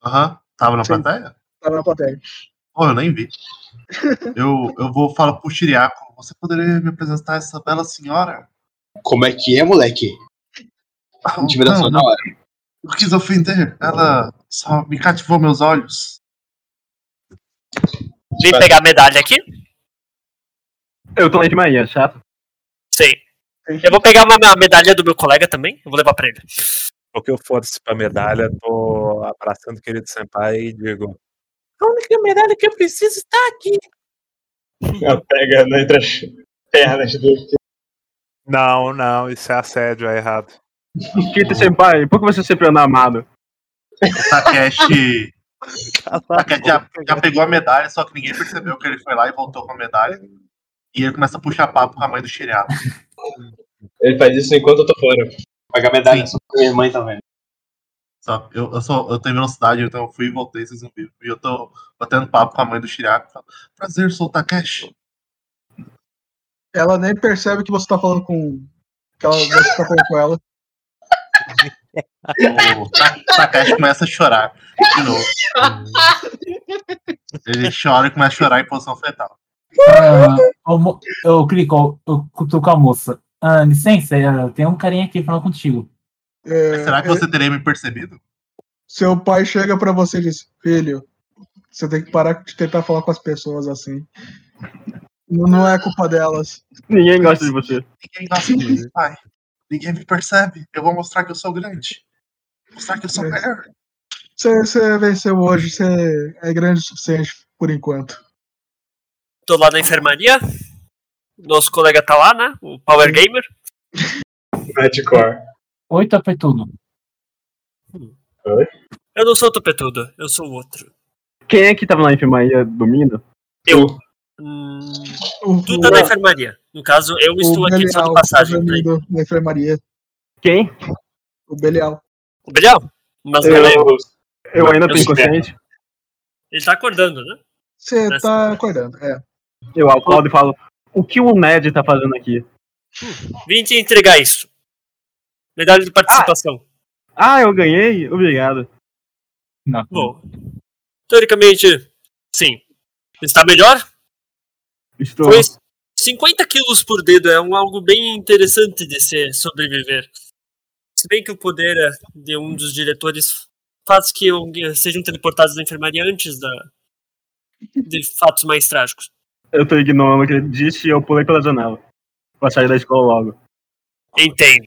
Aham. Tava na Sim. plateia? Tava na plateia. Oh, eu nem vi. Eu, eu vou falar pro Chiriaco. Você poderia me apresentar essa bela senhora? Como é que é, moleque? Intimidação Não, na hora. eu quis ofender. Ela só me cativou meus olhos. Vim pegar a medalha aqui? Eu tô lá de manhã, chato. Sim. Eu vou pegar uma uma medalha do meu colega também. Eu vou levar pra ele. Porque eu foda-se pra medalha, tô abraçando o querido Senpai e digo: A única medalha que eu preciso está aqui. Ela pega né, entre as pernas dele. Não, não, isso é assédio, é errado. Kito Senpai, por que você sempre anda amado? O Takeshi. o Takeshi já, já pegou a medalha, só que ninguém percebeu que ele foi lá e voltou com a medalha. E ele começa a puxar papo com a mãe do Chiriaco. Ele faz isso enquanto eu tô fora. Pagar medalha só pra minha mãe também. Só, eu, eu, sou, eu tenho velocidade, então eu fui e voltei, vocês não viram. E eu tô batendo papo com a mãe do falo, Prazer, sou o Takeshi. Ela nem percebe que você tá falando com. Que ela, você tá falando com ela. O Ta- Takeshi começa a chorar de novo. Ele chora e começa a chorar em posição fetal. Ah, ô, mo- eu clico, eu cutuco a moça. Ah, licença, eh, tem um carinha aqui falando contigo. É, Será que você teria me percebido? Seu pai chega pra você e diz: Filho, você tem que parar de tentar falar com as pessoas assim. Não, não é culpa delas. Ninguém gosta de você. Ninguém gosta de mim, pai. Ninguém me percebe. Eu vou mostrar que eu sou grande. Mostrar que eu sou melhor. Você, você venceu hoje, você é grande o suficiente por enquanto. Tô lá na enfermaria. Nosso colega tá lá, né? O Power Gamer. Madcore. Oi, tapetudo. Eu não sou o topetudo, eu sou o outro. Quem é que tava na enfermaria dormindo? Eu. Hum, tu tá na enfermaria. No caso, eu estou aqui só de Belial passagem. tá na enfermaria. Quem? O Belial. O Belial? Mas não Eu- lembro. Eu ainda tô Eu inconsciente. Ele tá acordando, né? Você tá acordando, é. Eu aplaudo e falo: O que o Ned tá fazendo aqui? Vim te entregar isso. Medalha de participação. Ah, eu ganhei? Obrigado. Não. Bom. Teoricamente, sim. Está melhor? Estou. Foi 50 quilos por dedo é um algo bem interessante de se sobreviver. Se bem que o poder é de um dos diretores faz que sejam teleportados da enfermaria antes da, de fatos mais trágicos. Eu tô ignorando o que ele disse e eu pulei pela janela. Pra sair da escola logo. Entendo.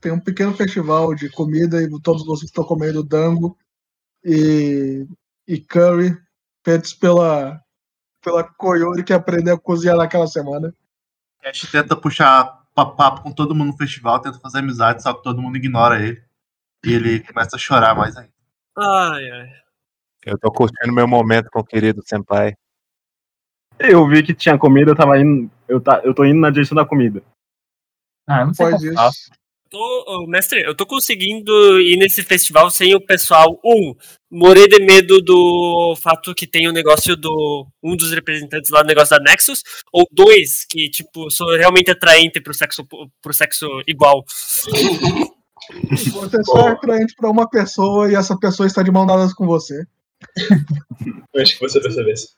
Tem um pequeno festival de comida e todos vocês estão comendo dango e, e curry feitos pela, pela Koyori que aprendeu a cozinhar naquela semana. Cash tenta puxar pa- papo com todo mundo no festival, tenta fazer amizade, só que todo mundo ignora ele. E ele começa a chorar mais ainda. Ai, ai. Eu tô curtindo meu momento com o querido Senpai. Eu vi que tinha comida, eu tava indo. Eu, tá, eu tô indo na direção da comida. Ah, não sei como isso. Tô, mestre, eu tô conseguindo ir nesse festival sem o pessoal, um, morrer de medo do fato que tem o negócio do. Um dos representantes lá do negócio da Nexus, ou dois, que, tipo, sou realmente atraente pro sexo, pro sexo igual. Você só é atraente pra uma pessoa e essa pessoa está de mão dadas com você. Eu acho que você percebesse.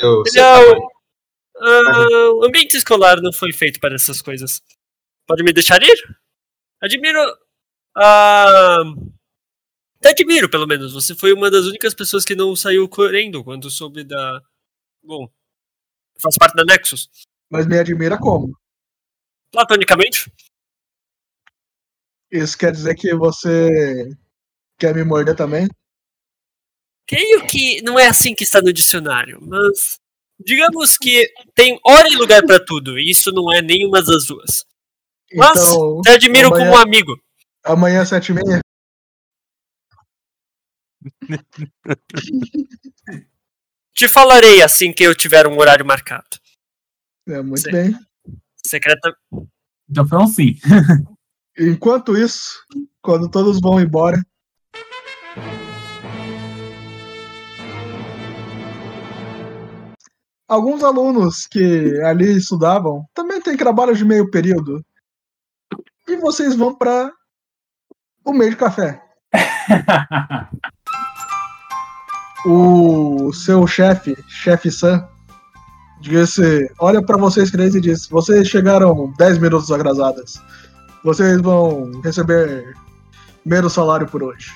Eu Não. Ah, o ambiente escolar não foi feito para essas coisas. Pode me deixar ir? Admiro. Ah, te admiro, pelo menos. Você foi uma das únicas pessoas que não saiu correndo quando soube da. Bom. Faz parte da Nexus. Mas me admira como? Platonicamente? Isso quer dizer que você quer me morder também? Creio que não é assim que está no dicionário, mas. Digamos que tem hora e lugar para tudo, e isso não é nenhuma das duas. Mas Então, te admiro amanhã- como um amigo. Amanhã às sete e meia? Te falarei assim que eu tiver um horário marcado. É, muito Sim. bem. Secreta... Então foi um sim. Enquanto isso, quando todos vão embora. Alguns alunos que ali estudavam também têm trabalho de meio período. E vocês vão para o meio de café. o seu chefe, chefe Sam, disse, olha para vocês três e diz: vocês chegaram 10 minutos atrasadas. Vocês vão receber menos salário por hoje.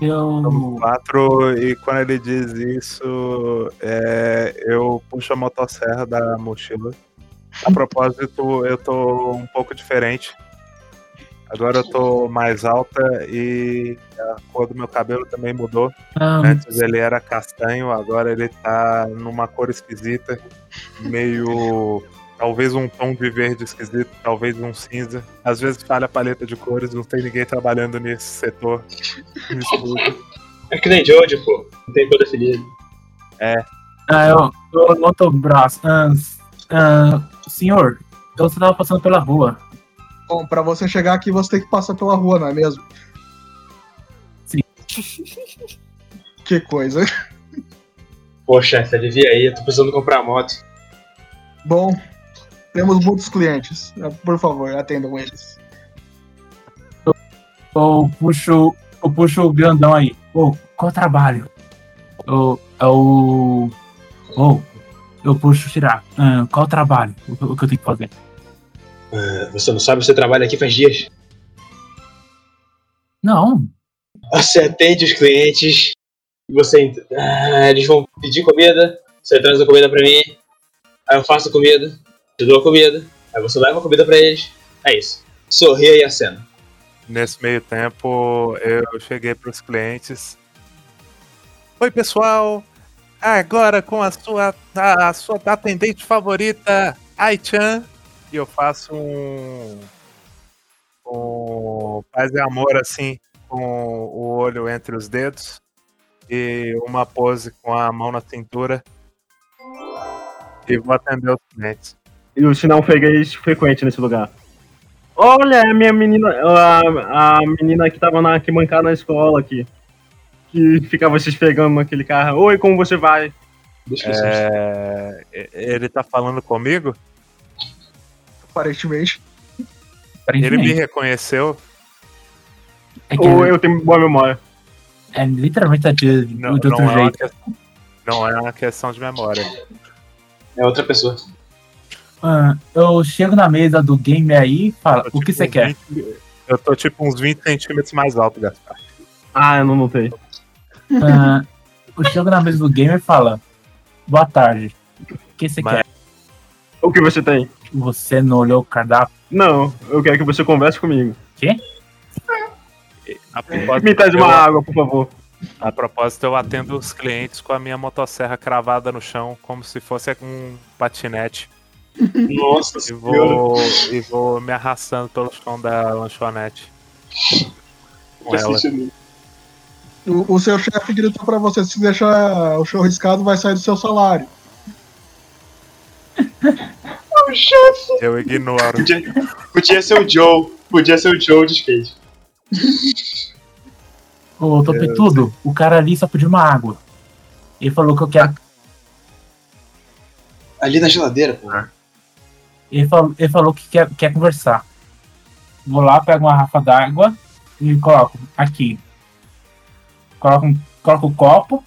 Eu. Quatro, e quando ele diz isso, é, eu puxo a motosserra da mochila. A propósito, eu tô um pouco diferente. Agora eu tô mais alta e a cor do meu cabelo também mudou. Ah, Antes ele era castanho, agora ele tá numa cor esquisita, meio. Talvez um tom de verde esquisito, talvez um cinza. Às vezes falha a paleta de cores, não tem ninguém trabalhando nesse setor. É que nem Jojo, pô. Não tem cor definida. ah, eu, eu noto o braço. Ah, ah, senhor, eu só tava passando pela rua. Bom, para você chegar aqui, você tem que passar pela rua, não é mesmo? Sim. Que coisa. Pô, chefe, alivia aí. Eu tô precisando comprar moto. Bom, temos muitos clientes. Por favor, atendam eles. Eu puxo, eu puxo o grandão aí. Ô, qual trabalho? Eu, é o. Ô, eu puxo tirar. Ah, qual trabalho? O, que- o que eu tenho que fazer? Ah, Você não sabe, você trabalha aqui faz dias. Não. Você atende os clientes. Você. Ah, eles vão pedir comida. Você traz a comida pra mim. Aí eu faço a comida. Te dou a comida. Aí você leva a comida pra eles. É isso. Sorria e acena. Nesse meio tempo, eu cheguei para os clientes. Oi, pessoal! Agora com a sua, a, a sua atendente favorita, Ai-chan. E eu faço um, um paz e amor assim, com o olho entre os dedos. E uma pose com a mão na cintura. E vou atender os clientes. E o sinal freguês frequente nesse lugar. Olha, é a minha menina, a, a menina que tava na arquibancada na escola aqui. Que ficava se esfregando naquele carro. Oi, como você vai? Deixa eu ver. É, ele tá falando comigo? Aparentemente. Ele me reconheceu? É, que Ou eu tenho boa memória? é literalmente a de, Não, de outro não, é uma jeito. questão, não é uma questão de memória. É outra pessoa. Ah, eu chego na mesa do game aí e falo, o que tipo você uns quer? 20 eu tô tipo uns 20 centímetros mais alto, Gaspar. Ah, eu não notei. Ah, eu chego na mesa do game e falo, boa tarde. O que você Mas- quer? O que você tem? Você não olhou o cardápio? Não, eu quero que você converse comigo. Propósito, Me traz uma eu- água, por favor. A propósito, eu atendo os clientes com a minha motosserra cravada no chão, como se fosse um patinete. Nossa E senhora. vou, e vou me arrastando pelo chão da lanchonete. Com ela. O, o seu chefe gritou pra você: se deixar o show riscado, vai sair do seu salário. O chefe. Eu ignoro. Podia, podia ser o Joe. Podia ser o Joe de skate. Ô, Topetudo, o cara ali só pediu uma água. Ele falou que eu quero. Ali na geladeira, pô. Ele falou, ele falou que quer, quer conversar. Vou lá, pego uma garrafa d'água e coloco aqui. Coloco, coloco o copo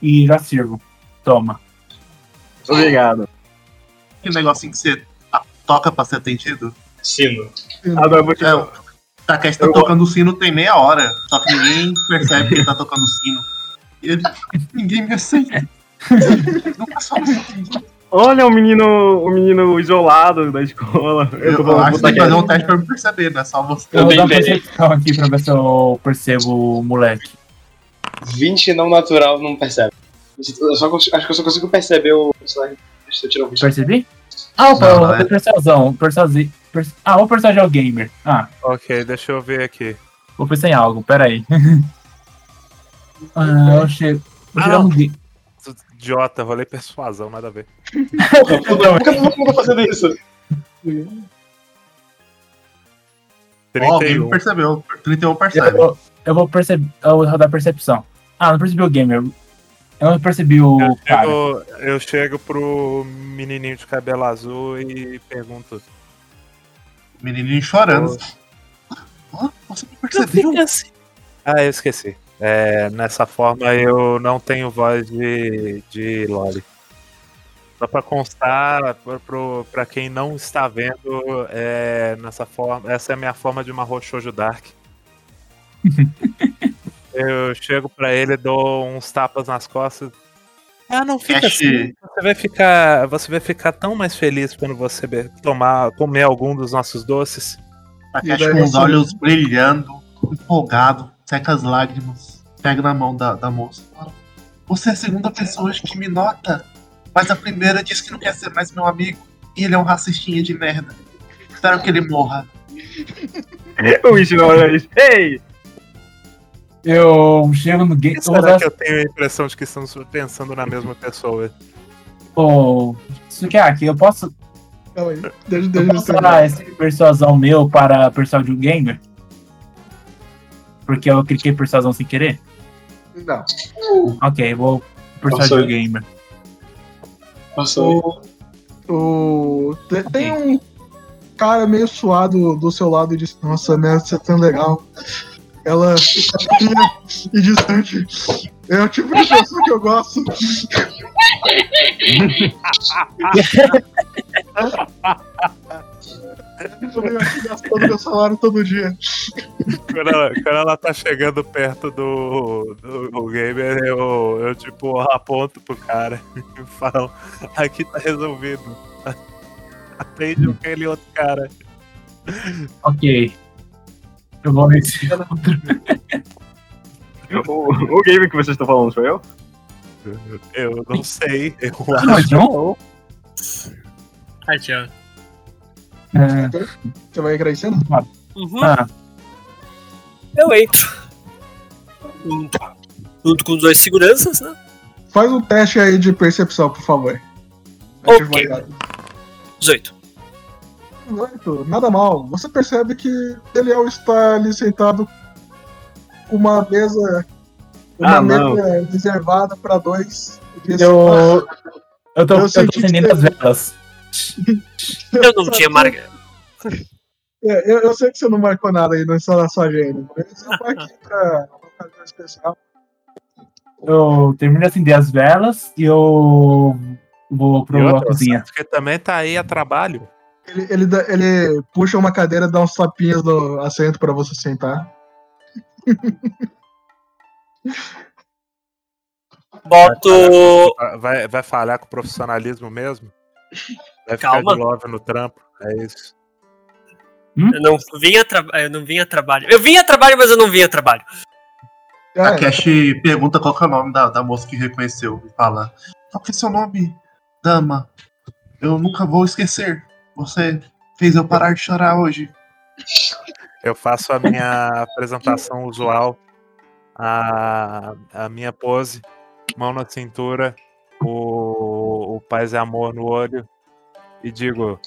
e já sirvo. Toma. Obrigado. Que negocinho que você toca pra ser atendido? Sino. Agora eu vou te É, Takeshi tá Eu- tocando o sino tem meia hora, só que ninguém percebe que ele tá tocando o sino. Ele, ninguém me aceita. Nunca só me entendi. Olha o menino, o menino isolado da escola. Eu, Eu, acho que tem que fazer um teste pra me perceber, não é só você. Eu vou uma perdi. percepção aqui pra ver se eu percebo o moleque. 20 não natural não percebe. Eu só cons- acho que eu só consigo perceber o personagem. Deixa eu tirar o 20. Percebi? Ah, o, Não, né? o persuasão. persuasi- pers- ah, o personagem é o gamer. Ah, Ok, deixa eu ver aqui. vou pensar em algo, peraí. ah, eu chego. Vou Ah. Idiota, rolei persuasão, nada a ver. Por que por que eu tô fazendo isso? Ó, alguém 31. não percebeu. 31 percebe. Eu, eu vou perceber. Eu vou rodar percepção. Ah, não percebi o gamer. Eu não percebi o Eu cara. chego, eu chego pro menininho de cabelo azul e pergunto. Menininho chorando. Ó, você não percebeu? assim. Ah, eu esqueci. É, nessa forma eu não tenho voz de, de Loli. Só pra constar, pra quem não está vendo, é, nessa forma, essa é a minha forma de uma Dark. eu chego pra ele, dou uns tapas nas costas. Ah, não fica Cash- assim. Você vai ficar, você vai ficar tão mais feliz quando você tomar, comer algum dos nossos doces. Takeshi E com os olhos brilhando, empolgado, seca as lágrimas, pega na mão da, da moça. e fala, Você é a segunda pessoa hoje que me nota, mas a primeira disse que não quer ser mais meu amigo. E ele é um racistinha de merda. Espero que ele morra. O Ishino olha isso. Ei! Eu chego no game. Será dar. que eu tenho a impressão de que estamos pensando na mesma pessoa? Ô, Sukiyaki, eu posso, Calma aí. Deixa, eu deixa eu posso usar esse persuasão meu para persuadir o gamer? Porque eu cliquei persuasão sem querer? Não. Ok, vou persuadir Nossa. o gamer. Passou. O, o, te- tem um cara meio suado do seu lado e diz: Nossa, merda, você é tão legal. Ela fica fria e distante. É o tipo de pessoa que eu gosto. Eu venho aqui gastando meu salário todo dia. Quando ela, quando ela tá chegando perto do, do, do gamer, eu, eu tipo aponto pro cara e falo, aqui tá resolvido. Atende aquele outro cara. Ok. Eu vou nesse outro. O, o game que vocês estão falando sou eu? Eu não sei. Eu Não, acho. não? Aqui, ó. É, Você vai agradecendo? Uhum. ah, Eu entro. Junto, junto com os dois seguranças, né? Faz um teste aí de percepção, por favor. Ok. mais nada. 18. Muito, nada mal. Você percebe que Eliel está ali sentado com uma mesa. Uma Ah, mesa reservada para dois. Eu. Eu tô, Eu eu tô acendendo as velas. Eu não tinha marca. É, eu, eu sei que você não marcou nada aí nessa sua agenda, mas eu marquei pra uma ocasião especial. Eu termino de acender as velas e eu vou pra outra, cozinha. Porque também tá aí a trabalho. Ele, ele, ele puxa uma cadeira, dá uns tapinhas no assento para você sentar. Boto. Vai, vai falhar com o profissionalismo mesmo? Vai Calma. ficar de love no trampo. É isso. Eu não vim a trabalho. Eu não vim a trabalho. Eu vim a trabalho, mas eu não vim a trabalho. Ah, A Cash pergunta qual que é o nome da, da moça que reconheceu e fala: Qual que é seu nome, dama? Eu nunca vou esquecer. Você fez eu parar de chorar hoje. Eu faço a minha apresentação usual, a, a minha pose, mão na cintura, o, o paz e amor no olho, e digo: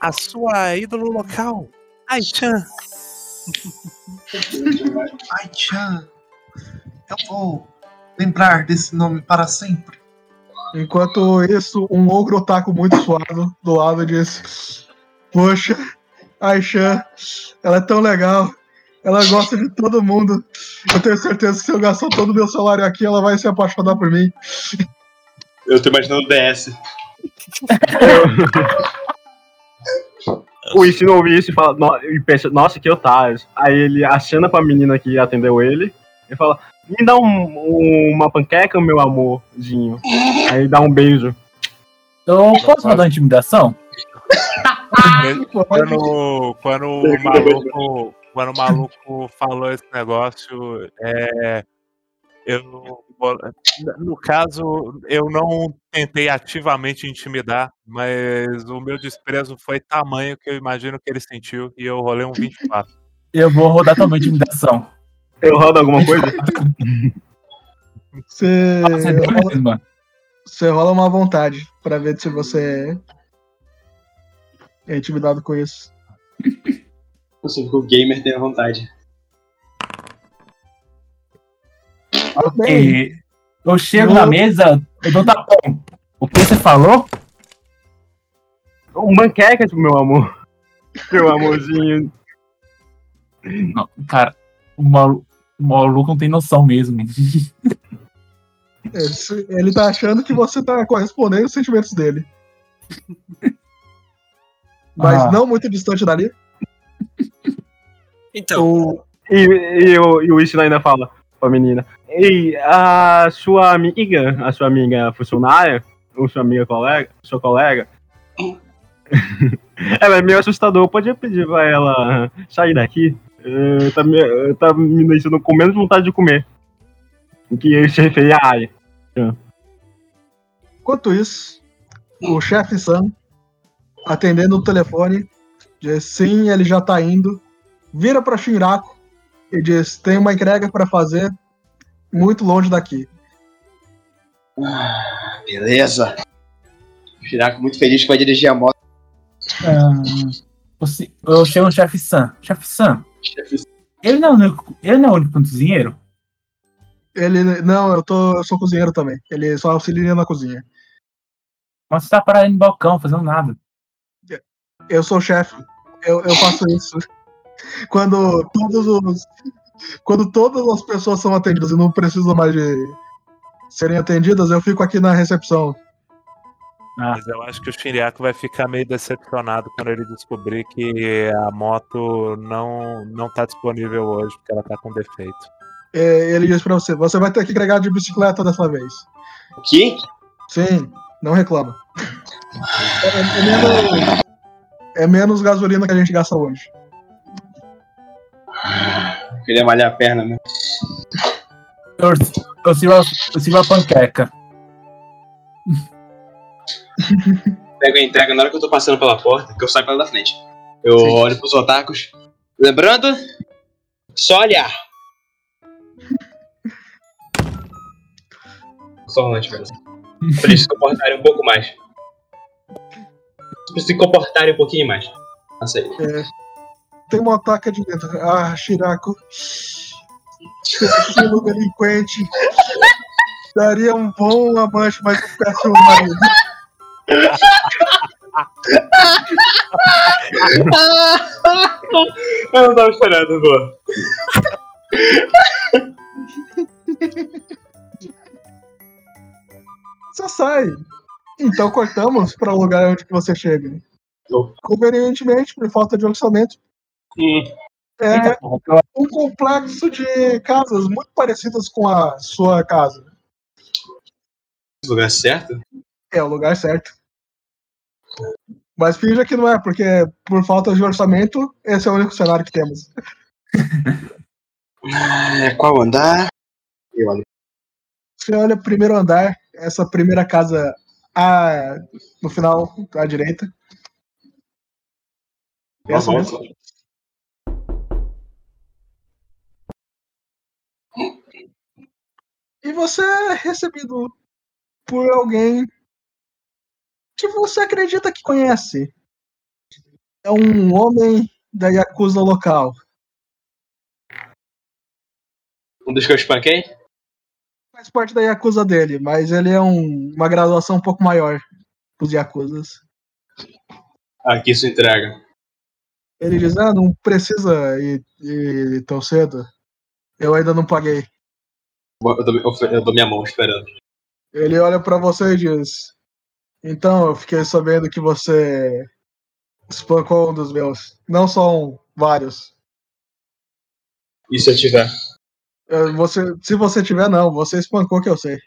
A sua ídolo local, Ai-chan. Ai, Chan, eu vou lembrar desse nome para sempre. Enquanto isso, um ogro otaku muito suado do lado diz: Poxa, Aishan, ela é tão legal. Ela gosta de todo mundo. Eu tenho certeza que se eu gastar todo o meu salário aqui, ela vai se apaixonar por mim. Eu tô imaginando o DS. O Ishino ouve isso e, fala, no- e pensa, nossa, que otários. Aí ele acena pra menina que atendeu ele e fala, me dá um- um- uma panqueca, meu amorzinho. Aí dá um beijo. Eu posso rodar intimidação? Quando, quando o maluco, quando o maluco falou esse negócio, é, eu, no caso, eu não tentei ativamente intimidar, mas o meu desprezo foi tamanho que eu imagino que ele sentiu e eu rolei um 24. Eu vou rodar também intimidação. Eu rodo alguma coisa? Você Você rola, você rola uma vontade pra ver se você é intimidado com isso. Você ficou gamer tem a vontade. Ok. Eu chego Eu- na mesa, eu dou tapão. O que você falou? Um manquecas, meu amor. Meu amorzinho. Não, cara, o maluco, o maluco não tem noção mesmo. Esse- Ele tá achando que você tá correspondendo aos sentimentos dele. Mas Ah. não muito distante dali. Então, O, E, e, o- e o Ishina ainda fala pra menina. Ei, a sua amiga, a sua amiga funcionária, ou sua amiga colega, sua colega, ela é meio assustador. Podia pedir pra ela sair daqui? Tá, me, tá me deixando com menos vontade de comer. Que esse refém ai. enquanto isso, o chefe Sam, atendendo o telefone, diz sim, ele já tá indo. Vira pra Shinraku e diz: tem uma entrega pra fazer muito longe daqui. Ah, beleza. O Shirako muito feliz que vai dirigir a moto. Ah, você- eu chego no chefe Sam. Chefe Sam, Chefe, ele não, é o único- ele não é o único cozinheiro? Ele. Não, eu, tô, eu sou cozinheiro também. Ele só auxilia na cozinha. Mas você tá parado no balcão, fazendo nada. Eu sou o chefe. Eu, eu faço isso. Quando todos os. Quando todas as pessoas são atendidas e não precisam mais de serem atendidas, eu fico aqui na recepção. Ah, Mas eu acho que o Shiriako vai ficar meio decepcionado quando ele descobrir que a moto não, não tá disponível hoje, porque ela tá com defeito. É, Ele diz pra você: você vai ter que entregar de bicicleta dessa vez. o quê? Sim, não reclama. É, é menos, é menos gasolina que a gente gasta hoje. Queria malhar a perna, né? eu, eu, sirvo, a- eu sirvo a panqueca. Pego a entrega na hora que eu tô passando pela porta, que eu saio pela da frente. Eu olho pros otakus. Lembrando, só olhar. Só rolante mesmo. Pra eles se comportarem um pouco mais. Pra se comportarem um pouquinho mais. Aí. É, tem uma ataca de dentro. Ah, Shirako. Estilo delinquente. Daria um bom amante, mas um péssimo marido. Eu não tava esperando, boa. Você sai. Então cortamos para o lugar onde você chega. Convenientemente, por falta de orçamento, É um complexo de casas muito parecidas com a sua casa. lugar certo? É o lugar certo. Mas finja que não é, porque por falta de orçamento, esse é o único cenário que temos. Ah, qual andar? Eu olho. Você olha o primeiro andar, essa primeira casa a, no final, à direita. Essa mesmo. E você é recebido por alguém que você acredita que conhece. É um homem da Yakuza local. Um dos que eu espanquei? Faz parte da Yakuza dele, mas ele é um- uma graduação um pouco maior os Yakuzas. Aqui sua entrega. Ele diz, ah, não precisa ir, ir tão cedo. Eu ainda não paguei. Eu dou, eu- eu dou minha mão esperando. Ele olha pra você e diz: Então, eu fiquei sabendo que você espancou um dos meus. Não só um, vários. E se eu tiver? Eh, Você, se você tiver, não. Você espancou que eu sei.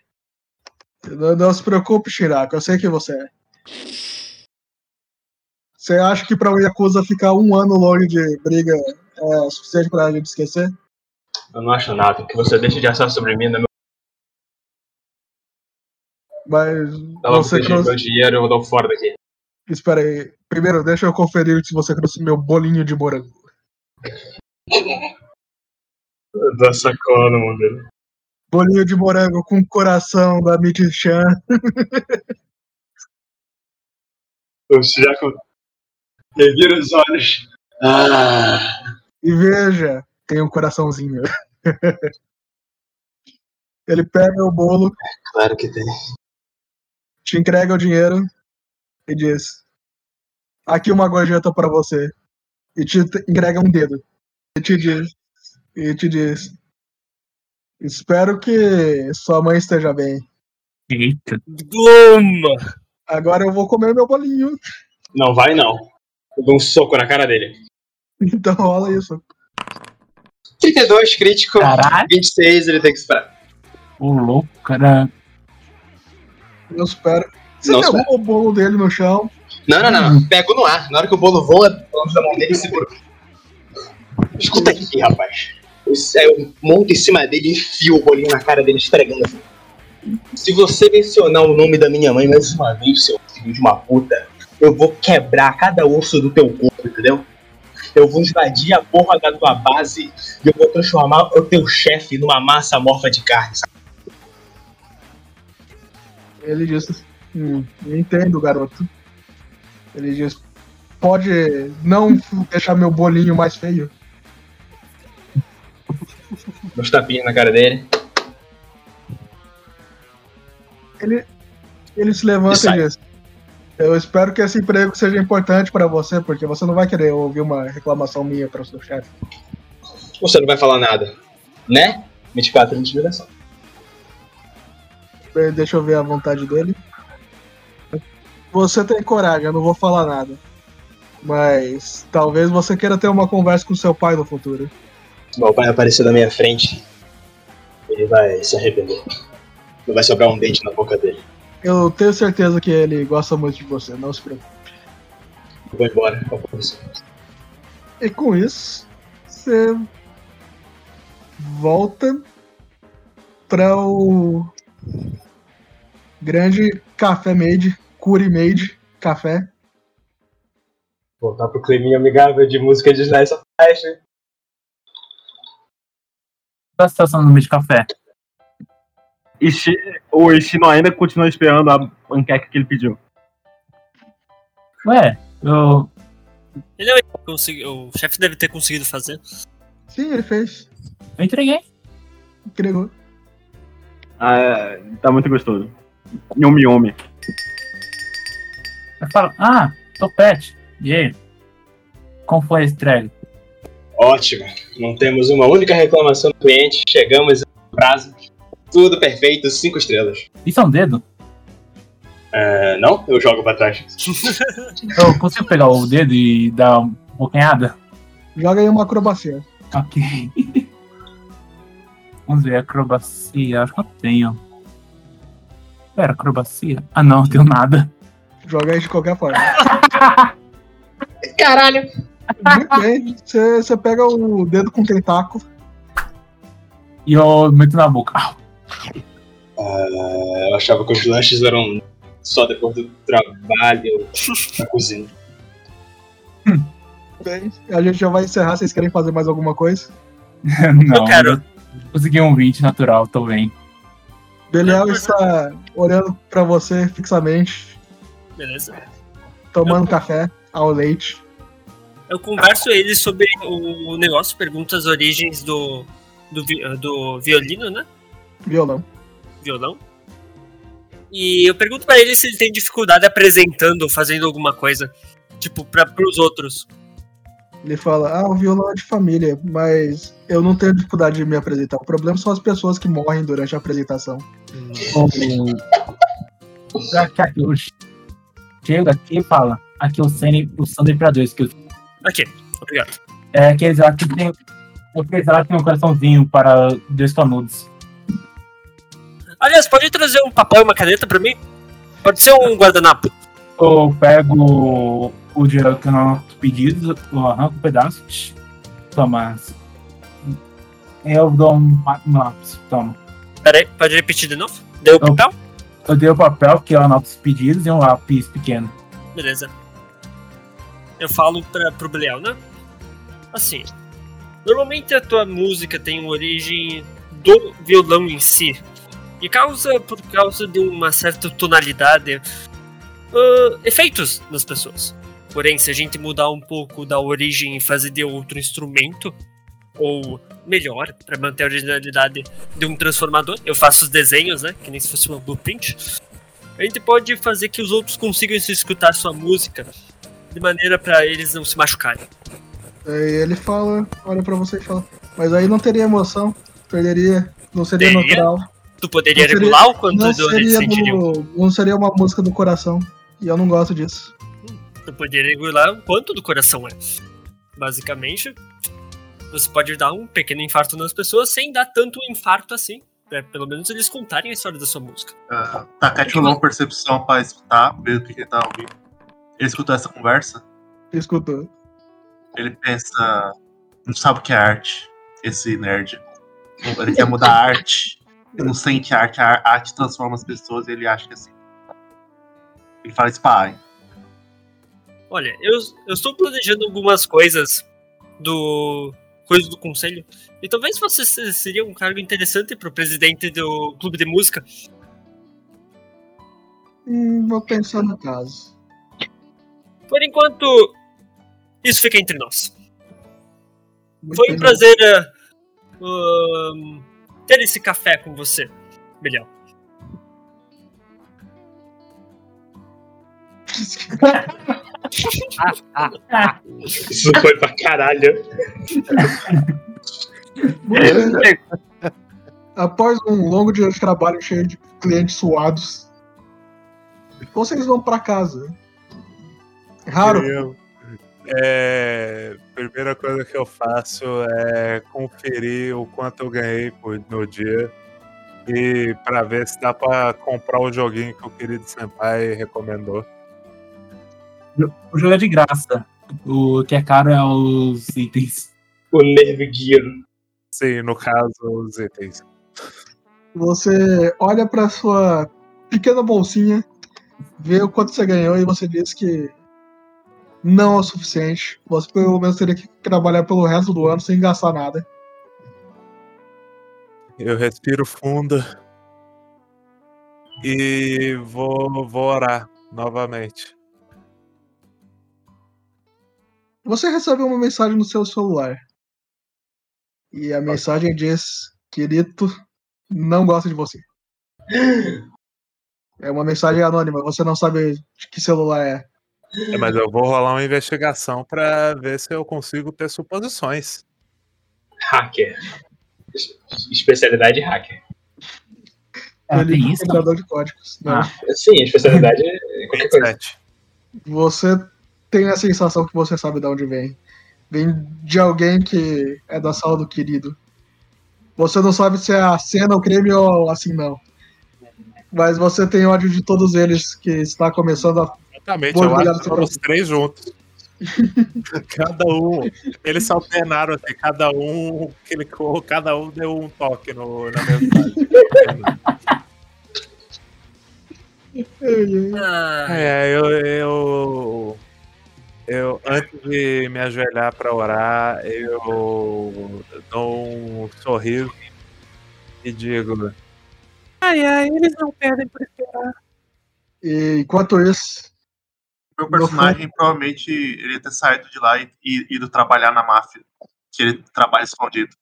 Não, não se preocupe, Shirako. Eu sei que você é. Você acha que pra o Yakuza ficar um ano longe de briga é suficiente pra gente esquecer? Eu não acho nada. O que você deixa de assar sobre mim, né, meu? Mas Ela você você trouxe. meu dinheiro, eu dou fora daqui. Espera aí. Primeiro, deixa eu conferir se você trouxe meu bolinho de morango. Eu dou sacola no dele. Bolinho de morango com coração da Midi-chan. O Shirako revira os olhos. Ah, E veja, tem um coraçãozinho. Ele pega o bolo, claro que tem. te entrega o dinheiro e diz: Aqui uma gorjeta para você. E te entrega um dedo. E te diz: E te diz: Espero que sua mãe esteja bem. Eita. Agora eu vou comer meu bolinho. Não vai não. Eu dou um soco na cara dele. Então rola isso. 32 crítico, Caralho. 26 ele tem que esperar. Ô, louco, cara. Eu espero. Você Não derruba o bolo dele no chão. Não, não, não. Pego no ar. Na hora que o bolo voa, da mão dele e segura. Escuta aqui, rapaz. Eu, eu monto em cima dele e enfio o bolinho na cara dele, esfregando assim. Se você mencionar o nome da minha mãe mais uma vez, seu filho de uma puta, eu vou quebrar cada osso do teu corpo, entendeu? Eu vou invadir a porra da tua base e eu vou transformar o teu chefe numa massa morfa de carne, sabe? Ele diz: hum, Entendo, garoto. Ele diz: Pode não deixar meu bolinho mais feio. Meus tapinhas na cara dele. Ele, ele se levanta E e, diz: Eu espero que esse emprego seja importante para você, porque você não vai querer ouvir uma reclamação minha para o seu chefe. Você não vai falar nada, né? 24 de intimidação. Eh, Deixa eu ver a vontade dele. Você tem coragem, eu não vou falar nada. Mas talvez você queira ter uma conversa com seu pai no futuro. Meu pai aparecer na minha frente, ele vai se arrepender. Não vai sobrar um dente na boca dele. Eu tenho certeza que ele gosta muito de você, não se preocupe. Eu vou embora. E com isso, você volta para o grande Café Made, Curi Made Café. Voltar pro climinha amigável de música de Slice of Life. Qual a situação no meio de café? Ishi, o Ishino ainda continua esperando a panqueca que ele pediu. Ué, eu. Ele é o- consegui- o chefe deve ter conseguido fazer. Sim, ele fez. Eu entreguei. Entregou. Ah, é, tá muito gostoso. Yomi Yomi. Eu falo, ah, Topete. E aí? Como foi a entrega? Ótimo. Não temos uma única reclamação do cliente. Chegamos no prazo. Tudo perfeito, cinco estrelas. Isso é um dedo? É, não? Eu jogo pra trás. Eu consigo pegar o dedo e dar uma bocanhada? Joga aí uma acrobacia. Ok. Vamos ver, acrobacia. Acho que eu tenho. Pera, acrobacia? Ah, não, não tenho nada. Joga aí de qualquer forma. Caralho. Muito bem. Você você pega o dedo com tentáculo. E eu meto na boca. Ah, Ah, eu achava que os lanches eram só depois do trabalho na cozinha. Bem, a gente já vai encerrar. Vocês querem fazer mais alguma coisa? não, Eu quero. Consegui um 20 natural, tô bem. Belial está olhando pra você fixamente, Beleza? tomando café ao leite. Eu converso ele sobre o negócio, pergunto as origens do, do, do violino, né? Violão. Violão. E eu pergunto pra ele se ele tem dificuldade apresentando ou fazendo alguma coisa. Tipo, pra, pros outros. Ele fala: Ah, o violão é de família, mas eu não tenho dificuldade de me apresentar. O problema são as pessoas que morrem durante a apresentação. O... Já que aqui eu chego aqui e fala, aqui o Sene, o Sandro Imperador, que Ok, obrigado. é aqueles lá que tem. Aqueles lá que tem um coraçãozinho para dois canudos. Aliás, pode trazer um papel e uma caneta pra mim? Pode ser um guardanapo. Eu pego o dinheiro que eu não pedido, eu arranco um pedaço. Toma. Eu dou um, um lápis, toma. Pera aí, pode repetir de novo? Deu o papel? Eu dei o papel, que é o os pedidos, e um lápis pequeno. Beleza. Eu falo pra, pro Belial, né? Assim, normalmente a tua música tem uma origem do violão em si. E causa, por causa de uma certa tonalidade, ah, efeitos nas pessoas. Porém, se a gente mudar um pouco da origem e fazer de outro instrumento, ou melhor, para manter a originalidade de um transformador, eu faço os desenhos, né? Que nem se fosse uma blueprint. A gente pode fazer que os outros consigam escutar sua música de maneira para eles não se machucarem. Aí ele fala, olha pra você e fala. Mas aí não teria emoção, perderia, não seria Teria? natural. Tu poderia seria- regular o quanto Não do eles seria, sentiriam? do, não seria uma música do coração. E eu não gosto disso. Tu poderia regular o quanto do coração é. Basicamente, você pode dar um pequeno infarto nas pessoas sem dar tanto infarto assim. É, pelo menos eles contarem a história da sua música. Uh, Takete rolou uma percepção pra escutar, ver o que ele tá ouvindo. Ele escutou essa conversa, Escutou. ele pensa. Não sabe o que é arte, esse nerd. Ele quer mudar a arte. Ele não sente arte, a arte transforma as pessoas e ele acha que é assim. Ele fala Ai. Olha, eu, eu estou planejando algumas coisas do. coisas do conselho. E talvez você se- seria um cargo interessante pro presidente do clube de música. Hum, vou pensar no caso. Por enquanto, isso fica entre nós. Muito Foi um prazer eh, ahn, ter esse café com você, Bilhão. Isso foi pra caralho. Após um longo dia de trabalho cheio de clientes suados, vocês vão pra casa. Raro. É, primeira coisa que eu faço é conferir o quanto eu ganhei por- no dia e pra ver se dá pra comprar o joguinho que o querido Senpai recomendou. O jogo é de graça. O que é caro é os itens. O Nerve Gear. Sim, no caso, os itens. Você olha pra sua pequena bolsinha, vê o quanto você ganhou e você diz que não é o suficiente. Você pelo menos teria que trabalhar pelo resto do ano sem gastar nada. Eu respiro fundo e vou, vou orar novamente. Você recebe uma mensagem no seu celular. E a mensagem diz: Querido, não gosto de você. É uma mensagem anônima, você não sabe de que celular é. É, mas eu vou rolar uma investigação pra ver se eu consigo ter suposições. Hacker. Es- Especialidade hacker. Ah, Ele tem é isso? quebrador de códigos. Não. Ah. Sim, especialidade é qualquer coisa. Você tem a sensação que você sabe de onde vem. Vem de alguém que é da sala do querido. Você não sabe se é a cena, o creme ou assim não. Mas você tem ódio de todos eles que está começando a. Exatamente, Vou eu acho que foram os três juntos. cada um. Eles se alternaram assim, cada um clicou, cada um deu um toque no, na mensagem. Ah, É, eu, eu, eu antes de me ajoelhar pra orar, eu dou um sorriso e digo: Ai, ai, eles não perdem por esperar. E enquanto isso, Meu personagem provavelmente ele ia ter saído de lá e, e ido trabalhar na máfia. Que ele trabalha escondido.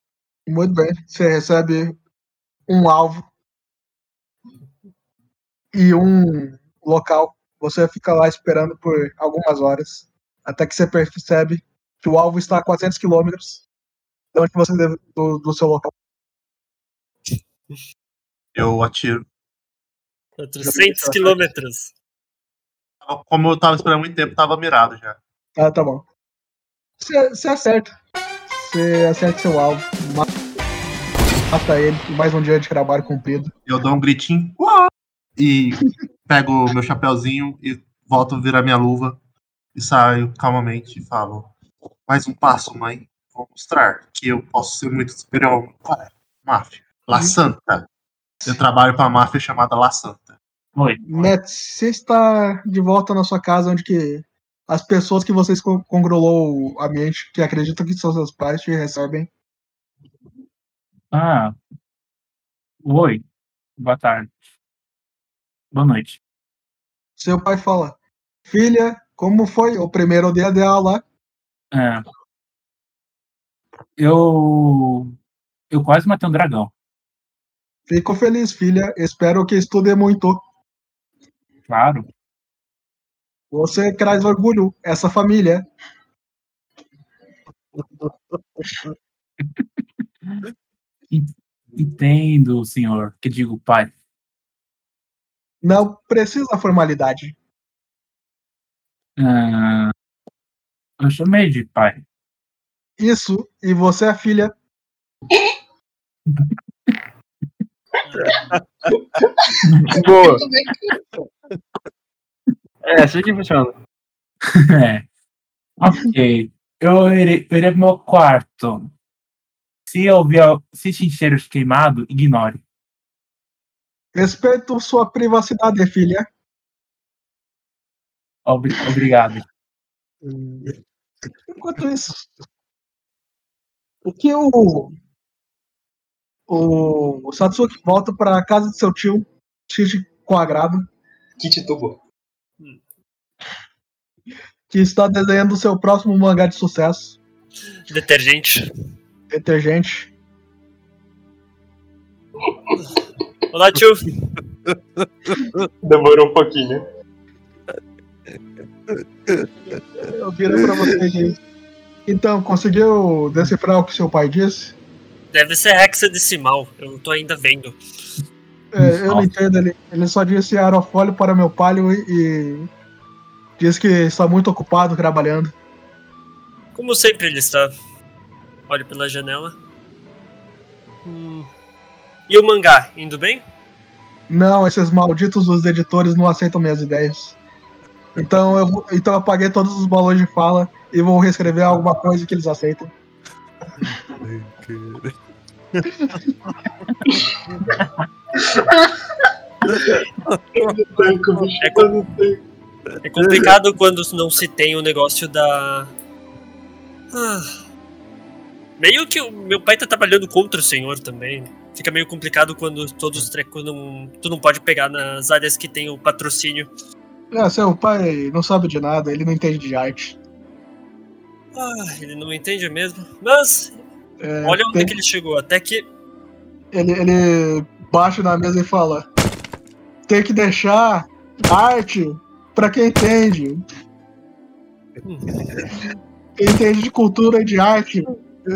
muito bem, você recebe um alvo e um local. Você fica lá esperando por algumas horas, até que você percebe que o alvo está a 400 quilômetros de onde você deve, do, do seu local. Eu atiro. 400 quilômetros. Como eu tava esperando muito tempo, tava mirado já. Ah, tá bom. Você acerta. Você acerta seu alvo, ma- mata ele, mais um dia de trabalho cumprido. Eu dou um gritinho "Uá!" e pego o meu chapéuzinho e volto a virar minha luva e saio calmamente e falo: Mais um passo, mãe. Vou mostrar que eu posso ser muito superior. Máfia. La Santa. Eu trabalho pra máfia chamada La Santa. Oi. Net, você está de volta na sua casa, onde que as pessoas que vocês con- controlou a mente, que acreditam que são seus pais, te recebem. Ah. Oi. Boa tarde. Boa noite. Seu pai fala: Filha, Como foi o primeiro dia de aula? É. Eu. Eu quase matei um dragão. Fico feliz, filha. Espero que estude muito. Claro. Você traz orgulho, essa família. Entendo, senhor. Que digo, pai. Não precisa formalidade. Ah, eu chamei de pai. Isso, e você é filha. Boa. É assim que funciona. É. Ok. Eu irei, eu irei pro meu quarto. Se eu ver se cheiros queimado, ignore. Respeito sua privacidade, filha. Obri- obrigado. Enquanto isso, o que o, o, o Satsuki volta para casa de seu tio, Shichi Quadrado, Kit Tubo. que está desenhando seu próximo mangá de sucesso, Detergente. Detergente. Olá, tio. Demorou um pouquinho. Eu viro para você aqui. Então, conseguiu decifrar o que seu pai disse? Deve ser hexadecimal. Eu tô ainda vendo. É, eu não entendo, ele, ele só disse aerofólio para meu palio e, e diz que está muito ocupado trabalhando. Como sempre ele está. Olho pela janela. Hum. E o mangá, indo bem? Não, esses malditos dos editores não aceitam minhas ideias. Então eu, vou- então eu apaguei todos os balões de fala e vou reescrever alguma coisa que eles aceitem. É, é complicado quando não se tem o negócio da. Ah. Meio que o meu pai tá trabalhando contra o senhor também. Fica meio complicado quando todos os trecos não. Tu não pode pegar nas áreas que tem o patrocínio. É, seu pai não sabe de nada, ele não entende de arte. Ah, ele não entende mesmo. Mas, É, olha onde tem- que ele chegou. Até que. ele, ele bate na mesa e fala: tem que deixar arte pra quem entende. Quem entende de cultura e de arte.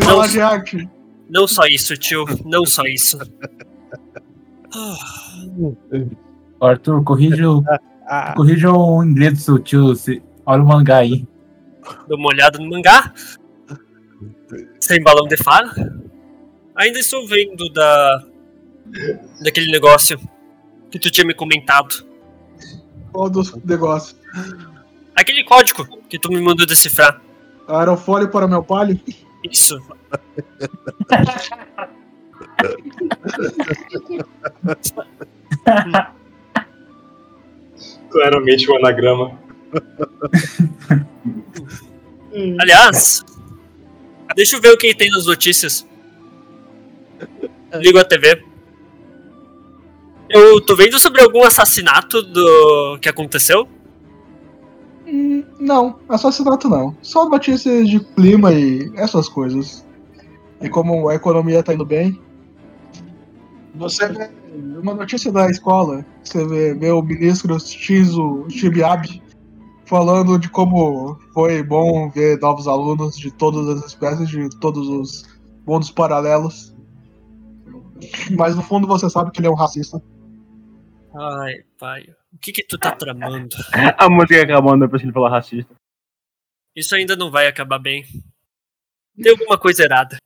Fala de arte. Não só isso, tio. Não só isso. Ah, Arthur, corrija o, corrija o inglês do seu tio. se- olha o mangá aí. Dou uma olhada no mangá. Sem balão de fala. Ainda estou vendo da. daquele negócio que tu tinha me comentado. Qual dos negócios? Aquele código que tu me mandou decifrar. Aerofólio para meu palio? Isso. Claramente o anagrama. Aliás, deixa eu ver o que tem nas notícias. Ligo a TV. Eu tô vendo sobre algum assassinato do que aconteceu. Hum, Não, assassinato não. Só notícias de clima e essas coisas. E como a economia tá indo bem. Você vê uma notícia da escola, você vê, vê o ministro Shinzo Shibiabe falando de como foi bom ver novos alunos de todas as espécies, de todos os mundos paralelos. Mas no fundo você sabe que ele é um racista. Ai, pai. O que que tu tá tramando? A música acabando depois que ele falou racista. Isso ainda não vai acabar bem. Tem alguma coisa errada.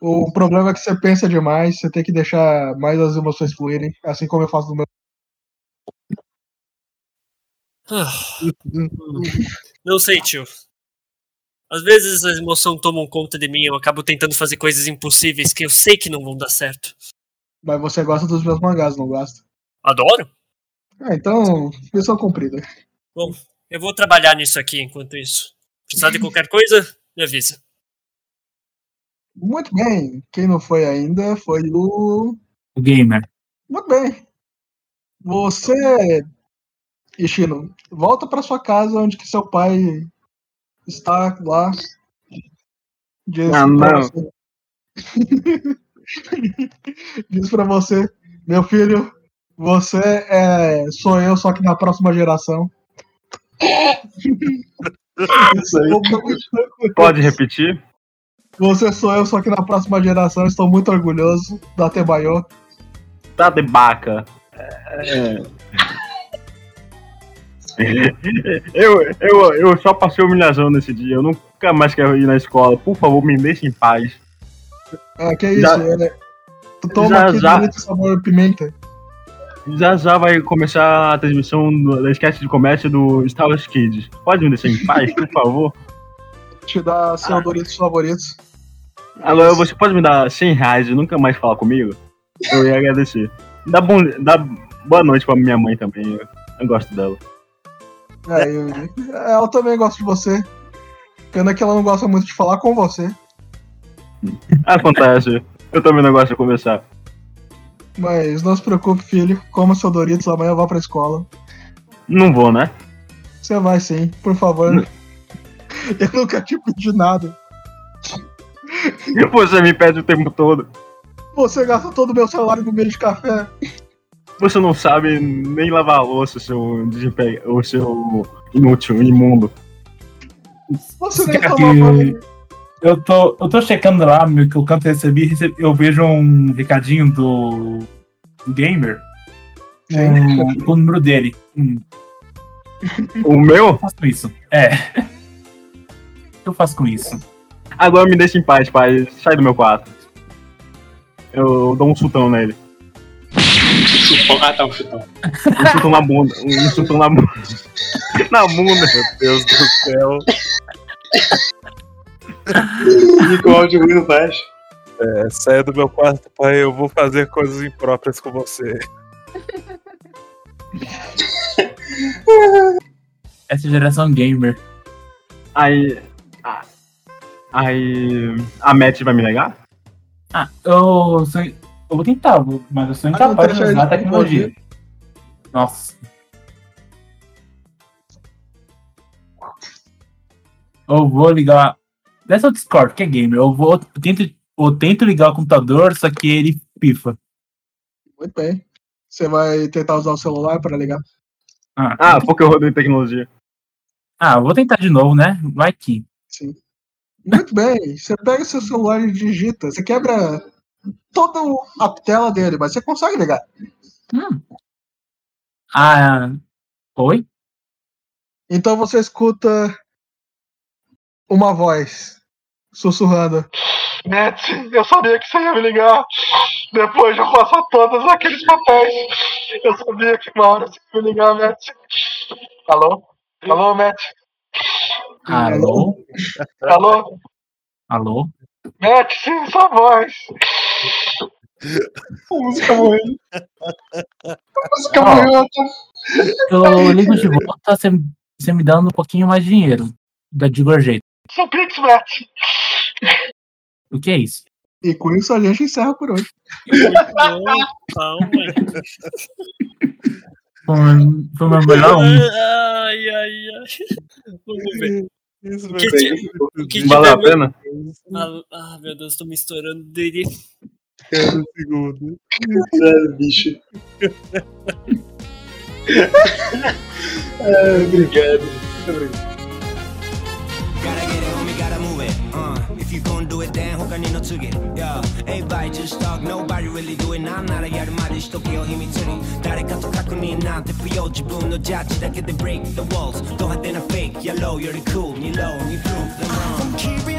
O problema é que você pensa demais, você tem que deixar mais as emoções fluírem, assim como eu faço no meu. Ah, Não sei, tio. Às vezes a emoção toma conta de mim, eu acabo tentando fazer coisas impossíveis que eu sei que não vão dar certo. Mas você gosta dos meus mangás, não gosta? Adoro. Ah, então, missão cumprida. Bom, eu vou trabalhar nisso aqui enquanto isso. Precisar de qualquer coisa, me avisa. Muito bem. Quem não foi ainda foi o. O gamer. Muito bem. Você Ishino, volta pra sua casa onde que seu pai está lá. Diz Ah, pra não. você. Diz pra você, meu filho, você é, sou eu, só que na próxima geração. Isso aí. Pode repetir? Você sou eu, só que na próxima geração. Estou muito orgulhoso da Tebayo. Tá de baca. É. Eu, eu, eu só passei humilhação nesse dia. Eu nunca mais quero ir na escola. Por favor, me deixe em paz. Ah, que isso? Já- é, tu toma já- aqui já- sabor pimenta. Já já vai começar a transmissão da sketch de comédia do Star Wars Kids. Pode me deixar em paz, por favor? Te dá seu Doritos favoritos. Agora você pode me dar 100 reais e nunca mais falar comigo? Eu ia agradecer. Dá, bom, dá boa noite pra minha mãe também. Eu, eu gosto dela. É, eu- ela também gosta de você. Pena que ela não gosta muito de falar com você. Acontece. Eu também não gosto de conversar. Mas não se preocupe, filho. Coma seu Doritos, amanhã vá pra escola. Não vou, né? Você vai sim, por favor. Eu nunca te pedi nada. Você me pede o tempo todo. Você gasta todo o meu salário com milho de café. Você não sabe nem lavar a louça, seu desempenho, o seu inútil, imundo. Você nem que eu tô, eu tô checando lá meu, que o canto recebi, recebi- eu vejo um recadinho do, gamer com, com o número dele. Hum, O meu? eu faço com isso. É. O que eu faço com isso? Agora me deixa em paz, pai. Sai do meu quarto. Eu dou um chutão nele. Chupão. Ah, tá, um chutão. Um chutão na bunda. Um chutão na bunda. Na bunda. Meu Deus do céu. E com o áudio ruim não faz. É, saia do meu quarto, pai. Eu vou fazer coisas impróprias com você. Essa geração gamer. Aí. ah, Aí. A Matt vai me negar? Ah, eu, sou, eu vou tentar, vou- mas eu sou incapaz de usar a tecnologia. Nossa. Eu vou ligar. Dessa o Discord, que é gamer. Eu vou. Eu tento, eu tento ligar o computador, só que ele pifa. Muito bem. Você vai tentar usar o celular para ligar? Ah, Ah, porque eu rodei tecnologia. ah, eu vou tentar de novo, né? Vai que. Sim. Muito bem. Você pega seu celular e digita. Você quebra toda a tela dele, mas você consegue ligar. Hum. Ah. Oi? Então você escuta uma voz sussurrando. Matt, eu sabia que você ia me ligar. Depois de eu passar todos aqueles papéis, eu sabia que uma hora você ia me ligar, Matt. Alô? Alô, Matt? Alô? Alô? Alô? Matt, sim, sua voz. A música morrendo. A música Ó. morreu. Eu ligo de volta, você, você me dando um pouquinho mais de dinheiro. Da de jeito. Sou Pix. O que é isso? E com isso a gente encerra por hoje. Calma. Foi, meu melhor um. Ai, ai, ai. Vamos ver. Isso que, o que Valeu a tiver- pena? Ah, ah, meu Deus, tô me estourando dele. um segundo. Sério, bicho. Ah, obrigado. Muito obrigado. Gotta get it, homie, gotta move it. Uh, if you gon' do it, then 他にの次 Yeah, everybody just talk, nobody really do it.なんならやるまでしとけよ秘密に。誰かと確認なんて不要。自分のジャッジだけで break the walls。ド派手な fake、やろうより cool に low に proof。でも